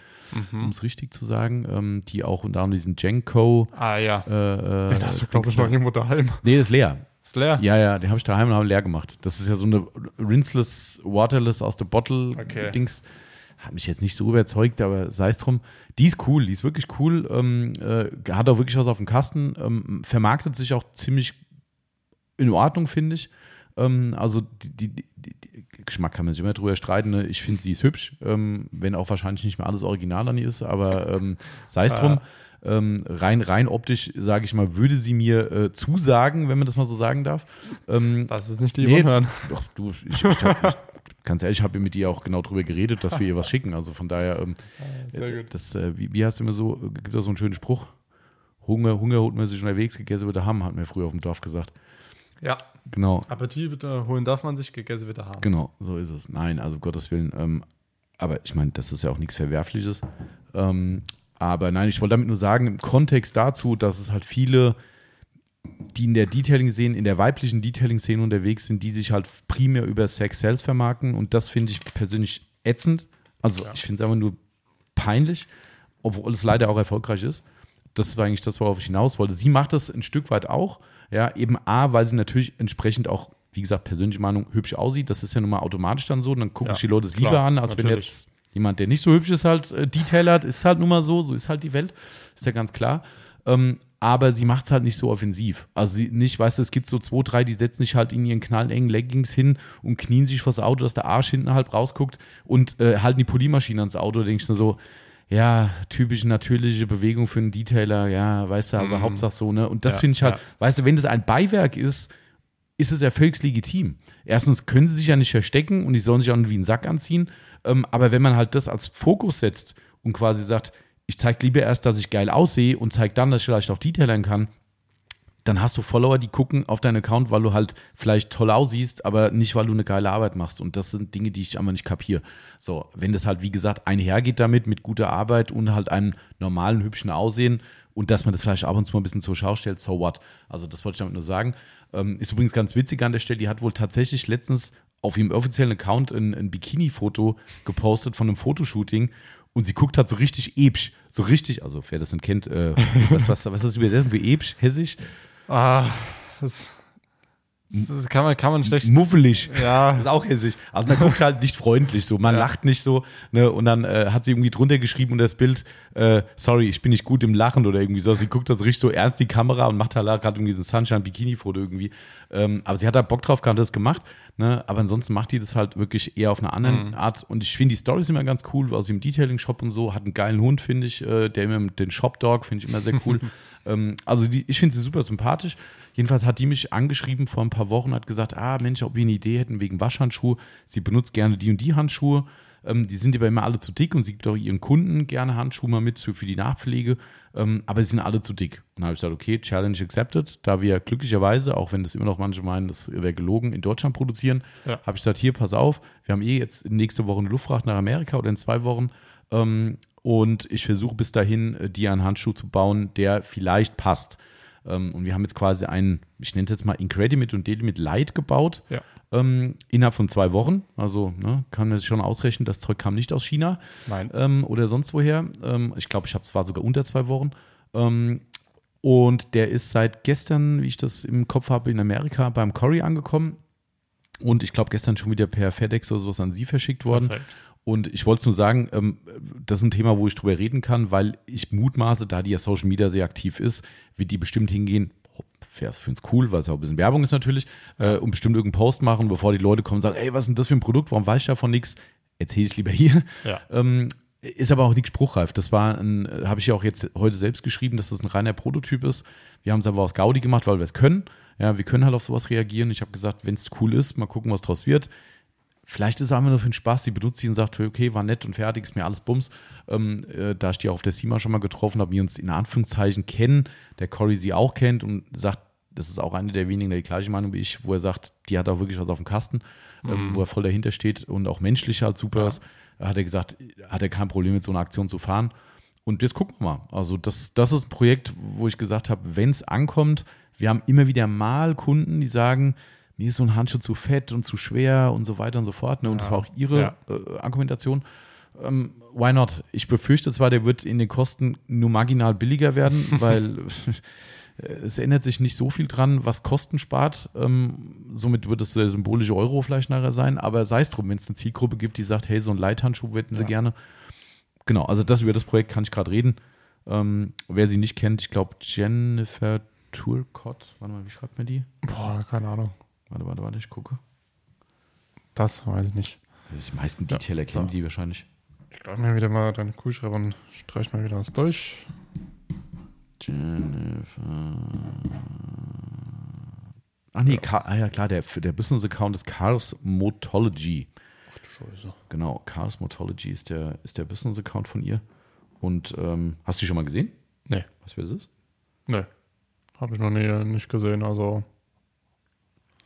Mhm. um es richtig zu sagen, ähm, die auch unter anderem diesen Jenko. Ah ja. Äh, äh, Den hast du, glaube ich, noch irgendwo daheim. Nee, ist leer. Ist leer. Ja, ja, den habe ich daheim und habe leer gemacht. Das ist ja so eine rinseless, waterless aus der Bottle Okay. Dings. Hat mich jetzt nicht so überzeugt, aber sei es drum. Die ist cool, die ist wirklich cool. Ähm, äh, hat auch wirklich was auf dem Kasten. Ähm, vermarktet sich auch ziemlich in Ordnung, finde ich. Ähm, also die, die, die, Geschmack kann man sich immer drüber streiten. Ne? Ich finde, sie ist hübsch, ähm, wenn auch wahrscheinlich nicht mehr alles original an ihr ist, aber ähm, sei es drum. Ähm, rein, rein optisch, sage ich mal, würde sie mir äh, zusagen, wenn man das mal so sagen darf. Ähm, Das ist nicht die Nee. hören. Doch, du, ich, ich, hab, ich ganz ehrlich, ich habe mit ihr auch genau drüber geredet, dass wir ihr was schicken. Also von daher, ähm, Sehr äh, gut. das, äh, wie, wie heißt du immer so, gibt es so einen schönen Spruch? Hunger, Hunger holt man sich unterwegs, gegessen wird er haben, hat mir früher auf dem Dorf gesagt. Ja. Genau, Appetit bitte holen darf man sich, gegessen wird er haben. genau, so ist es. Nein, also Gottes Willen. Ähm, aber ich meine, das ist ja auch nichts Verwerfliches. Ähm, aber nein, ich wollte damit nur sagen, im Kontext dazu, dass es halt viele, die in der Detailing-Szene, in der weiblichen Detailing-Szene unterwegs sind, die sich halt primär über Sex Sales vermarkten. Und das finde ich persönlich ätzend. Also Ja. ich finde es einfach nur peinlich, obwohl es leider auch erfolgreich ist. Das war eigentlich das, worauf ich hinaus wollte. Sie macht das ein Stück weit auch. Ja, eben A, weil sie natürlich entsprechend auch, wie gesagt, persönliche Meinung, hübsch aussieht. Das ist ja nun mal automatisch dann so. Und dann gucken Ja, sich die Leute es lieber an, als wenn natürlich. jetzt jemand, der nicht so hübsch ist, halt äh, detailert. Ist halt nun mal so. So ist halt die Welt. Ist ja ganz klar. Ähm, aber sie macht es halt nicht so offensiv. Also sie nicht, weißt du, es gibt so zwei, drei, die setzen sich halt in ihren knallengen Leggings hin und knien sich vors Auto, dass der Arsch hinten halb rausguckt und äh, halten die Polymaschine ans Auto. Da denke ich nur so, ja, typische natürliche Bewegung für einen Detailer, ja, weißt du, aber Mhm. Hauptsache so, ne? Und das Ja, finde ich halt, ja. weißt du, wenn das ein Beiwerk ist, ist es ja völlig legitim. Erstens können sie sich ja nicht verstecken und die sollen sich auch nicht wie einen Sack anziehen. Ähm, aber wenn man halt das als Fokus setzt und quasi sagt, ich zeige lieber erst, dass ich geil aussehe und zeige dann, dass ich vielleicht auch detailern kann, dann hast du Follower, die gucken auf deinen Account, weil du halt vielleicht toll aussiehst, aber nicht, weil du eine geile Arbeit machst. Und das sind Dinge, die ich einfach nicht kapiere. So, wenn das halt, wie gesagt, einhergeht damit, mit guter Arbeit und halt einem normalen, hübschen Aussehen und dass man das vielleicht ab und zu mal ein bisschen zur Schau stellt, so what? Also, das wollte ich damit nur sagen. Ähm, ist übrigens ganz witzig an der Stelle, die hat wohl tatsächlich letztens auf ihrem offiziellen Account ein, ein Bikini-Foto gepostet von einem Fotoshooting Und sie guckt halt so richtig episch, so richtig, also wer das nicht kennt, äh, was, was, was ist das übersetzen für episch, hessisch? Ah, das, das kann, man, kann man schlecht. Muffelig. Ja. Das ist auch hessisch. Also man guckt halt nicht freundlich so, man Ja. lacht nicht so. Ne? Und dann äh, hat sie irgendwie drunter geschrieben unter das Bild, äh, sorry, ich bin nicht gut im Lachen oder irgendwie so. Sie guckt also richtig so ernst die Kamera und macht halt gerade irgendwie so ein Sunshine-Bikini-Foto irgendwie. Ähm, aber sie hat da Bock drauf gehabt, das gemacht. Ne? Aber ansonsten macht die das halt wirklich eher auf eine andere Mhm. Art. Und ich finde die Stories immer ganz cool, aus dem Detailing-Shop und so. Hat einen geilen Hund, finde ich. Äh, der immer mit den Shop-Dog, finde ich immer sehr cool. ähm, also die, ich finde sie super sympathisch. Jedenfalls hat die mich angeschrieben vor ein paar Wochen, hat gesagt, ah Mensch, ob wir eine Idee hätten wegen Waschhandschuhe. Sie benutzt gerne die und die Handschuhe. Ähm, die sind aber immer alle zu dick und sie gibt auch ihren Kunden gerne Handschuhe mal mit für, für die Nachpflege. Ähm, aber sie sind alle zu dick. Und dann habe ich gesagt, okay, Challenge accepted. Da wir glücklicherweise, auch wenn das immer noch manche meinen, das wäre gelogen, in Deutschland produzieren, Ja. habe ich gesagt, hier, pass auf, wir haben eh jetzt nächste Woche eine Luftfracht nach Amerika oder in zwei Wochen. Ähm, und ich versuche bis dahin, äh, dir einen Handschuh zu bauen, der vielleicht passt. Ähm, und wir haben jetzt quasi einen, ich nenne es jetzt mal Incredimate und Delimit Light gebaut. Ja. Ähm, innerhalb von zwei Wochen. Also ne, kann man sich schon ausrechnen, das Zeug kam nicht aus China Nein. ähm, oder sonst woher. Ähm, ich glaube, ich habe es war sogar unter zwei Wochen. Ähm, und der ist seit gestern, wie ich das im Kopf habe, in Amerika beim Cory angekommen. Und ich glaube, gestern schon wieder per FedEx oder sowas an Sie verschickt worden. Perfekt. Und ich wollte es nur sagen, ähm, das ist ein Thema, wo ich drüber reden kann, weil ich mutmaße, da die ja Social Media sehr aktiv ist, wird die bestimmt hingehen. Finde es cool, weil es auch ein bisschen Werbung ist natürlich, äh, und bestimmt irgendeinen Post machen, bevor die Leute kommen und sagen, ey, was ist denn das für ein Produkt, warum weiß ich davon nichts? Erzähle ich lieber hier. Ja. Ähm, ist aber auch nicht spruchreif. Das war ein, habe ich ja auch jetzt heute selbst geschrieben, dass das ein reiner Prototyp ist. Wir haben es aber aus Gaudi gemacht, weil wir es können. Ja, wir können halt auf sowas reagieren. Ich habe gesagt, wenn es cool ist, mal gucken, was draus wird. Vielleicht ist es einfach nur für den Spaß, die benutzt sie und sagt, okay, war nett und fertig, ist mir alles Bums. Ähm, äh, da ich die auch auf der SEMA schon mal getroffen habe, wir uns in Anführungszeichen kennen, der Cory sie auch kennt und sagt, das ist auch eine der wenigen, der die gleiche Meinung wie ich, wo er sagt, die hat auch wirklich was auf dem Kasten, ähm, wo er voll dahinter steht und auch menschlich halt super ist. Hat er gesagt, hat er kein Problem mit so einer Aktion zu fahren. Und jetzt gucken wir mal. Also das, das ist ein Projekt, wo ich gesagt habe, wenn es ankommt, wir haben immer wieder mal Kunden, die sagen, mir ist so ein Handschuh zu fett und zu schwer und so weiter und so fort. Ne? Und das Ja. war auch ihre Ja. äh, Argumentation. Ähm, why not? Ich befürchte zwar, der wird in den Kosten nur marginal billiger werden, weil es ändert sich nicht so viel dran, was Kosten spart. Ähm, somit wird es der symbolische Euro vielleicht nachher sein. Aber sei es drum, wenn es eine Zielgruppe gibt, die sagt, hey, so ein Leithandschuh sie Ja. gerne. Genau, also das über das Projekt kann ich gerade reden. Ähm, wer sie nicht kennt, ich glaube Jennifer Turcott. Warte mal, wie schreibt man die? Boah, keine Ahnung. Warte, warte, warte, ich gucke. Das weiß ich nicht. Die meisten Detailer kennen so. die wahrscheinlich. Ich glaube mir wieder mal deine Kuhschreiber und streich mal wieder was durch. Jennifer. Ach nee, Ka- ah, ja klar, der, der Business-Account ist Cars Motology. Ach du Scheiße. Genau, Cars Motology ist der, ist der Business-Account von ihr. Und ähm, hast du die schon mal gesehen? Nee, Was für das ist? nee. Habe ich noch nie, nicht gesehen. Also,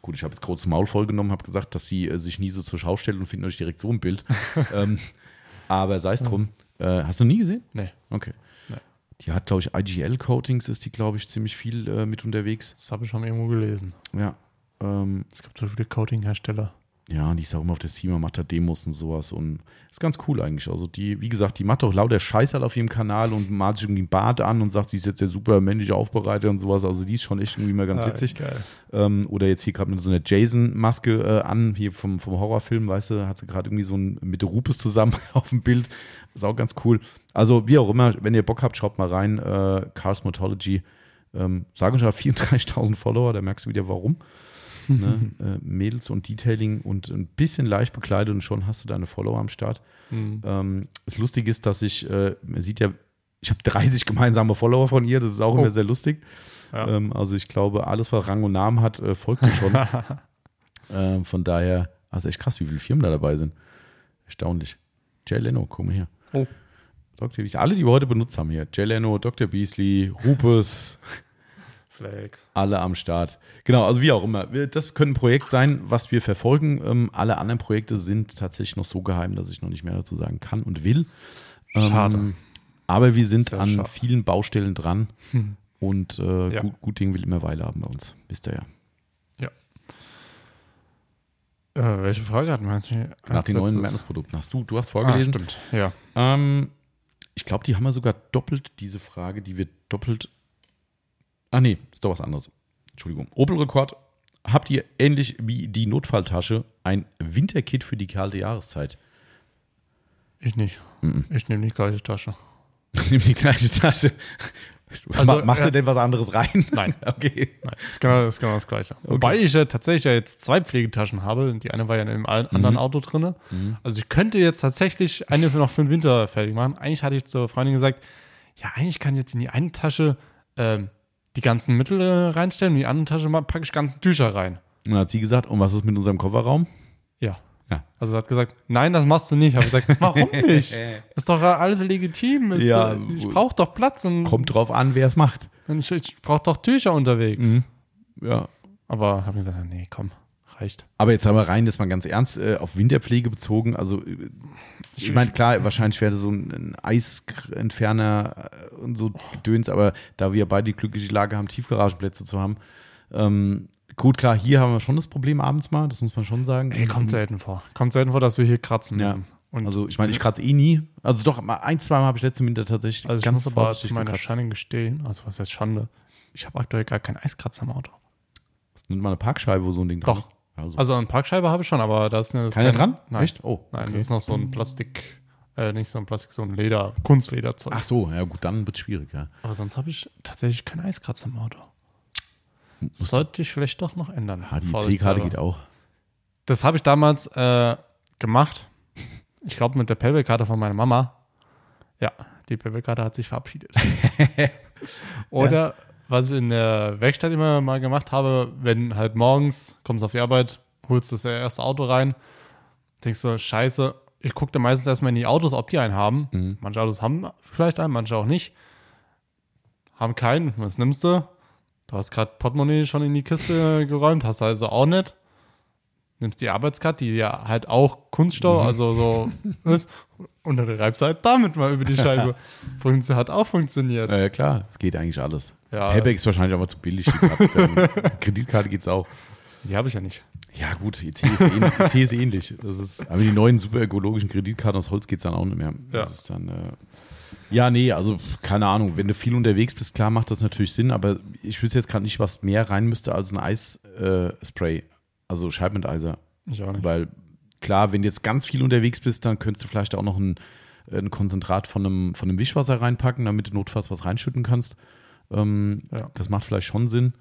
Gut, ich habe jetzt großes Maul vollgenommen, habe gesagt, dass sie äh, sich nie so zur Schau stellt und findet euch direkt so ein Bild. ähm, aber sei es drum. Äh, hast du nie gesehen? nee. Okay. Nee. Die hat, glaube ich, IGL-Coatings ist die, glaube ich, ziemlich viel äh, mit unterwegs. Das habe ich schon irgendwo gelesen. Ja. Ähm, Es gibt so viele Coating-Hersteller. Ja, und die ist auch immer auf der SEMA, macht da Demos und sowas und ist ganz cool eigentlich. Also die, wie gesagt, die macht auch lauter Scheiß halt auf ihrem Kanal und malt sich irgendwie ein Bart an und sagt, sie ist jetzt der super männliche Aufbereiter und sowas. Also die ist schon echt irgendwie mal ganz Ah, witzig. Ähm, oder jetzt hier gerade mit so einer Jason-Maske äh, an, hier vom, vom Horrorfilm, weißt du, hat sie gerade irgendwie so ein mit der Rupes zusammen auf dem Bild. Ist auch ganz cool. Also, wie auch immer, wenn ihr Bock habt, schaut mal rein. Äh, Cars Motology. Ähm, sagen schon 34.000 Follower, da merkst du wieder warum. Ne? äh, Mädels und Detailing und ein bisschen leicht bekleidet und schon hast du deine Follower am Start. Hm. Ähm, das Lustige ist, dass ich, äh, man sieht ja, ich habe 30 gemeinsame Follower von ihr, das ist auch Oh. immer sehr lustig. Ja. Ähm, also ich glaube, alles, was Rang und Namen hat, äh, folgt mir schon. ähm, von daher, also echt krass, wie viele Firmen da dabei sind. Erstaunlich. Jay Leno, mal hier. Oh. Dr. Beasley, alle, die wir heute benutzt haben hier. Jay Leno, Dr. Beasley, Rupes, Flex. alle am Start. Genau, also wie auch immer. Wir- Das könnte ein Projekt sein, was wir verfolgen. Ähm, alle anderen Projekte sind tatsächlich noch so geheim, dass ich noch nicht mehr dazu sagen kann und will. Schade. Ähm, aber wir sind an schade. vielen Baustellen dran Hm. und äh, Ja. gut, gut Ding will immer Weile haben bei uns. Wisst ihr ja. Ja. Äh, welche Frage hatten wir jetzt? Nach den neuen Mehresprodukten. Hast du, du hast vorgelesen. Ah, stimmt, ja. Ähm, ich glaube, die haben wir sogar doppelt, diese Frage, die wird doppelt. Ah, nee, ist doch was anderes. Entschuldigung. Opel-Rekord. Habt ihr ähnlich wie die Notfalltasche ein Winterkit für die kalte Jahreszeit? Ich nicht. Mhm. Ich nehme die gleiche Tasche. Nimm die gleiche Tasche. Also, Ma- Machst du äh, denn was anderes rein? Nein. Okay. Nein, das ist genau das, genau das Gleiche. Wobei ich ja tatsächlich ja jetzt zwei Pflegetaschen habe. Die eine war ja in einem anderen Auto drin. Also ich könnte jetzt tatsächlich eine für noch für den Winter fertig machen. Eigentlich hatte ich zur Freundin gesagt, ja, eigentlich kann ich jetzt in die eine Tasche ähm, die ganzen Mittel äh, reinstellen, in die andere Tasche packe ich ganze Tücher rein. Und dann hat sie gesagt, und was ist mit unserem Kofferraum? Ja. Ja. Also sie hat gesagt, nein, das machst du nicht. Habe ich gesagt, warum nicht? Ist doch alles legitim. Ist, Ja, äh, ich brauche doch Platz und, Kommt drauf an, wer es macht. und ich, ich brauche doch Tücher unterwegs. Ja. Aber habe gesagt, nee, komm, reicht. Aber jetzt aber rein, das mal ganz ernst, äh, auf Winterpflege bezogen. Also, äh, ich meine, klar, wahrscheinlich wäre so ein, ein Eisentferner äh, und so Gedöns, aber da wir beide die glückliche Lage haben, Tiefgaragenplätze zu haben, ähm, gut, klar, hier haben wir schon das Problem abends mal, das muss man schon sagen. Ey, kommt selten vor. Kommt selten vor, dass wir hier kratzen Ja. müssen. Und Also, ich meine, ich kratze eh nie. Also, doch, mal ein, zwei Mal habe ich letzten Winter tatsächlich also ich ganz muss aber zu meiner. Schande gestehen, also was heißt Schande, ich habe aktuell gar keinen Eiskratzer im Auto. Das nimmt mal eine Parkscheibe, wo so ein Ding dran Doch. Also, Also eine Parkscheibe habe ich schon, aber da ist eine, das keiner kein- dran? Nein. Echt? Oh, Nein, okay. das ist noch so ein Plastik, äh, nicht so ein Plastik, so ein Leder, Kunstlederzeug. Ach so, ja gut, dann wird es schwierig, ja. Aber sonst habe ich tatsächlich keinen Eiskratzer im Auto. Sollte ich vielleicht doch noch ändern. Ah, die. EC-Karte geht auch. Das habe ich damals äh, gemacht. Ich glaube mit der Payback-Karte von meiner Mama. Ja, die Payback-Karte hat sich verabschiedet. Oder was ich in der Werkstatt immer mal gemacht habe, wenn halt morgens kommst auf die Arbeit, holst das erste Auto rein, denkst du, scheiße, ich gucke dann meistens erstmal in die Autos, ob die einen haben. Mhm. Manche Autos haben vielleicht einen, manche auch nicht. Haben keinen. Was nimmst du? Du hast gerade Portemonnaie schon in die Kiste geräumt, hast also auch nicht. Nimmst die Arbeitskarte, die ja halt auch Kunststoff, Mhm. also so ist, und dann reibst du halt damit mal über die Scheibe. Funktio hat auch funktioniert. Ja, klar, es geht eigentlich alles. Ja, Payback ist wahrscheinlich einfach zu billig. Kreditkarte geht es auch. Die habe ich ja nicht. Ja, gut, EC ist, ähnlich, EC ist ähnlich. Das ist, aber die neuen super ökologischen Kreditkarten aus Holz geht es dann auch nicht mehr. Ja. Dann, äh, ja, nee, also keine Ahnung. Wenn du viel unterwegs bist, klar macht das natürlich Sinn, aber ich wüsste jetzt gerade nicht, was mehr rein müsste als ein Eisspray. Äh, also Scheibenteiser. Ich auch nicht. Weil klar, wenn du jetzt ganz viel unterwegs bist, dann könntest du vielleicht auch noch ein, ein Konzentrat von einem, von einem Wischwasser reinpacken, damit du notfalls was reinschütten kannst. Ähm, Ja. Das macht vielleicht schon Sinn.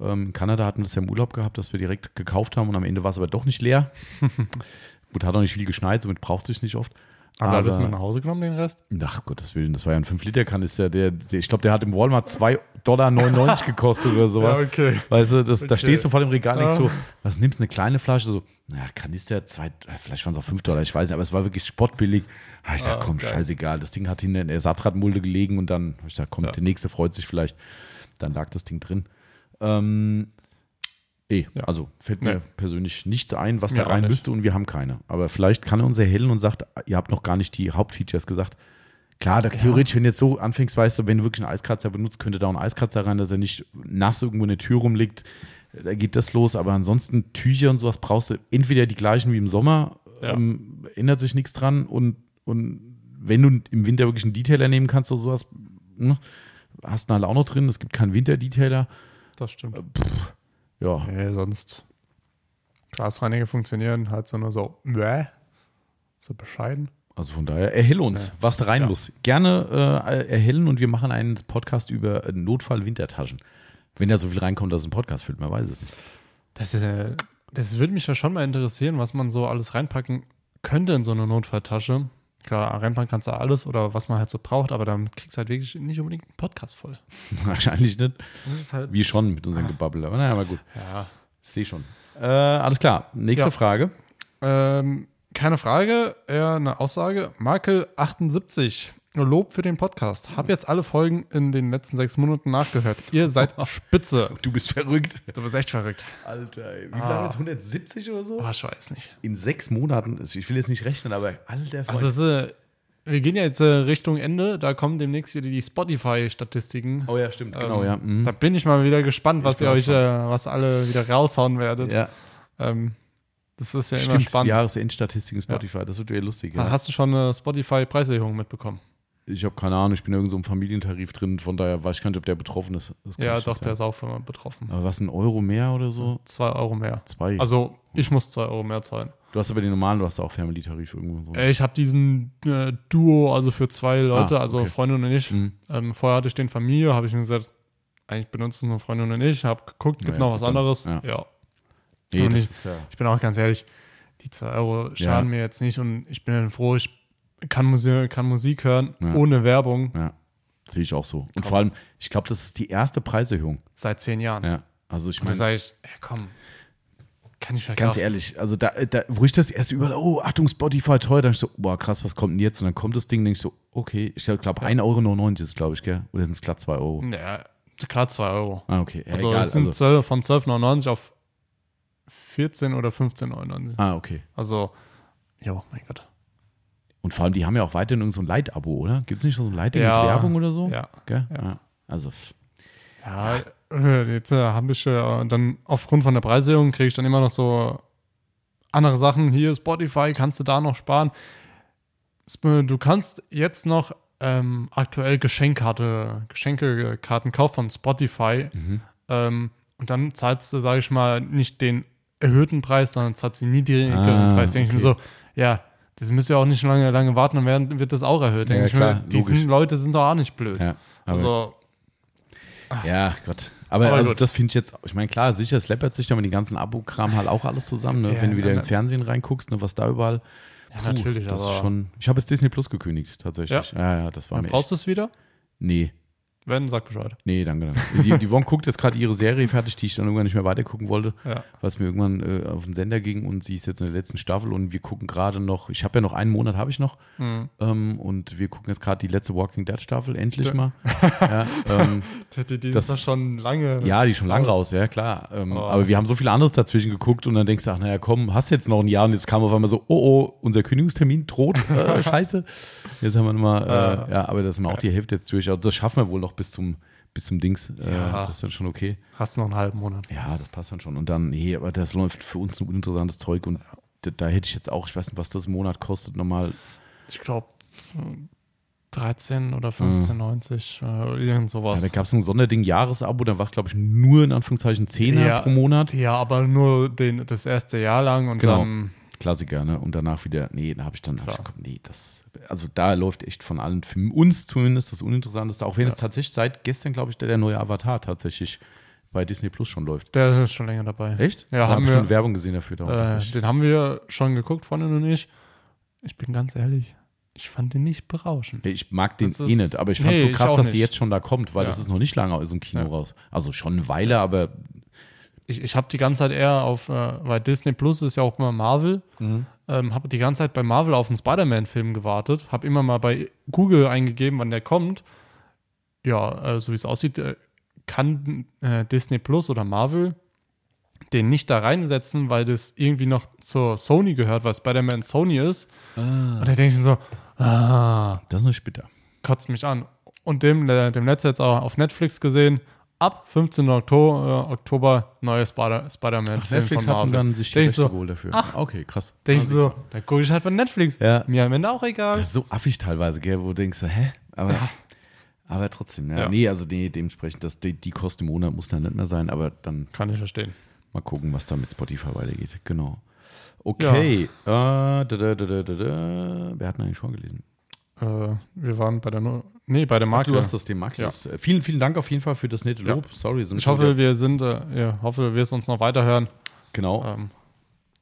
Ähm, in Kanada hatten wir das ja im Urlaub gehabt, dass wir direkt gekauft haben und am Ende war es aber doch nicht leer. Gut, hat auch nicht viel geschneit, somit braucht es sich nicht oft. Aber hat das mit nach Hause genommen, den Rest? Ach Gottes Willen, das war ja ein 5-Liter-Kanister. Der, der, ich glaube, der hat im Walmart 2,99 Dollar gekostet oder sowas. Ja, okay. Weißt du, das, da Okay. stehst du vor dem Regal und denkst Ah. so, was nimmst du, eine kleine Flasche? So, naja, Kanister, zwei, vielleicht waren es auch 5 Dollar, ich weiß nicht, aber es war wirklich spottbillig. Ah, ich Ah, komm, geil. scheißegal. Das Ding hat in der Ersatzradmulde gelegen und dann, hab ich sag, komm, Ja. der nächste freut sich vielleicht. Dann lag das Ding drin. Ähm, eh, Ja. also fällt mir Nee. persönlich nichts ein, was Mir da rein müsste und wir haben keine. Aber vielleicht kann er uns erhellen und sagt, ihr habt noch gar nicht die Hauptfeatures gesagt. Klar, da, theoretisch, wenn du jetzt so anfängst, weißt du, wenn du wirklich einen Eiskratzer benutzt, könnte da auch ein Eiskratzer rein, dass er nicht nass irgendwo in der Tür rumliegt. Da geht das los. Aber ansonsten Tücher und sowas brauchst du entweder die gleichen wie im Sommer, Ja. ähm, ändert sich nichts dran. Und, und wenn du im Winter wirklich einen Detailer nehmen kannst oder sowas, ne, hast du halt auch noch drin. Es gibt keinen Winter-Detailer. Das stimmt. Ja, Nee, sonst Glasreiniger funktionieren halt so nur so, bäh, so bescheiden. Also von daher, erhell uns, Ja. was da rein Ja. muss. Gerne äh, erhellen und wir machen einen Podcast über Notfall-Wintertaschen. Wenn da so viel reinkommt, dass es ein Podcast füllt, man weiß es nicht. Das, äh, das würde mich ja schon mal interessieren, was man so alles reinpacken könnte in so eine Notfalltasche. Klar, reinpacken kannst du alles oder was man halt so braucht, aber dann kriegst du halt wirklich nicht unbedingt einen Podcast voll. Wahrscheinlich nicht. Halt, Wir schon mit unserem Gebabbel. Aber naja, mal gut. ja. Ich sehe schon. Äh, alles klar. Nächste Ja. Frage. Ähm, keine Frage, eher eine Aussage. Markel 78. Lob für den Podcast. Hab jetzt alle Folgen in den letzten sechs Monaten nachgehört. Ihr seid spitze. Du bist verrückt. Du bist echt verrückt. Alter, ey. wie viel viel haben wir jetzt? 170 oder so? Oh, ich weiß nicht. In sechs Monaten. Also Ich will jetzt nicht rechnen, aber alter Also, es ist, äh, wir gehen ja jetzt äh, Richtung Ende. Da kommen demnächst wieder die Spotify-Statistiken. Oh ja, stimmt. Ähm, Genau, ja. Mhm. Da bin ich mal wieder gespannt, was ihr euch, äh, was alle wieder raushauen werdet. ja. Ähm, Das ist ja immer Stimmt, spannend. Jahresendstatistiken Spotify, das wird wieder lustig. Ja. Hast du schon eine Spotify-Preiserhöhung mitbekommen? Ich habe keine Ahnung, ich bin irgendwo im Familientarif drin, von daher weiß ich gar nicht, ob der betroffen ist. Ja, doch, der ist auch immer betroffen. Aber was, ein Euro mehr oder so? Zwei Euro mehr. Zwei. Also, ich muss zwei Euro mehr zahlen. du hast aber den normalen, du hast auch Family-Tarif irgendwo so. Äh, Ich habe diesen äh, Duo, also für zwei Leute, Ah, also okay. Freundin und ich. Mhm. Ähm, vorher hatte ich den Familie, habe ich mir gesagt, eigentlich benutzt es nur Freundin und ich. Habe geguckt, gibt Ja, noch was dann- anderes. ja. ja. nee, ich- ja. Ich bin auch ganz ehrlich, die zwei Euro schaden mir jetzt nicht und ich bin dann froh, ich kann Musik, kann Musik hören Ja. ohne Werbung Ja, sehe ich auch so. Und Komm. vor allem, ich glaube, das ist die erste Preiserhöhung. seit zehn Jahren. Ja, also ich Und da meine, sage ich, ey, komm, kann ich ganz verkaufen. ehrlich, also da, da, wo ich das erst überall, oh, Achtung, Spotify teuer, dann ich so, boah, krass, was kommt denn jetzt? Und dann kommt das Ding, denke ich so, okay, ich glaube, 1,99 Euro ist glaube ich, gell? Oder sind es glatt 2 Euro? Ja, klar, zwei Euro. Ah, okay, ja, Also es sind Also, 12, von 12,99 auf 14 oder 15,99. ah, okay. Also, jo, mein Gott. Und vor allem, die haben ja auch weiterhin irgend so ein Light-Abo, oder? Gibt es nicht so ein Light Ja. mit Werbung oder so? Ja. Gell? Ja. Also, Ja, äh, jetzt äh, habe ich äh, dann aufgrund von der Preiserhöhung kriege ich dann immer noch so andere Sachen. Hier Spotify, kannst du da noch sparen. Sp- Du kannst jetzt noch ähm, aktuell Geschenkkarte, Geschenkekarten kaufen von Spotify. mhm. Ähm, und dann zahlst du, sage ich mal, nicht den erhöhten Preis, sondern zahlst den niedrigeren Ah, Preis. Denke ich mir okay. so, ja, das müsst ihr auch nicht lange, lange warten, dann werden, wird das auch erhöht. Denke Ja, ich klar, die sind, Leute sind doch auch nicht blöd. ja. Also, ja, Gott. Aber, Aber also, das finde ich jetzt, ich meine, klar, sicher, es läppert sich dann mit den ganzen Abo-Kram halt auch alles zusammen, ne? Ja, wenn du wieder ja, ins Fernsehen reinguckst, ne, was da überall. ja, natürlich, das aber ist schon. Ich habe jetzt Disney Plus gekündigt, tatsächlich. Ja, ja, das war dann mir. brauchst du es wieder? nee, Wenn, sag Bescheid. nee, danke. danke. Die, die Yvonne guckt jetzt gerade ihre Serie fertig, die ich dann irgendwann nicht mehr weitergucken wollte, Ja. weil es mir irgendwann äh, auf den Sender ging und sie ist jetzt in der letzten Staffel und wir gucken gerade noch, ich habe ja noch einen Monat, habe ich noch, Mhm. ähm, und wir gucken jetzt gerade die letzte Walking Dead Staffel, endlich Ja. mal. ja, ähm, Die, die, Das- ist doch schon lange. Ja, die ist schon lang raus. ja klar. Ähm, Oh. Aber wir haben so viel anderes dazwischen geguckt und dann denkst du, ach naja, komm, hast jetzt noch ein Jahr und jetzt kam auf einmal so, oh oh, unser Kündigungstermin droht, äh, scheiße. Jetzt haben wir mal, äh, ja, aber das sind wir auch die Hälfte jetzt durch. Also das schaffen wir wohl noch bis zum, bis zum Dings. Äh, Ja. Das ist dann schon okay. Hast du noch einen halben Monat. Ja, das passt dann schon. Und dann, nee, aber das läuft für uns ein uninteressantes Zeug und da, da hätte ich jetzt auch, ich weiß nicht, was das im Monat kostet, nochmal. Ich glaube 13 oder 15,90, äh, irgend Ja, sowas. da gab es ein Sonderding Jahresabo, da war es, glaube ich, nur in Anführungszeichen Zehner Ja. pro Monat. Ja, aber nur den, das erste Jahr lang und Genau. dann. Klassiker, ne? Und danach wieder, nee, da habe ich dann, hab ich komm, nee, das, also da läuft echt von allen, für uns zumindest das Uninteressanteste, auch wenn Ja. es tatsächlich seit gestern, glaube ich, der, der neue Avatar tatsächlich bei Disney Plus schon läuft. Der ist schon länger dabei. Echt? Ja, da haben hab wir- schon Werbung gesehen dafür. darum Äh, den haben wir schon geguckt, Freundin und ich. Ich bin ganz ehrlich, ich fand den nicht berauschend. Ich mag den eh nicht, aber ich fand es Nee, so krass, dass die nicht. jetzt schon da kommt, weil Ja. das ist noch nicht lange aus dem Kino Ja. raus. Also schon eine Weile, aber Ich, ich habe die ganze Zeit eher auf, äh, weil Disney Plus ist ja auch immer Marvel, ähm, habe die ganze Zeit bei Marvel auf einen Spider-Man-Film gewartet, habe immer mal bei Google eingegeben, wann der kommt. Ja, äh, so wie es aussieht, äh, kann äh, Disney Plus oder Marvel den nicht da reinsetzen, weil das irgendwie noch zur Sony gehört, weil Spider-Man Sony ist. Und da denke ich mir so, ah, das ist nur bitter. kotzt mich an. Und dem, dem letzten jetzt auch auf Netflix gesehen, ab 15. Oktober, äh, Oktober neue Spider- Spider-Man-Film Netflix von Marvel. dann sich die Rechte so, geholt dafür. ach, okay, krass. Denke ich Ah, so, siehst du. da gucke ich halt bei Netflix. Ja. Mir am Ende auch egal. Das ist so affig teilweise, gell, wo du denkst, hä? Aber, aber trotzdem, ja. Ja. Nee, also nee, dementsprechend, das, die, die Kosten im Monat muss dann nicht mehr sein, aber dann Kann ich verstehen. mal gucken, was da mit Spotify weitergeht. Genau. Okay. Äh, da, da, da, da. Wer hat denn eigentlich vorgelesen? Äh, wir waren bei der, no nee, bei der Marke. Du hast das Thema Maklis. Äh, Vielen, vielen Dank auf jeden Fall für das nette Ja. Lob. Sorry, sind ich hoffe, wir sind, äh, ja, hoffe, du wirst uns noch weiterhören. genau, Ähm,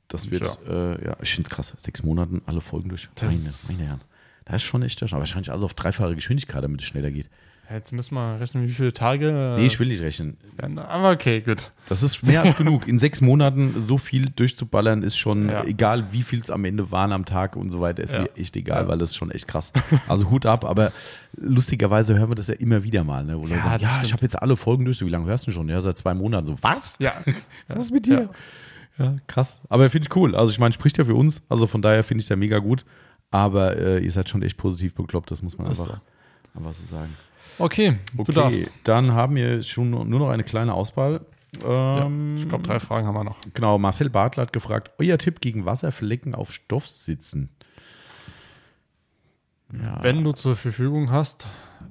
das wird, äh, ja, ich finde es krass. Sechs Monaten, alle Folgen durch. Das- meine, meine Herren. Das ist schon echt, aber wahrscheinlich alles auf dreifache Geschwindigkeit, damit es schneller geht. Jetzt müssen wir rechnen, wie viele Tage. Äh, Nee, ich will nicht rechnen. Aber okay, gut. Das ist mehr als genug. In sechs Monaten so viel durchzuballern, ist schon, Ja. egal wie viel es am Ende waren am Tag und so weiter, ist Ja. mir echt egal, Ja. weil das ist schon echt krass. Also Hut ab, aber lustigerweise hören wir das ja immer wieder mal, ne? wo Ja, sagen, ja, ich habe jetzt alle Folgen durch. So, wie lange hörst du schon? Ja, seit zwei Monaten. So, was? Ja. Was ist mit dir? Ja, krass. Aber finde ich cool. Also ich meine, spricht ja für uns. Also von daher finde ich es ja mega gut. Aber äh, ihr seid schon echt positiv bekloppt, das muss man Ach einfach, so. einfach so sagen. Okay, Okay, du darfst. dann haben wir schon nur noch eine kleine Auswahl. Ähm, Ich glaube, drei Fragen haben wir noch. Genau, Marcel Bartler hat gefragt, euer Tipp gegen Wasserflecken auf Stoffsitzen. Ja, Wenn du zur Verfügung hast,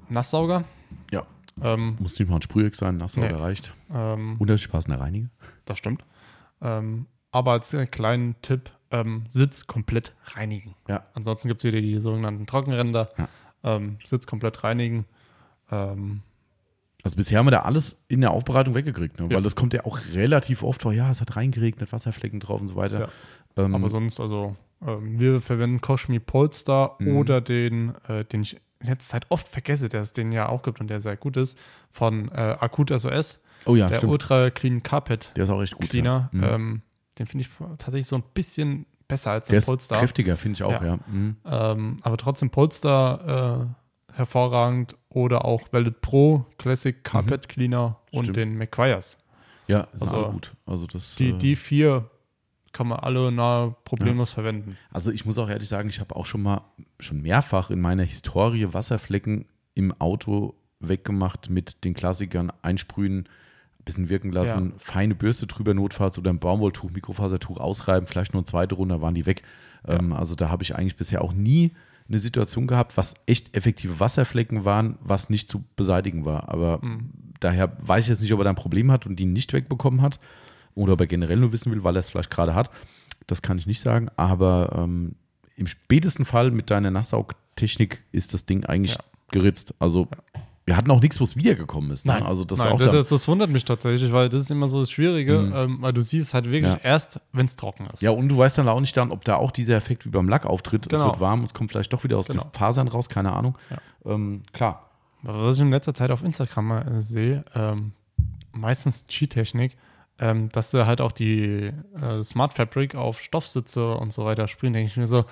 Nasssauger. ja. Ähm, muss nicht mal ein Sprühöck sein, Nassauger Nee. reicht. ähm, Unterschiedlich passender Reiniger. das stimmt. Ähm, aber als äh, kleinen Tipp, ähm, Sitz komplett reinigen. Ja. Ansonsten gibt es wieder die sogenannten Trockenränder. Ja. Ähm, Sitz komplett reinigen. Ähm, Also bisher haben wir da alles in der Aufbereitung weggekriegt, ne? Ja. weil das kommt ja auch relativ oft vor, ja, es hat reingeregnet, Wasserflecken drauf und so weiter. Ähm, Aber sonst, also, ähm, wir verwenden Koshmi Polestar Mhm. oder den, äh, den ich in letzter Zeit oft vergesse, der es den ja auch gibt und der sehr gut ist, von äh, Akut SOS, oh ja, der stimmt. Ultra Clean Carpet Der ist auch echt gut. Cleaner. Ja. Mhm. Ähm, den finde ich tatsächlich so ein bisschen besser als der der ist kräftiger, finde ich auch, ja. Ja. Mhm. Ähm, aber trotzdem Polestar äh, hervorragend oder auch Velvet Pro Classic Carpet Cleaner und Mhm. Stimmt. den McQuires. Ja, ist Also, auch gut. Also das, Die, äh, die vier kann man alle nahe problemlos verwenden. Also ich muss auch ehrlich sagen, ich habe auch schon mal, schon mehrfach in meiner Historie Wasserflecken im Auto weggemacht mit den Klassikern einsprühen, ein bisschen wirken lassen, feine Bürste drüber notfalls oder ein Baumwolltuch, Mikrofasertuch ausreiben, vielleicht nur eine zweite Runde, waren die weg. Ähm, also da habe ich eigentlich bisher auch nie eine Situation gehabt, was echt effektive Wasserflecken waren, was nicht zu beseitigen war. Aber Mhm. daher weiß ich jetzt nicht, ob er da ein Problem hat und die nicht wegbekommen hat oder ob er generell nur wissen will, weil er es vielleicht gerade hat. Das kann ich nicht sagen. Aber ähm, im spätesten Fall mit deiner Nasssaugtechnik ist das Ding eigentlich Ja. geritzt. Also wir hatten auch nichts, wo es wiedergekommen ist. Ne? Also das Nein, auch das, da, das, das wundert mich tatsächlich, weil das ist immer so das Schwierige, Mhm. ähm, weil du siehst halt wirklich Ja. erst, wenn es trocken ist. Ja, und du weißt dann auch nicht dann, ob da auch dieser Effekt wie beim Lack auftritt. Es Genau. wird warm, es kommt vielleicht doch wieder aus Genau. den Fasern raus, keine Ahnung. Ähm, klar. Was ich in letzter Zeit auf Instagram äh, sehe, ähm, meistens Cheat-Technik, ähm, dass sie halt auch die äh, Smart Fabric auf Stoffsitze und so weiter sprühen, denke ich mir so,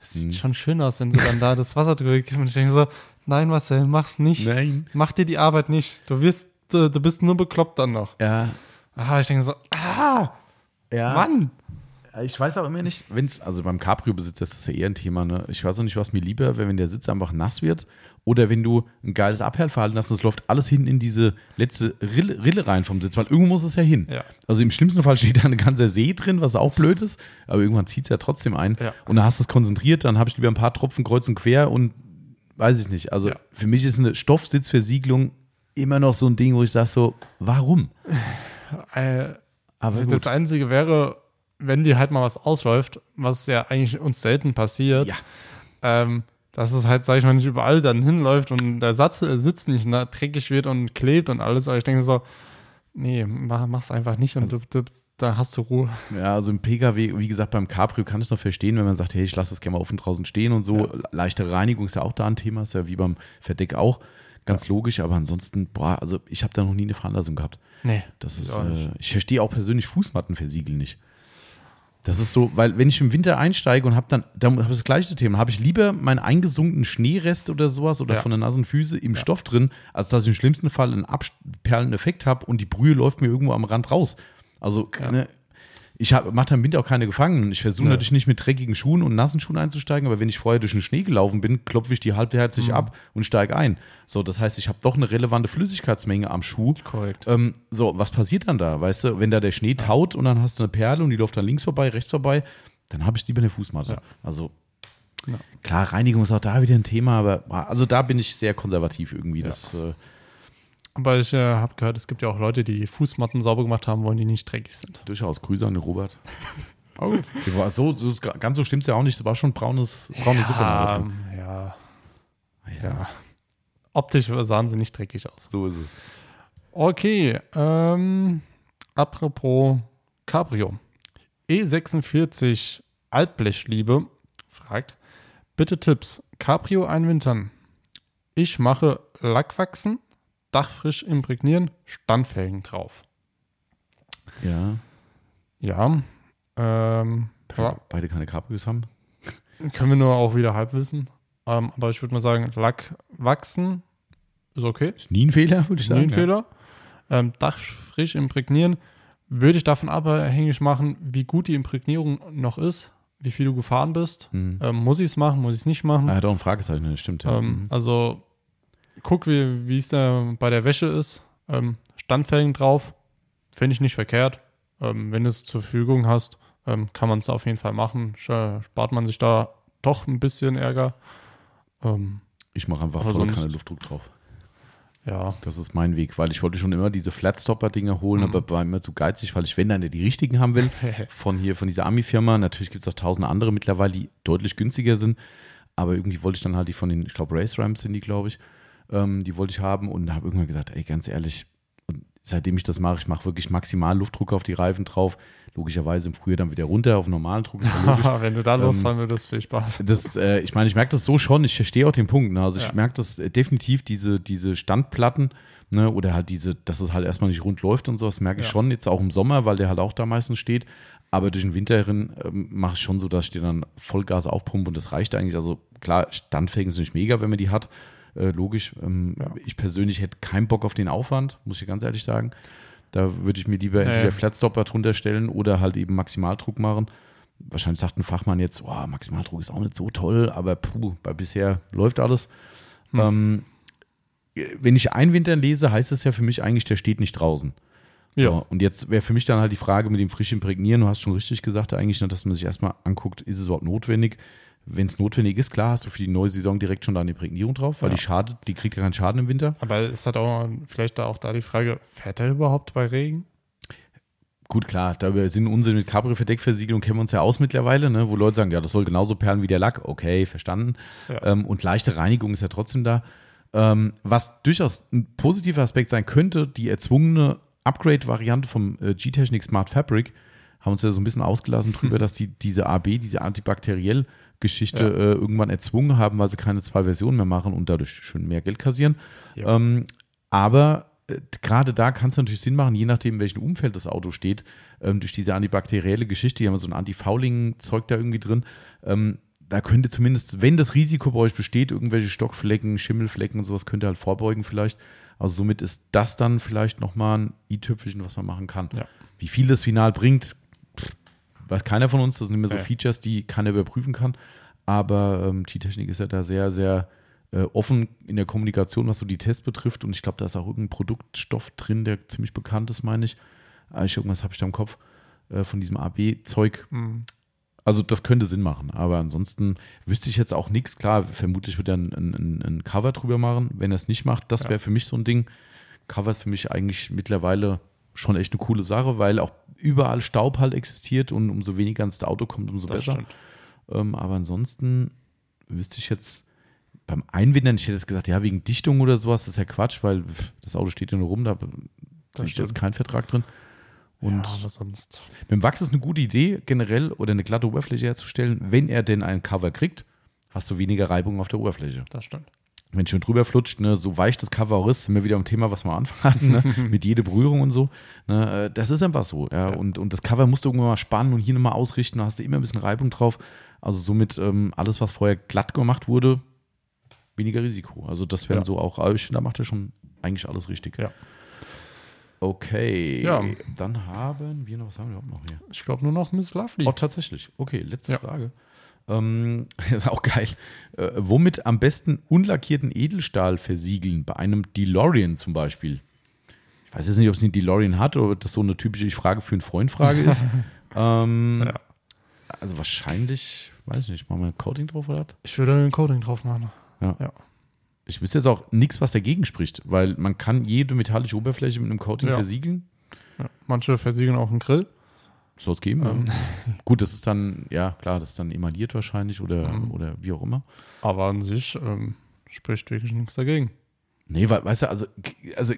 das sieht Mhm. schon schön aus, wenn sie dann da das Wasser drüber geben. Und ich denke so, nein, Marcel, mach's nicht. Nein. Mach dir die Arbeit nicht. Du wirst, du, du bist nur bekloppt dann noch. Ja, Ah, ich denke so, ah, ja. Mann. Ich weiß auch immer nicht, wenn es, also beim Cabrio-Besitzer ist das ja eher ein Thema, ne? Ich weiß auch nicht, was mir lieber wäre, wenn der Sitz einfach nass wird oder wenn du ein geiles Abhellverhalten hast und es läuft alles hin in diese letzte Rille, Rille rein vom Sitz, weil irgendwo muss es ja hin. Ja. Also im schlimmsten Fall steht da ein ganzer See drin, was auch blöd ist, aber irgendwann zieht es ja trotzdem ein. Ja. Und dann hast du es konzentriert, dann habe ich lieber ein paar Tropfen kreuz und quer und weiß ich nicht. Also Ja. für mich ist eine Stoffsitzversiegelung immer noch so ein Ding, wo ich sage so, warum? Äh, Aber das. Einzige wäre, wenn dir halt mal was ausläuft, was ja eigentlich uns selten passiert, Ja. ähm, dass es halt, sag ich mal, nicht überall dann hinläuft und der Satz, äh, Sitz nicht na, dreckig wird und klebt und alles. Aber ich denke so, nee, mach, mach's einfach nicht und du, du, da hast du Ruhe. Ja, also im Pkw, wie gesagt, beim Cabrio kann ich es noch verstehen, wenn man sagt, hey, ich lasse das gerne mal offen draußen stehen und so. Leichte Reinigung ist ja auch da ein Thema, ist ja wie beim Verdeck auch. Ganz logisch, aber ansonsten, boah, also ich habe da noch nie eine Veranlassung gehabt. Nee. Das ist, äh, ich verstehe auch persönlich Fußmattenversiegeln nicht. Das ist so, weil wenn ich im Winter einsteige und habe dann, dann habe ich das gleiche Thema, habe ich lieber meinen eingesunkenen Schneerest oder sowas oder Ja. von der nassen Füße im Stoff drin, als dass ich im schlimmsten Fall einen abperlenden Effekt habe und die Brühe läuft mir irgendwo am Rand raus. Also keine, ich mache da im Winter auch keine Gefangenen. Ich versuche Nee. natürlich nicht mit dreckigen Schuhen und nassen Schuhen einzusteigen, aber wenn ich vorher durch den Schnee gelaufen bin, klopfe ich die halbherzig Mhm. ab und steige ein. So, das heißt, ich habe doch eine relevante Flüssigkeitsmenge am Schuh. Korrekt. Ähm, so, was passiert dann da? Weißt du, wenn da der Schnee taut und dann hast du eine Perle und die läuft dann links vorbei, rechts vorbei, dann habe ich lieber eine Fußmatte. Ja. Also Ja. klar, Reinigung ist auch da wieder ein Thema, aber also da bin ich sehr konservativ irgendwie. Das, äh, Aber ich äh, habe gehört, es gibt ja auch Leute, die Fußmatten sauber gemacht haben wollen, die nicht dreckig sind. durchaus Grüße an den Robert. Aber gut. Die war so, so ganz so stimmt es ja auch nicht. Es war schon braunes, braune Suppe. ja, Ja, ja. Optisch sahen sie nicht dreckig aus. so ist es. Okay, ähm, apropos Cabrio. E46 Altblechliebe fragt, bitte Tipps. Cabrio einwintern. Ich mache Lackwachsen, Dach frisch imprägnieren, Standfelgen drauf. Ja. Ja, ähm, ja, Beide keine Cabrios haben. können wir nur auch wieder halb wissen. Ähm, aber ich würde mal sagen, Lack wachsen ist okay. Ist nie ein Fehler, würde ich Ist sagen. nie ein Fehler. Ähm, Dach frisch imprägnieren. Würde ich davon abhängig machen, wie gut die Imprägnierung noch ist, wie viel du gefahren bist. Hm. Ähm, muss ich es machen, muss ich es nicht machen? Er hat auch ein Fragezeichen, das stimmt. Ja. Ähm, Mhm. also guck, wie es da bei der Wäsche ist. Ähm, Standfelgen drauf, finde ich nicht verkehrt. Ähm, wenn du es zur Verfügung hast, ähm, kann man es auf jeden Fall machen. Spart man sich da doch ein bisschen Ärger. Ähm, Ich mache einfach voll keine Luftdruck drauf. ja, Das ist mein Weg, weil ich wollte schon immer diese Flatstopper-Dinger holen, Mhm. aber war immer zu geizig, weil ich, wenn dann die richtigen haben will, von hier, von dieser Ami-Firma, natürlich gibt es auch tausend andere mittlerweile, die deutlich günstiger sind, aber irgendwie wollte ich dann halt die von den, ich glaube, Race Rams sind die, glaube ich, ähm, die wollte ich haben und habe irgendwann gesagt, ey, ganz ehrlich, und seitdem ich das mache, ich mache wirklich maximal Luftdruck auf die Reifen drauf, logischerweise im Frühjahr dann wieder runter auf normalen Druck, ja wenn du da Ähm, losfahren würdest, viel Spaß. Das, äh, ich meine, ich merke das so schon, ich verstehe auch den Punkt. Ne? Also ich Ja. merke das äh, definitiv, diese, diese Standplatten, ne, oder halt diese, dass es halt erstmal nicht rund läuft und so, das merke ich Ja. schon jetzt auch im Sommer, weil der halt auch da meistens steht. Aber durch den Winter hin ähm, mache ich schon so, dass ich dir dann Vollgas aufpumpe und das reicht eigentlich. Also klar, Standfähigen ist nicht mega, wenn man die hat. Äh, logisch. Ähm, Ja. Ich persönlich hätte keinen Bock auf den Aufwand, muss ich ganz ehrlich sagen. Da würde ich mir lieber entweder ja. Flatstopper drunter stellen oder halt eben Maximaldruck machen. Wahrscheinlich sagt ein Fachmann jetzt, oh, Maximaldruck ist auch nicht so toll, aber puh, bei bisher läuft alles. Hm. Ähm, wenn ich Einwintern lese, heißt es ja für mich eigentlich, der steht nicht draußen. So, Ja. und jetzt wäre für mich dann halt die Frage mit dem frisch imprägnieren. Du hast schon richtig gesagt, eigentlich, ne, dass man sich erstmal anguckt, ist es überhaupt notwendig? Wenn es notwendig ist, klar, hast du für die neue Saison direkt schon da eine Imprägnierung drauf, weil Ja. die schadet, die kriegt ja keinen Schaden im Winter. Aber es hat auch vielleicht da auch da die Frage, fährt er überhaupt bei Regen? Gut, klar, da wir sind Unsinn mit Cabrio-Verdeckversiegelung kennen wir uns ja aus mittlerweile, ne, wo Leute sagen, ja, das soll genauso perlen wie der Lack. Okay, verstanden. Ja. Ähm, und leichte Reinigung ist ja trotzdem da. Ähm, was durchaus ein positiver Aspekt sein könnte, die erzwungene Upgrade-Variante vom äh, G-Technic Smart Fabric, haben uns ja so ein bisschen ausgelassen drüber, dass die diese AB, diese antibakteriell Geschichte Ja. äh, irgendwann erzwungen haben, weil sie keine zwei Versionen mehr machen und dadurch schön mehr Geld kassieren. Ja. Ähm, aber äh, gerade da kann es natürlich Sinn machen, je nachdem, in welchem Umfeld das Auto steht, ähm, durch diese antibakterielle Geschichte, die haben so ein Anti-Fouling-Zeug da irgendwie drin. Ähm, da könnte zumindest, wenn das Risiko bei euch besteht, irgendwelche Stockflecken, Schimmelflecken und sowas, könnt ihr halt vorbeugen vielleicht. Also somit ist das dann vielleicht nochmal ein i-Tüpfelchen, was man machen kann. Ja. Wie viel das final bringt, weiß keiner von uns. Das sind immer so Ja. Features, die keiner überprüfen kann. Aber ähm, T-Technik ist ja da sehr, sehr äh, offen in der Kommunikation, was so die Tests betrifft. Und ich glaube, da ist auch irgendein Produktstoff drin, der ziemlich bekannt ist, meine ich. Ah, ich irgendwas habe ich da im Kopf äh, von diesem AB-Zeug. Hm. Also das könnte Sinn machen. Aber ansonsten wüsste ich jetzt auch nichts. Klar, vermutlich wird er ein, ein, ein Cover drüber machen. Wenn er es nicht macht, das Ja. wäre für mich so ein Ding. Cover ist für mich eigentlich mittlerweile schon echt eine coole Sache, weil auch überall Staub halt existiert und umso weniger ans Auto kommt, umso Das besser. stimmt. Ähm, aber ansonsten wüsste ich jetzt beim Einwindern, ich hätte jetzt gesagt, ja, wegen Dichtung oder sowas, das ist ja Quatsch, weil das Auto steht ja nur rum, da sehe ich jetzt keinen Vertrag drin. Und ja, aber sonst. mit dem Wachs ist eine gute Idee, generell oder eine glatte Oberfläche herzustellen. Wenn er denn ein Cover kriegt, hast du weniger Reibung auf der Oberfläche. Das stimmt. Wenn schön drüber flutscht, ne, so weich das Cover auch ist, sind wir wieder am Thema, was wir anfangen ne, mit jeder Berührung und so. Ne, äh, das ist einfach so. Ja, Ja. Und, und das Cover musst du irgendwann mal spannen und hier nochmal ausrichten, da hast du immer ein bisschen Reibung drauf. Also somit ähm, alles, was vorher glatt gemacht wurde, weniger Risiko. Also das wären Ja. so auch, ich finde, da macht er schon eigentlich alles richtig. Ja. Okay, Ja. dann haben wir noch, was haben wir überhaupt noch hier? Ich glaube nur noch Miss Lovely. Oh, tatsächlich. Okay, letzte. Frage. Ähm, ist auch geil. Äh, womit am besten unlackierten Edelstahl versiegeln? Bei einem DeLorean zum Beispiel. Ich weiß jetzt nicht, ob es einen DeLorean hat oder ob das so eine typische Frage für einen Freund-Frage ist. ähm, Ja. Also wahrscheinlich, weiß ich nicht, machen wir ein Coating drauf oder was? Ich würde ein Coding drauf machen. Ich wüsste jetzt auch nichts, was dagegen spricht, weil man kann jede metallische Oberfläche mit einem Coating Ja. versiegeln. Ja. Manche versiegeln auch einen Grill. Soll es geben. Ähm. Gut, das ist dann, ja klar, das ist dann emaliert wahrscheinlich oder, Mhm. oder wie auch immer. Aber an sich ähm, spricht wirklich nichts dagegen. Nee, weil, weißt du, also, also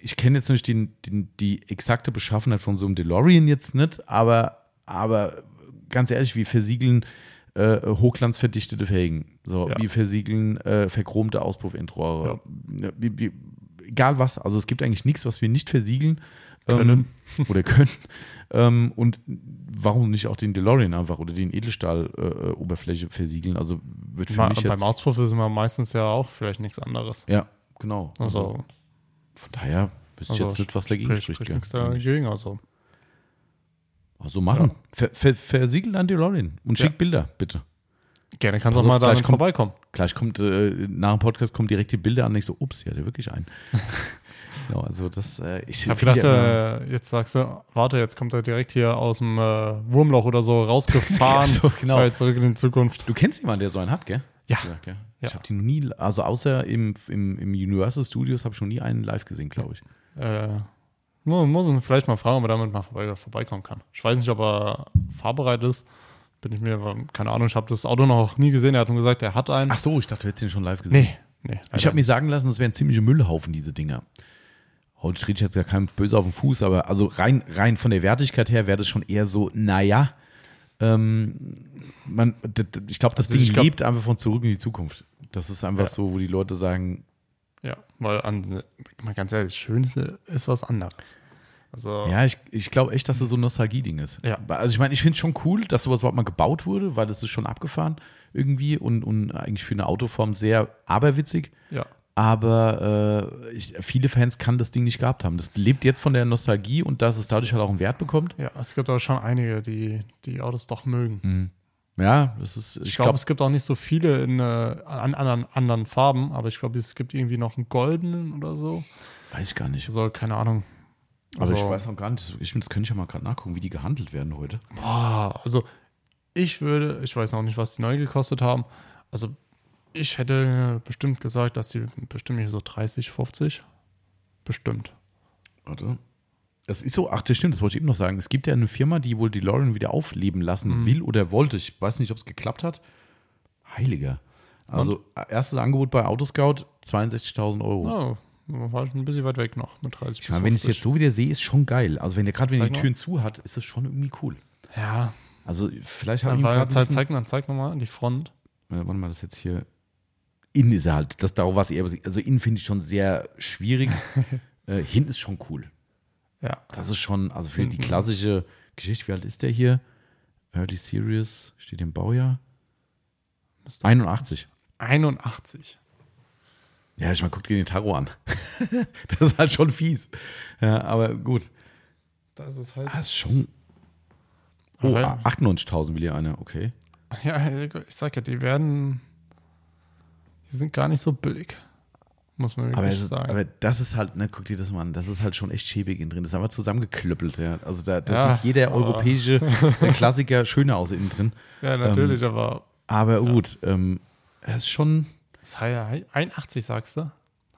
ich kenne jetzt nicht den, den, die exakte Beschaffenheit von so einem DeLorean jetzt nicht, aber, aber ganz ehrlich, wir versiegeln äh, hochglanzverdichtete Felgen. So, Ja. wir versiegeln äh, verchromte Auspuffendrohre. Ja. Wir, wir, egal was, also es gibt eigentlich nichts, was wir nicht versiegeln Können. Ähm, oder können. ähm, und warum nicht auch den DeLorean einfach oder den Edelstahl-Oberfläche versiegeln? Also wird für Ma mich beim Auspuff ist immer meistens ja auch vielleicht nichts anderes. Ja, genau. Also, Von daher wüsste ich also jetzt nicht, was dagegen spricht, spricht. gell? nichts dagegen. Also, Also machen. Ja. Ver, ver, versiegelt an DeLorean und Ja. schick Bilder, bitte. gerne kannst du auch mal kommt- vorbeikommen. Gleich kommt, äh, nach dem Podcast kommen direkt die Bilder an. Ich so, ups, ja, der wirklich ein. Genau, also das, äh, ich, habe gedacht, ja äh, jetzt sagst du, warte, jetzt kommt er direkt hier aus dem äh, Wurmloch oder so rausgefahren. Ja, so, genau. Zurück in die Zukunft. du kennst jemanden, der so einen hat, gell? Ja. gell? Ja. Ich habe die noch nie, also außer im, im, im Universal Studios habe ich noch nie einen live gesehen, glaube ich. Äh, muss, muss ihn vielleicht mal fragen, ob er damit mal vorbei, vorbeikommen kann. Ich weiß nicht, ob er fahrbereit ist. Bin ich mir, keine Ahnung, ich habe das Auto noch nie gesehen. Er hat nur gesagt, er hat einen. Ach so, ich dachte, du hättest ihn schon live gesehen. nee, nee. Ich habe mir sagen lassen, das wären ziemliche Müllhaufen, diese Dinger. Heute steht ich jetzt gar kein böse auf dem Fuß, aber also rein, rein von der Wertigkeit her wäre das schon eher so, naja, ähm, man, ich glaube, das Also Ding glaub- lebt einfach von zurück in die Zukunft. Das ist einfach Ja. so, wo die Leute sagen, Ja, weil an, mal ganz ehrlich, Schönste ist was anderes. Also, ja, ich, ich glaube echt, dass das so ein Nostalgie-Ding ist. Ja. Also ich meine, ich finde es schon cool, dass sowas überhaupt mal gebaut wurde, weil das ist schon abgefahren irgendwie und, und eigentlich für eine Autoform sehr aberwitzig. ja. Aber äh, ich, viele Fans kann das Ding nicht gehabt haben. Das lebt jetzt von der Nostalgie und dass es dadurch halt auch einen Wert bekommt. ja, es gibt aber schon einige, die die Autos doch mögen. Ja, das ist, ich, Ich glaube, glaube, es gibt auch nicht so viele in äh, an anderen, anderen Farben, aber ich glaube, es gibt irgendwie noch einen goldenen oder so. weiß ich gar nicht. Also, keine Ahnung. Aber Also, ich weiß auch gar nicht, ich, das könnte ich ja mal gerade nachgucken, wie die gehandelt werden heute. Boah, also ich würde, ich weiß auch nicht, was die neu gekostet haben. Also ich hätte bestimmt gesagt, dass die bestimmt nicht so 30, 50. Bestimmt. Warte. Das ist so, ach, das stimmt, das wollte ich eben noch sagen. Es gibt ja eine Firma, die wohl DeLorean wieder aufleben lassen Mhm. will oder wollte. Ich weiß nicht, ob es geklappt hat. Heiliger. Also, erstes Angebot bei Autoscout, 62.000 Euro. Oh, war schon ein bisschen weit weg noch mit 30 Ich meine, wenn ich es jetzt so wieder sehe, ist schon geil. Also, wenn der gerade, wenn die mal. Türen zu hat, ist es schon irgendwie cool. Ja, Also, vielleicht habe dann ich ihn war, gerade ein zeig, zeig, zeig nochmal die Front. Äh, warte mal, das jetzt hier. Innen ist er halt, das darauf war es eher. Also innen finde ich schon sehr schwierig. äh, hinten ist schon cool. Ja, Das ist schon, also für die Hinten. klassische Geschichte, wie alt ist der hier? Early Series, steht im Baujahr. Müsste- 81. 81. Ja, ich mal, guck dir den Tarot an. das ist halt schon fies. Ja, aber gut. Das ist halt. Das ist schon. Oh, Aber- 98.000 will hier einer, okay. Ja, ich sag ja, die werden. Die sind gar nicht so billig. Muss man wirklich Aber, ist, sagen. aber das ist halt, ne, guck dir das mal an, das ist halt schon echt schäbig innen drin. Das ist einfach zusammengeklöppelt, ja. Also da, da Ja, sieht jeder europäische Klassiker schöner aus innen drin. ja, natürlich, aber Aber gut, ähm, es ist schon. das ist ja 81, sagst du?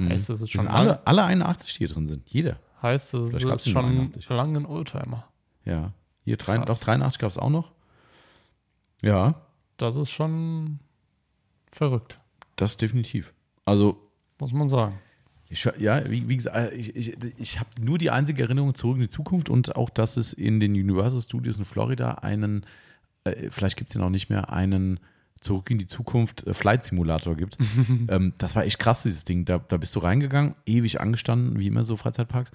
Heißt, das ist Das schon alle, alle 81, die hier drin sind. Jeder. heißt, das Vielleicht ist schon 81. lang ein Oldtimer. Ja. Hier drei, Krass. doch, 83 gab es auch noch. Ja, Das ist schon verrückt, das definitiv. Also, muss man sagen. ich, ja, wie, wie gesagt, ich, ich, ich habe nur die einzige Erinnerung zurück in die Zukunft und auch, dass es in den Universal Studios in Florida einen, äh, vielleicht gibt es den auch nicht mehr, einen Zurück in die Zukunft äh, Flight Simulator gibt. ähm, das war echt krass, dieses Ding. Da, da bist du reingegangen, ewig angestanden, wie immer so Freizeitparks.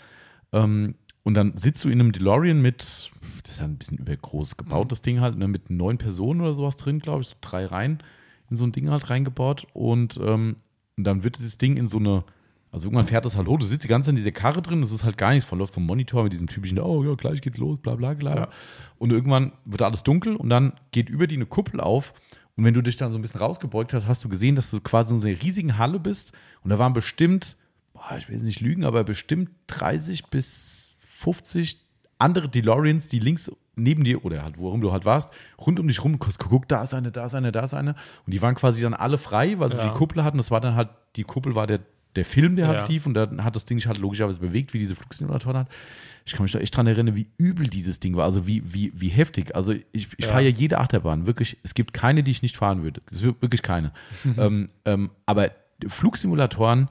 Ähm, und dann sitzt du in einem DeLorean mit, das ist ja ein bisschen übergroß gebaut, das Ding halt, ne, mit neun Personen oder sowas drin, glaube ich, so drei Reihen in so ein Ding halt reingebaut. Und, ähm, dann wird dieses Ding in so eine, also irgendwann fährt das halt hoch, du sitzt die ganze Zeit in dieser Karre drin, das ist halt gar nichts, von läuft so ein Monitor mit diesem typischen, oh ja, gleich geht's los, bla bla bla. Ja. Und irgendwann wird alles dunkel und dann geht über die eine Kuppel auf. Und wenn du dich dann so ein bisschen rausgebeugt hast, hast du gesehen, dass du quasi in so einer riesigen Halle bist. Und da waren bestimmt, boah, ich will jetzt nicht lügen, aber bestimmt 30 bis 50 andere DeLoreans, die links neben dir oder halt, worum du halt warst, rund um dich rum, guck, da ist eine, da ist eine, da ist eine. Und die waren quasi dann alle frei, weil sie Ja. die Kuppel hatten. Das war dann halt, die Kuppel war der, der Film, der Ja. halt lief und dann hat das Ding sich halt logischerweise bewegt, wie diese Flugsimulatoren hat. Ich kann mich da echt dran erinnern, wie übel dieses Ding war, also wie, wie, wie heftig. Also ich, ich Ja. fahre ja jede Achterbahn, wirklich. Es gibt keine, die ich nicht fahren würde. Es wird wirklich keine. ähm, ähm, aber Flugsimulatoren,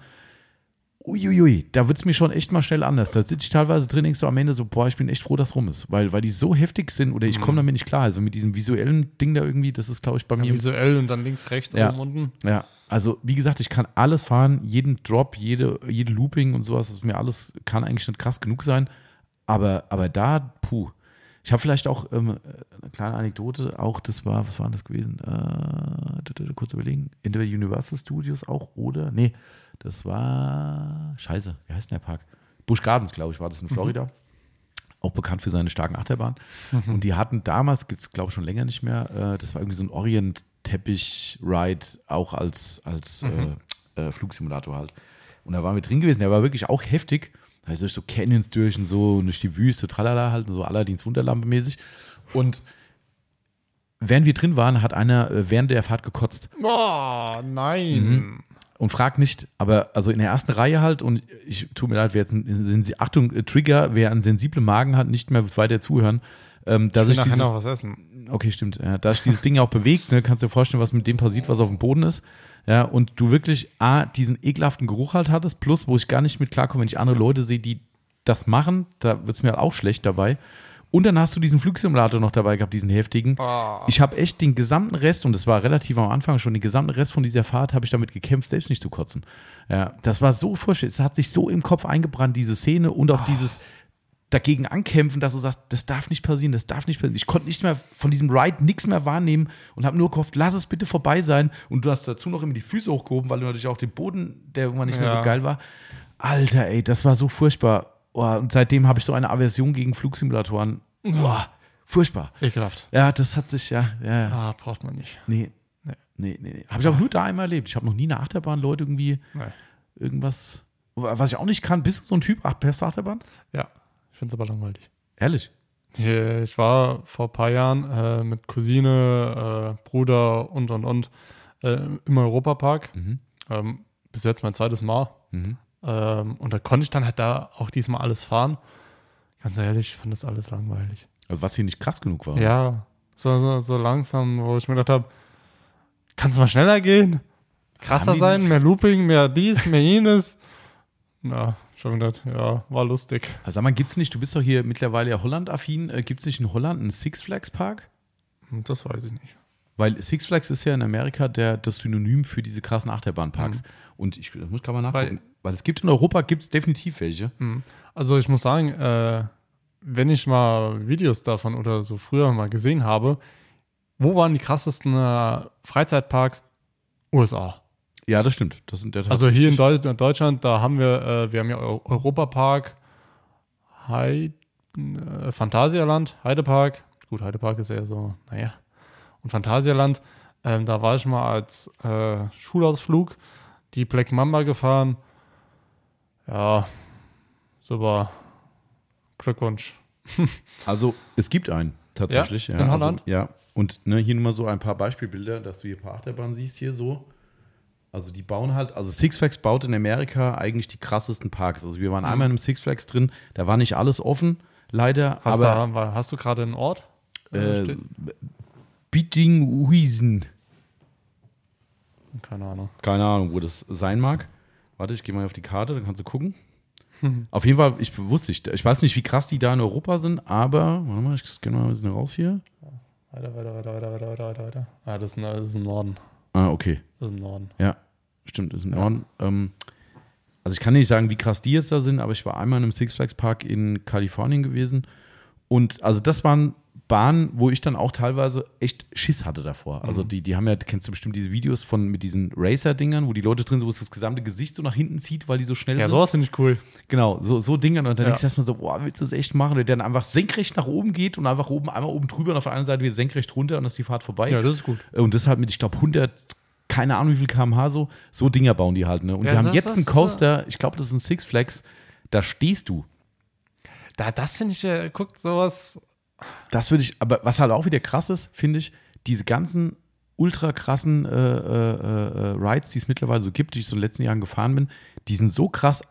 uiuiui, da wird es mir schon echt mal schnell anders. Da sitze ich teilweise drin, denkst du am Ende so, boah, ich bin echt froh, dass rum ist. Weil, weil die so heftig sind oder ich komme damit nicht klar. Also mit diesem visuellen Ding da irgendwie, das ist, glaube ich, bei mir Visuell und dann links, rechts, Ja. oben, unten. ja, also wie gesagt, ich kann alles fahren, jeden Drop, jede, jede Looping und sowas, das ist mir alles, kann eigentlich nicht krass genug sein. Aber, aber da, puh. Ich habe vielleicht auch ähm, eine kleine Anekdote, auch das war, was war denn das gewesen? Äh, kurz überlegen. Entweder Universal Studios auch oder, nee, das war, scheiße, wie heißt denn der Park? Busch Gardens, glaube ich, war das in Florida. Auch bekannt für seine starken Achterbahnen. Und die hatten damals, gibt es glaube ich schon länger nicht mehr, äh, das war irgendwie so ein Orient-Teppich-Ride, auch als, als äh, äh, Flugsimulator halt. Und da waren wir drin gewesen, der war wirklich auch heftig. Also durch so Canyons durch und so und durch die Wüste, tralala, halt so Allerdings Wunderlampe mäßig. Und während wir drin waren, hat einer äh, während der Fahrt gekotzt. Oh, nein. Mhm. Und fragt nicht, aber also in der ersten Reihe halt, und ich tut mir leid, wer jetzt sind Sie, Achtung, äh, Trigger, wer einen sensiblen Magen hat, nicht mehr weiter zuhören. Ähm, da Ich sich will nachher noch was essen. okay, stimmt, ja, da sich dieses Ding ja auch bewegt, ne, kannst du dir vorstellen, was mit dem passiert, was auf dem Boden ist. Ja, und du wirklich A, diesen ekelhaften Geruch halt hattest, plus, wo ich gar nicht mit klarkomme, wenn ich andere Leute sehe, die das machen, da wird es mir halt auch schlecht dabei. Und dann hast du diesen Flugsimulator noch dabei gehabt, diesen heftigen. Oh. Ich habe echt den gesamten Rest, und das war relativ am Anfang schon, den gesamten Rest von dieser Fahrt habe ich damit gekämpft, selbst nicht zu kotzen. Ja, das war so furchtbar. Es hat sich so im Kopf eingebrannt, diese Szene und auch dieses dagegen ankämpfen, dass du sagst, das darf nicht passieren, das darf nicht passieren. Ich konnte nicht mehr von diesem Ride nichts mehr wahrnehmen und habe nur gehofft, lass es bitte vorbei sein. Und du hast dazu noch immer die Füße hochgehoben, weil du natürlich auch den Boden, der irgendwann nicht mehr Ja. so geil war. Alter, ey, das war so furchtbar. Oh, und seitdem habe ich so eine Aversion gegen Flugsimulatoren. Oh, furchtbar. Ekelhaft. Ja, das hat sich ja, ja, ja. Ah, braucht man nicht. Nee. Nee. Nee, nee. Habe ich auch nur da einmal erlebt. Ich habe noch nie eine Achterbahn, Leute, irgendwie Nee. irgendwas. Was ich auch nicht kann, bist du so ein Typ? Ach, beste Achterbahn? Ja, ich finde es aber langweilig. Ehrlich. Ich, ich war vor ein paar Jahren äh, mit Cousine, äh, Bruder und und und äh, im Europapark. Mhm. Ähm, bis jetzt mein zweites Mal. Mhm. Ähm, und da konnte ich dann halt da auch diesmal alles fahren. Ganz ehrlich, ich fand das alles langweilig. Also, was hier nicht krass genug war. Ja, so, so, so langsam, wo ich mir gedacht habe, kannst du mal schneller gehen? Krasser sein, nicht- mehr Looping, mehr dies, mehr jenes. Na, schon gedacht, ja, war lustig. Also, sag mal, gibt's nicht, du bist doch hier mittlerweile ja Holland-affin, äh, gibt's nicht in Holland einen Six Flags Park? Hm, Das weiß ich nicht. Weil Six Flags ist ja in Amerika der, das Synonym für diese krassen Achterbahnparks. Und ich das muss gerade mal nachgucken. Weil, es gibt in Europa gibt's definitiv welche. Hm. Also ich muss sagen, äh, wenn ich mal Videos davon oder so früher mal gesehen habe, wo waren die krassesten äh, Freizeitparks? USA. Ja, das stimmt. Das sind der Also hier in, Deu Deutschland, da haben wir, äh, wir haben ja Eu Europapark, Heid äh, Phantasialand, Heidepark. Gut, Heidepark ist eher so, naja. Und Phantasialand, ähm, da war ich mal als äh, Schulausflug die Black Mamba gefahren. Ja, super. Glückwunsch. Also, es gibt einen, tatsächlich. Ja? Ja, In also, Holland? ja. Und ne, hier nur mal so ein paar Beispielbilder, dass du hier ein paar Achterbahnen siehst, hier so. Also, die bauen halt, also Six Flags baut in Amerika eigentlich die krassesten Parks. Also, wir waren einmal in einem Six Flags drin, da war nicht alles offen, leider, Hast, aber du, hast du gerade einen Ort? äh, steht? Bittinghuisen, Keine Ahnung. keine Ahnung, wo das sein mag. Warte, ich gehe mal auf die Karte, dann kannst du gucken. Auf jeden Fall, ich wusste, ich, ich weiß nicht, wie krass die da in Europa sind, aber, warte mal, ich scanne mal ein bisschen raus hier. Weiter, weiter, weiter, weiter, weiter, weiter, weiter, weiter. Ah, das ist, das ist im Norden. Ah, okay. Das ist im Norden. Ja, stimmt, ist im Ja. Norden. Ähm, also ich kann nicht sagen, wie krass die jetzt da sind, aber ich war einmal in einem Six Flags Park in Kalifornien gewesen. Und also das waren Bahnen, wo ich dann auch teilweise echt Schiss hatte davor. Also Mhm. die, die haben ja, kennst du bestimmt diese Videos von mit diesen Racer-Dingern, wo die Leute drin sind, wo es das gesamte Gesicht so nach hinten zieht, weil die so schnell Ja, sind. sowas finde ich cool. Genau, so, so Dingern. Und dann Ja. denkst du erstmal so, boah, willst du das echt machen? Der dann einfach senkrecht nach oben geht und einfach oben, einmal oben drüber und auf der anderen Seite wieder senkrecht runter und dann ist die Fahrt vorbei. Ja, das ist gut. Und das halt mit, ich glaube, 100, keine Ahnung wie viel kmh so, so Dinger bauen die halt. Ne? Und Ja, die haben jetzt einen Coaster, ich glaube, das ist ein Six Flags, da stehst du. Da, das finde ich, äh, guckt sowas. Das würde ich, aber was halt auch wieder krass ist, finde ich, diese ganzen ultra krassen äh, äh, äh, Rides, die es mittlerweile so gibt, die ich so in den letzten Jahren gefahren bin, die sind so krass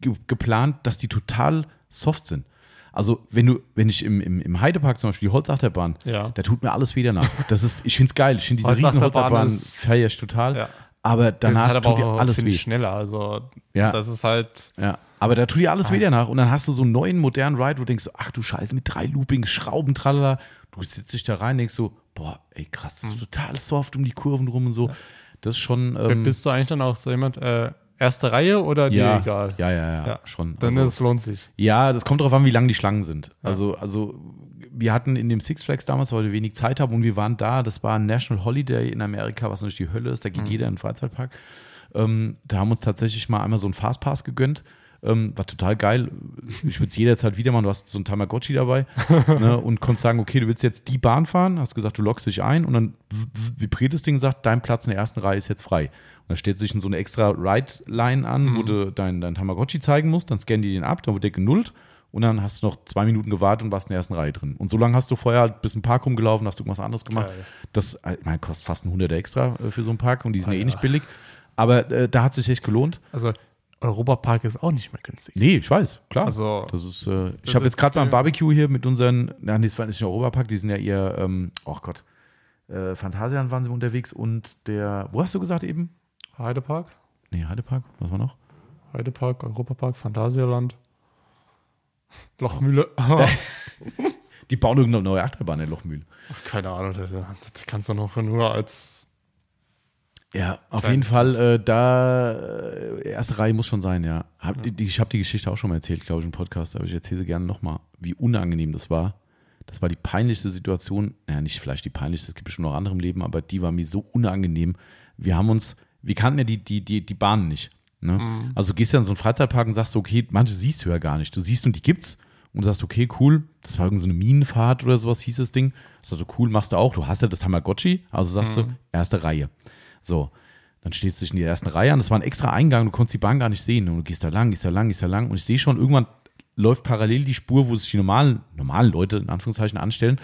ausgeplant, dass die total soft sind. Also, wenn du, wenn ich im, im, im Heidepark zum Beispiel die Holzachterbahn, Ja. da tut mir alles wieder nach. Das ist, ich finde es geil. Ich finde diese riesen Holzachterbahn feiere ich total. Ja. Aber Das ist danach halt aber tut dir auch, alles finde weh. schneller. Also, Ja. das ist halt. Ja, aber da tut dir alles Ah. wieder nach. Und dann hast du so einen neuen, modernen Ride, wo du denkst, ach du Scheiße, mit drei Loopings, Schrauben, tralala. Du sitzt dich da rein denkst so, boah, ey krass, das ist Hm. total soft um die Kurven rum und so. Das ist schon. Ähm, bist du eigentlich dann auch so jemand, äh, erste Reihe oder dir ja, egal? ja, ja, ja, Ja. schon. Dann also, es lohnt sich. ja, das kommt darauf an, wie lang die Schlangen sind. Also, also wir hatten in dem Six Flags damals, weil wir wenig Zeit haben und wir waren da, das war ein National Holiday in Amerika, was natürlich die Hölle ist, da Mhm. geht jeder in den Freizeitpark. Ähm, da haben uns tatsächlich mal einmal so einen Fastpass gegönnt. Ähm, war total geil. Ich würde es jederzeit wieder machen. Du hast so ein Tamagotchi dabei ne, und konntest sagen, okay, du willst jetzt die Bahn fahren, hast gesagt, du loggst dich ein und dann vibriert das Ding und sagt, dein Platz in der ersten Reihe ist jetzt frei. Und dann steht sich in so eine extra Ride-Line an, mhm. wo du dein, dein Tamagotchi zeigen musst, dann scannen die den ab, dann wird der genullt und dann hast du noch zwei Minuten gewartet und warst in der ersten Reihe drin. Und so lange hast du vorher halt bis ein Park rumgelaufen, hast du irgendwas anderes gemacht. Geil. Das äh, ich meine, kostet fast ein Hunderter extra äh, für so einen Park und die sind ah, ja eh nicht billig. Aber äh, da hat es sich echt gelohnt. Also Europapark ist auch nicht mehr günstig. Nee, ich weiß, klar. Also, das ist, äh, ich habe jetzt gerade mal ein Barbecue hier mit unseren, nein, das war nicht Europapark, die sind ja eher, ähm, oh Gott, äh, Phantasialand waren sie unterwegs und der, wo hast du gesagt eben? Heidepark? Nee, Heidepark, was war noch? Heidepark, Europapark, Phantasialand. Lochmühle. die bauen irgendeine neue Achterbahn in Lochmühle. Keine Ahnung, das, das kannst du noch nur als ja, auf jeden Fall, äh, da, äh, erste Reihe muss schon sein, ja. Hab, ja. Die, ich habe die Geschichte auch schon mal erzählt, glaube ich, im Podcast, aber ich erzähle sie gerne nochmal, wie unangenehm das war. Das war die peinlichste Situation, naja, nicht vielleicht die peinlichste, es gibt bestimmt noch andere im Leben, aber die war mir so unangenehm. Wir haben uns, wir kannten ja die, die, die, die Bahnen nicht. Ne? Mhm. Also du gehst ja in so einen Freizeitpark und sagst, okay, manche siehst du ja gar nicht. Du siehst und die gibt's und sagst, okay, cool, das war irgendeine so Minenfahrt oder sowas, hieß das Ding. Das ist also cool, machst du auch. Du hast ja das Tamagotchi, also sagst mhm. du, erste Reihe. So, dann stehst du in der ersten Reihe an. Das war ein extra Eingang, du konntest die Bahn gar nicht sehen. Und du gehst da lang, gehst da lang, gehst da lang. Und ich sehe schon, irgendwann läuft parallel die Spur, wo sich die normalen, normalen Leute in Anführungszeichen anstellen.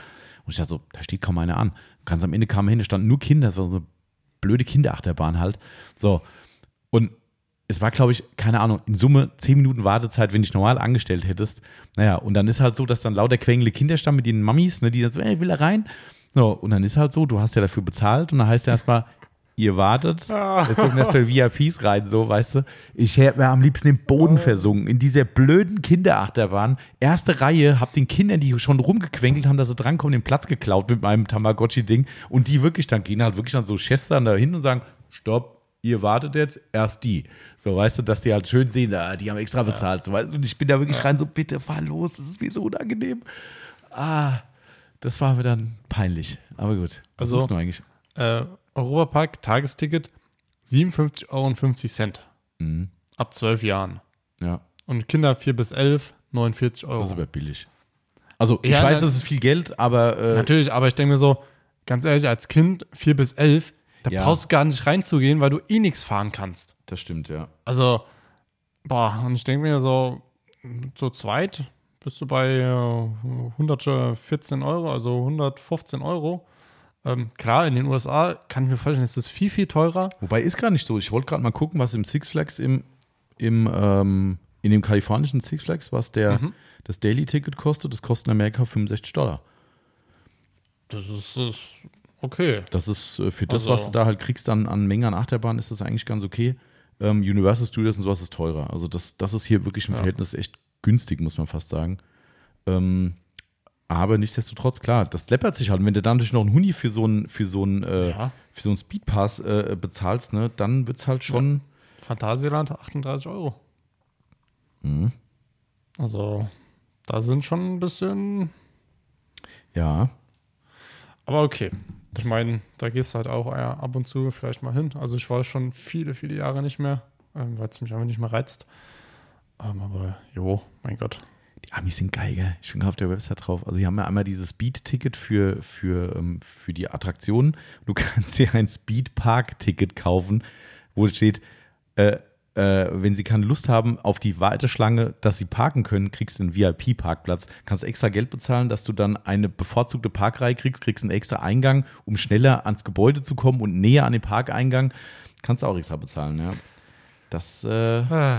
Und ich dachte so, da steht kaum einer an. Ganz am Ende kamen hin, da standen nur Kinder, das war so eine blöde Kinderachterbahn halt. So. Und es war, glaube ich, keine Ahnung, in Summe zehn Minuten Wartezeit, wenn dich normal angestellt hättest. Naja, und dann ist halt so, dass dann lauter quengelnde Kinder standen mit ihren Mammis, ne, die dann so, ey, will er rein? So, und dann ist halt so, du hast ja dafür bezahlt und dann heißt ja erstmal, ihr wartet, ah. jetzt dürfen erstmal VIPs rein, so, weißt du. Ich wäre am liebsten im Boden versunken, in dieser blöden Kinderachterbahn. Erste Reihe, hab den Kindern, die schon rumgequengelt haben, dass sie drankommen, den Platz geklaut mit meinem Tamagotchi-Ding. Und die wirklich dann gehen halt wirklich dann so Chefs dann da hin und sagen, stopp, ihr wartet jetzt, erst die. So, weißt du, dass die halt schön sehen, ah, die haben extra bezahlt. So, und ich bin da wirklich rein, so, bitte fahr los, das ist mir so unangenehm. Ah, das war mir dann peinlich. Aber gut, was also, du eigentlich? Äh, Europapark, Tagesticket, 57,50 Euro. Mhm. Ab 12 Jahren. Ja. Und Kinder 4 bis 11, 49 Euro. Das ist aber billig. Also, ich ja, weiß, das ist viel Geld, aber. Äh, natürlich, aber ich denke mir so, ganz ehrlich, als Kind 4 bis 11, da ja. brauchst du gar nicht reinzugehen, weil du eh nichts fahren kannst. Das stimmt, ja. Also, boah, und ich denke mir so, zu zweit bist du bei 114 Euro, also 115 Euro. Ähm, klar, in den USA kann ich mir vorstellen, ist das viel, viel teurer. Wobei ist gar nicht so. Ich wollte gerade mal gucken, was im Six Flags im, im ähm, in dem kalifornischen Six Flags, was der, mhm. das Daily-Ticket kostet. Das kostet in Amerika 65 Dollar. Das ist, ist okay. Das ist äh, für das, also. was du da halt kriegst an, an Mengen an Achterbahn, ist das eigentlich ganz okay. Ähm, Universal Studios und sowas ist teurer. Also das, das ist hier wirklich im ja. Verhältnis echt günstig, muss man fast sagen. Ähm, aber nichtsdestotrotz, klar, das läppert sich halt. Und wenn du dann natürlich noch einen Huni für so einen, für so einen, äh, ja. für so einen Speedpass äh, bezahlst, ne, dann wird es halt schon. Ja. Phantasialand 38 Euro. Mhm. Also, da sind schon ein bisschen. Ja. Aber okay. Ich meine, da gehst du halt auch ja, ab und zu vielleicht mal hin. Also ich war schon viele, viele Jahre nicht mehr, ähm, weil es mich einfach nicht mehr reizt. Ähm, aber jo, mein Gott. Die Amis sind geil, gell? Ich bin gerade auf der Website drauf. Also, sie haben ja einmal dieses Speed-Ticket für, für, ähm, für die Attraktionen. Du kannst dir ein Speed-Park-Ticket kaufen, wo steht, äh, äh, wenn sie keine Lust haben auf die Warteschlange, dass sie parken können, kriegst du einen VIP-Parkplatz. Kannst extra Geld bezahlen, dass du dann eine bevorzugte Parkreihe kriegst, kriegst einen extra Eingang, um schneller ans Gebäude zu kommen und näher an den Parkeingang. Kannst du auch extra bezahlen, ja. Das. Äh, ah.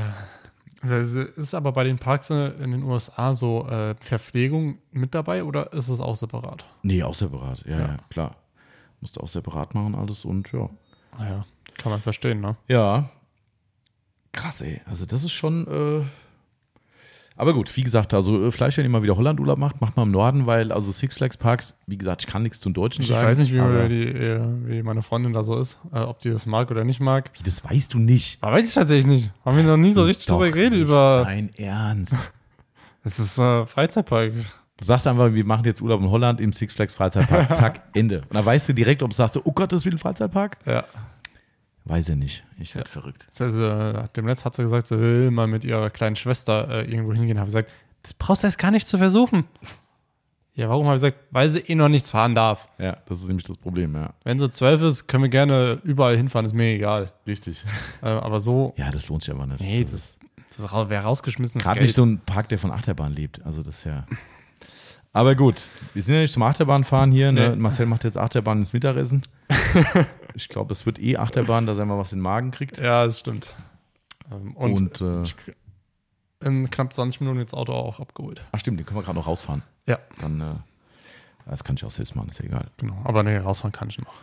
Also ist aber bei den Parks in den USA so äh, Verpflegung mit dabei oder ist es auch separat? Nee, auch separat, ja, ja. ja klar. Musst du auch separat machen alles und ja. Naja, ah kann man verstehen, ne? Ja. Krass, ey. Also das ist schon, äh, aber gut, wie gesagt, also äh, vielleicht, wenn ihr mal wieder Holland-Urlaub macht, macht mal im Norden, weil also Six Flags Parks, wie gesagt, ich kann nichts zum Deutschen ich sagen. Ich weiß nicht, wie, die, äh, wie, meine Freundin da so ist, äh, ob die das mag oder nicht mag. Wie, das weißt du nicht? Aber weiß ich tatsächlich nicht. Haben wir noch nie so richtig drüber geredet über. Sein Ernst. Das ist äh, Freizeitpark. Du sagst einfach, wir machen jetzt Urlaub in Holland im Six Flags Freizeitpark. Zack, Ende. Und dann weißt du direkt, ob du sagst, oh Gott, das ist wieder ein Freizeitpark. Ja. Weiß er nicht. Ich werde verrückt. Also, äh, dem Netz hat sie gesagt, sie will mal mit ihrer kleinen Schwester äh, irgendwo hingehen. Habe ich gesagt, das brauchst du erst gar nicht zu versuchen. Ja, warum habe ich gesagt? Weil sie eh noch nichts fahren darf. Ja, das ist nämlich das Problem, ja. Wenn sie zwölf ist, können wir gerne überall hinfahren, ist mir egal. Richtig. Äh, aber so, Ja, das lohnt sich aber nicht. nee, das das, das wäre rausgeschmissenes Gerade nicht so ein Park, der von Achterbahn lebt. Also das ist ja. Aber gut, wir sind ja nicht zum Achterbahnfahren hier. Ne? Nee. Marcel macht jetzt Achterbahn ins Mittagessen. ich glaube, es wird eh Achterbahn, dass er mal was in den Magen kriegt. Ja, das stimmt. Ähm, Und, Und, äh, in knapp 20 Minuten jetzt Auto auch abgeholt. ach stimmt, den können wir gerade noch rausfahren. Ja, Dann, äh, das kann ich auch selbst machen, ist ja egal. genau. Aber nee, rausfahren kann ich noch.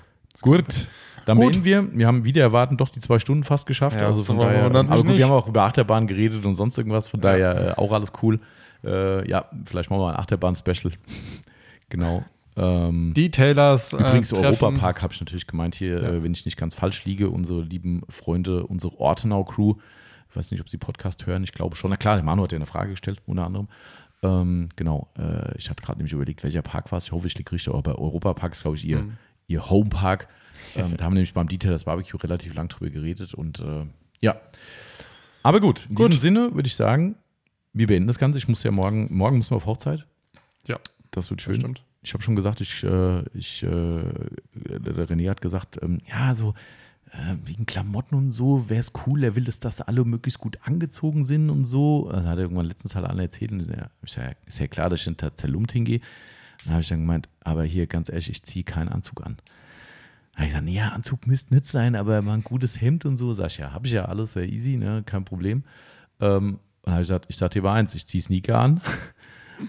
Gut, dann Gut. beenden wir. Wir haben wieder erwarten doch die zwei Stunden fast geschafft. Ja, also das von daher, aber gut, nicht. wir haben auch über Achterbahn geredet und sonst irgendwas. Von daher äh, auch alles cool. Äh, ja, vielleicht machen wir mal ein Achterbahn-Special. genau. Ähm, Detailers. Übrigens, äh, treffen. Europapark habe ich natürlich gemeint hier, Ja. äh, wenn ich nicht ganz falsch liege, unsere lieben Freunde, unsere Ortenau-Crew, ich weiß nicht, ob sie Podcast hören, ich glaube schon. Na klar, der Manu hat ja eine Frage gestellt, unter anderem. Ähm, genau, äh, ich hatte gerade nämlich überlegt, welcher Park war es. Ich hoffe, ich liege richtig, aber bei Europapark ist, glaube ich, ihr, Mhm. ihr Homepark. Ähm, da haben wir nämlich beim Detail das Barbecue relativ lang drüber geredet und äh, ja. Aber gut, in Gut. diesem Sinne würde ich sagen, wir beenden das Ganze. Ich muss ja morgen, morgen müssen wir auf Hochzeit. Ja, Das wird das schön. stimmt. Ich habe schon gesagt, ich, äh, ich äh, der René hat gesagt, ähm, ja, so äh, wegen Klamotten und so wäre es cool, er will, dass das alle möglichst gut angezogen sind und so. Das hat er irgendwann letztens halt alle erzählt. Und ja, ist, ja, ist ja klar, dass ich dann zerlumpt hingehe. Dann habe ich dann gemeint, aber hier ganz ehrlich, ich ziehe keinen Anzug an. Da habe ich gesagt, ja, Anzug müsste nicht sein, aber mal ein gutes Hemd und so. Sag ich, ja, habe ich ja alles, sehr easy, ne, kein Problem. Ähm, und dann habe ich gesagt, ich sag dir mal eins, ich ziehe Sneaker an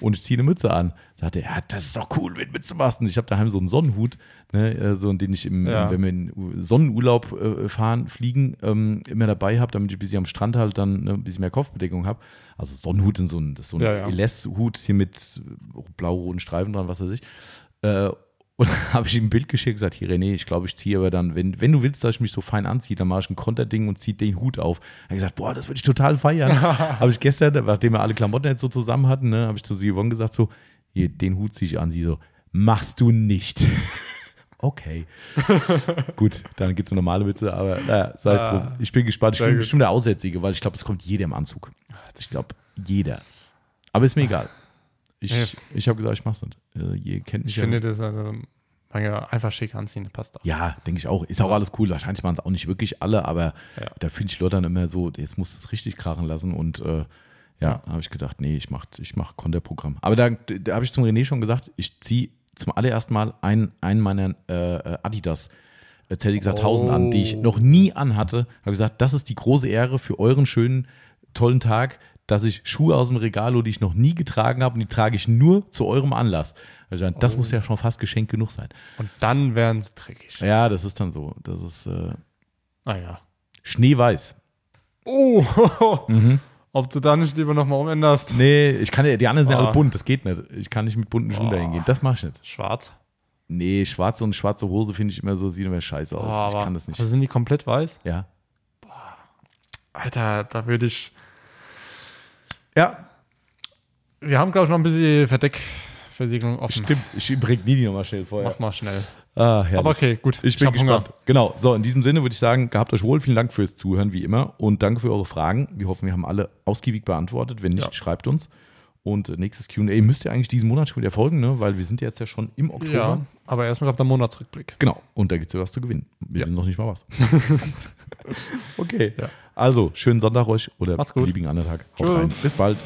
und ich ziehe eine Mütze an. Sagte er, ja, das ist doch cool, du Mütze. Und ich habe daheim so einen Sonnenhut, ne, äh, so, den ich, im, Ja. wenn wir in Sonnenurlaub äh, fahren, fliegen, ähm, immer dabei habe, damit ich ein bisschen am Strand halt dann ne, ein bisschen mehr Kopfbedeckung habe. Also Sonnenhut sind so ein, das ist so ein Ja, ja. LS-Hut hier mit blau-roten Streifen dran, was weiß ich. Äh, und dann habe ich ihm ein Bild geschickt und gesagt, hier René, ich glaube, ich ziehe aber dann, wenn, wenn du willst, dass ich mich so fein anziehe, dann mache ich ein Konterding und ziehe den Hut auf. Er hat gesagt, boah, das würde ich total feiern. habe ich gestern, nachdem wir alle Klamotten jetzt so zusammen hatten, ne, habe ich zu Yvonne gesagt, so, hier, den Hut ziehe ich an. Sie so, machst du nicht. okay. Gut, dann gibt es eine normale Witze, aber naja, sei es Ah, drum. Ich bin gespannt. Ich bin gut. bestimmt der Aussätzige, weil ich glaube, es kommt jeder im Anzug. Ich glaube, jeder. Aber ist mir egal. Ich, ich habe gesagt, ich mach's nicht. Äh, ihr kennt mich Ich finde das also, ja einfach schick anziehen, passt auch. Ja, denke ich auch. Ist auch alles cool. Wahrscheinlich waren es auch nicht wirklich alle, aber Ja. da finde ich Leute dann immer so, jetzt musst du es richtig krachen lassen und äh, ja, habe ich gedacht, nee, ich mache ich mach Konterprogramm. Aber da, da habe ich zum René schon gesagt, ich ziehe zum allerersten Mal einen, einen meiner äh, äh, Adidas ZX 1000 an, die ich Oh. noch nie anhatte. Habe gesagt, das ist die große Ehre für euren schönen, tollen Tag, dass ich Schuhe aus dem Regal hole, die ich noch nie getragen habe und die trage ich nur zu eurem Anlass. Also, das Oh. muss ja schon fast Geschenk genug sein. Und dann wären es dreckig. Ja, das ist dann so. Das ist äh, Ah ja. schneeweiß. Oh, ob du da nicht lieber nochmal umänderst. Nee, ich kann ja, die anderen sind ja Ah. alle bunt, das geht nicht. Ich kann nicht mit bunten Schuhen Oh. dahin gehen. Das mache ich nicht. Schwarz. Nee, schwarze und schwarze Hose finde ich immer so, sieht immer scheiße aus. Oh, ich kann das nicht. Also sind die komplett weiß? Ja. Alter, da würde ich. Ja, Wir haben, glaube ich, noch ein bisschen Verdeckversiegelung offen. stimmt. Ich imprägniere die nochmal schnell vorher. Mach mal schnell. Ah. Aber okay, gut. Ich bin hab gespannt. Genau. So, in diesem Sinne würde ich sagen, gehabt euch wohl. Vielen Dank fürs Zuhören, wie immer. Und danke für eure Fragen. Wir hoffen, wir haben alle ausgiebig beantwortet. Wenn nicht, Ja. schreibt uns. Und nächstes QA müsst ihr eigentlich diesen Monat schon wieder folgen, ne? weil wir sind jetzt ja schon im Oktober. Ja, aber erstmal kommt der Monatsrückblick. Genau. Und da gibt es ja was zu gewinnen. Wir Ja. wissen noch nicht mal was. okay. Ja. Also, schönen Sonntag euch oder beliebigen anderen Tag. Haut rein. Bis bald.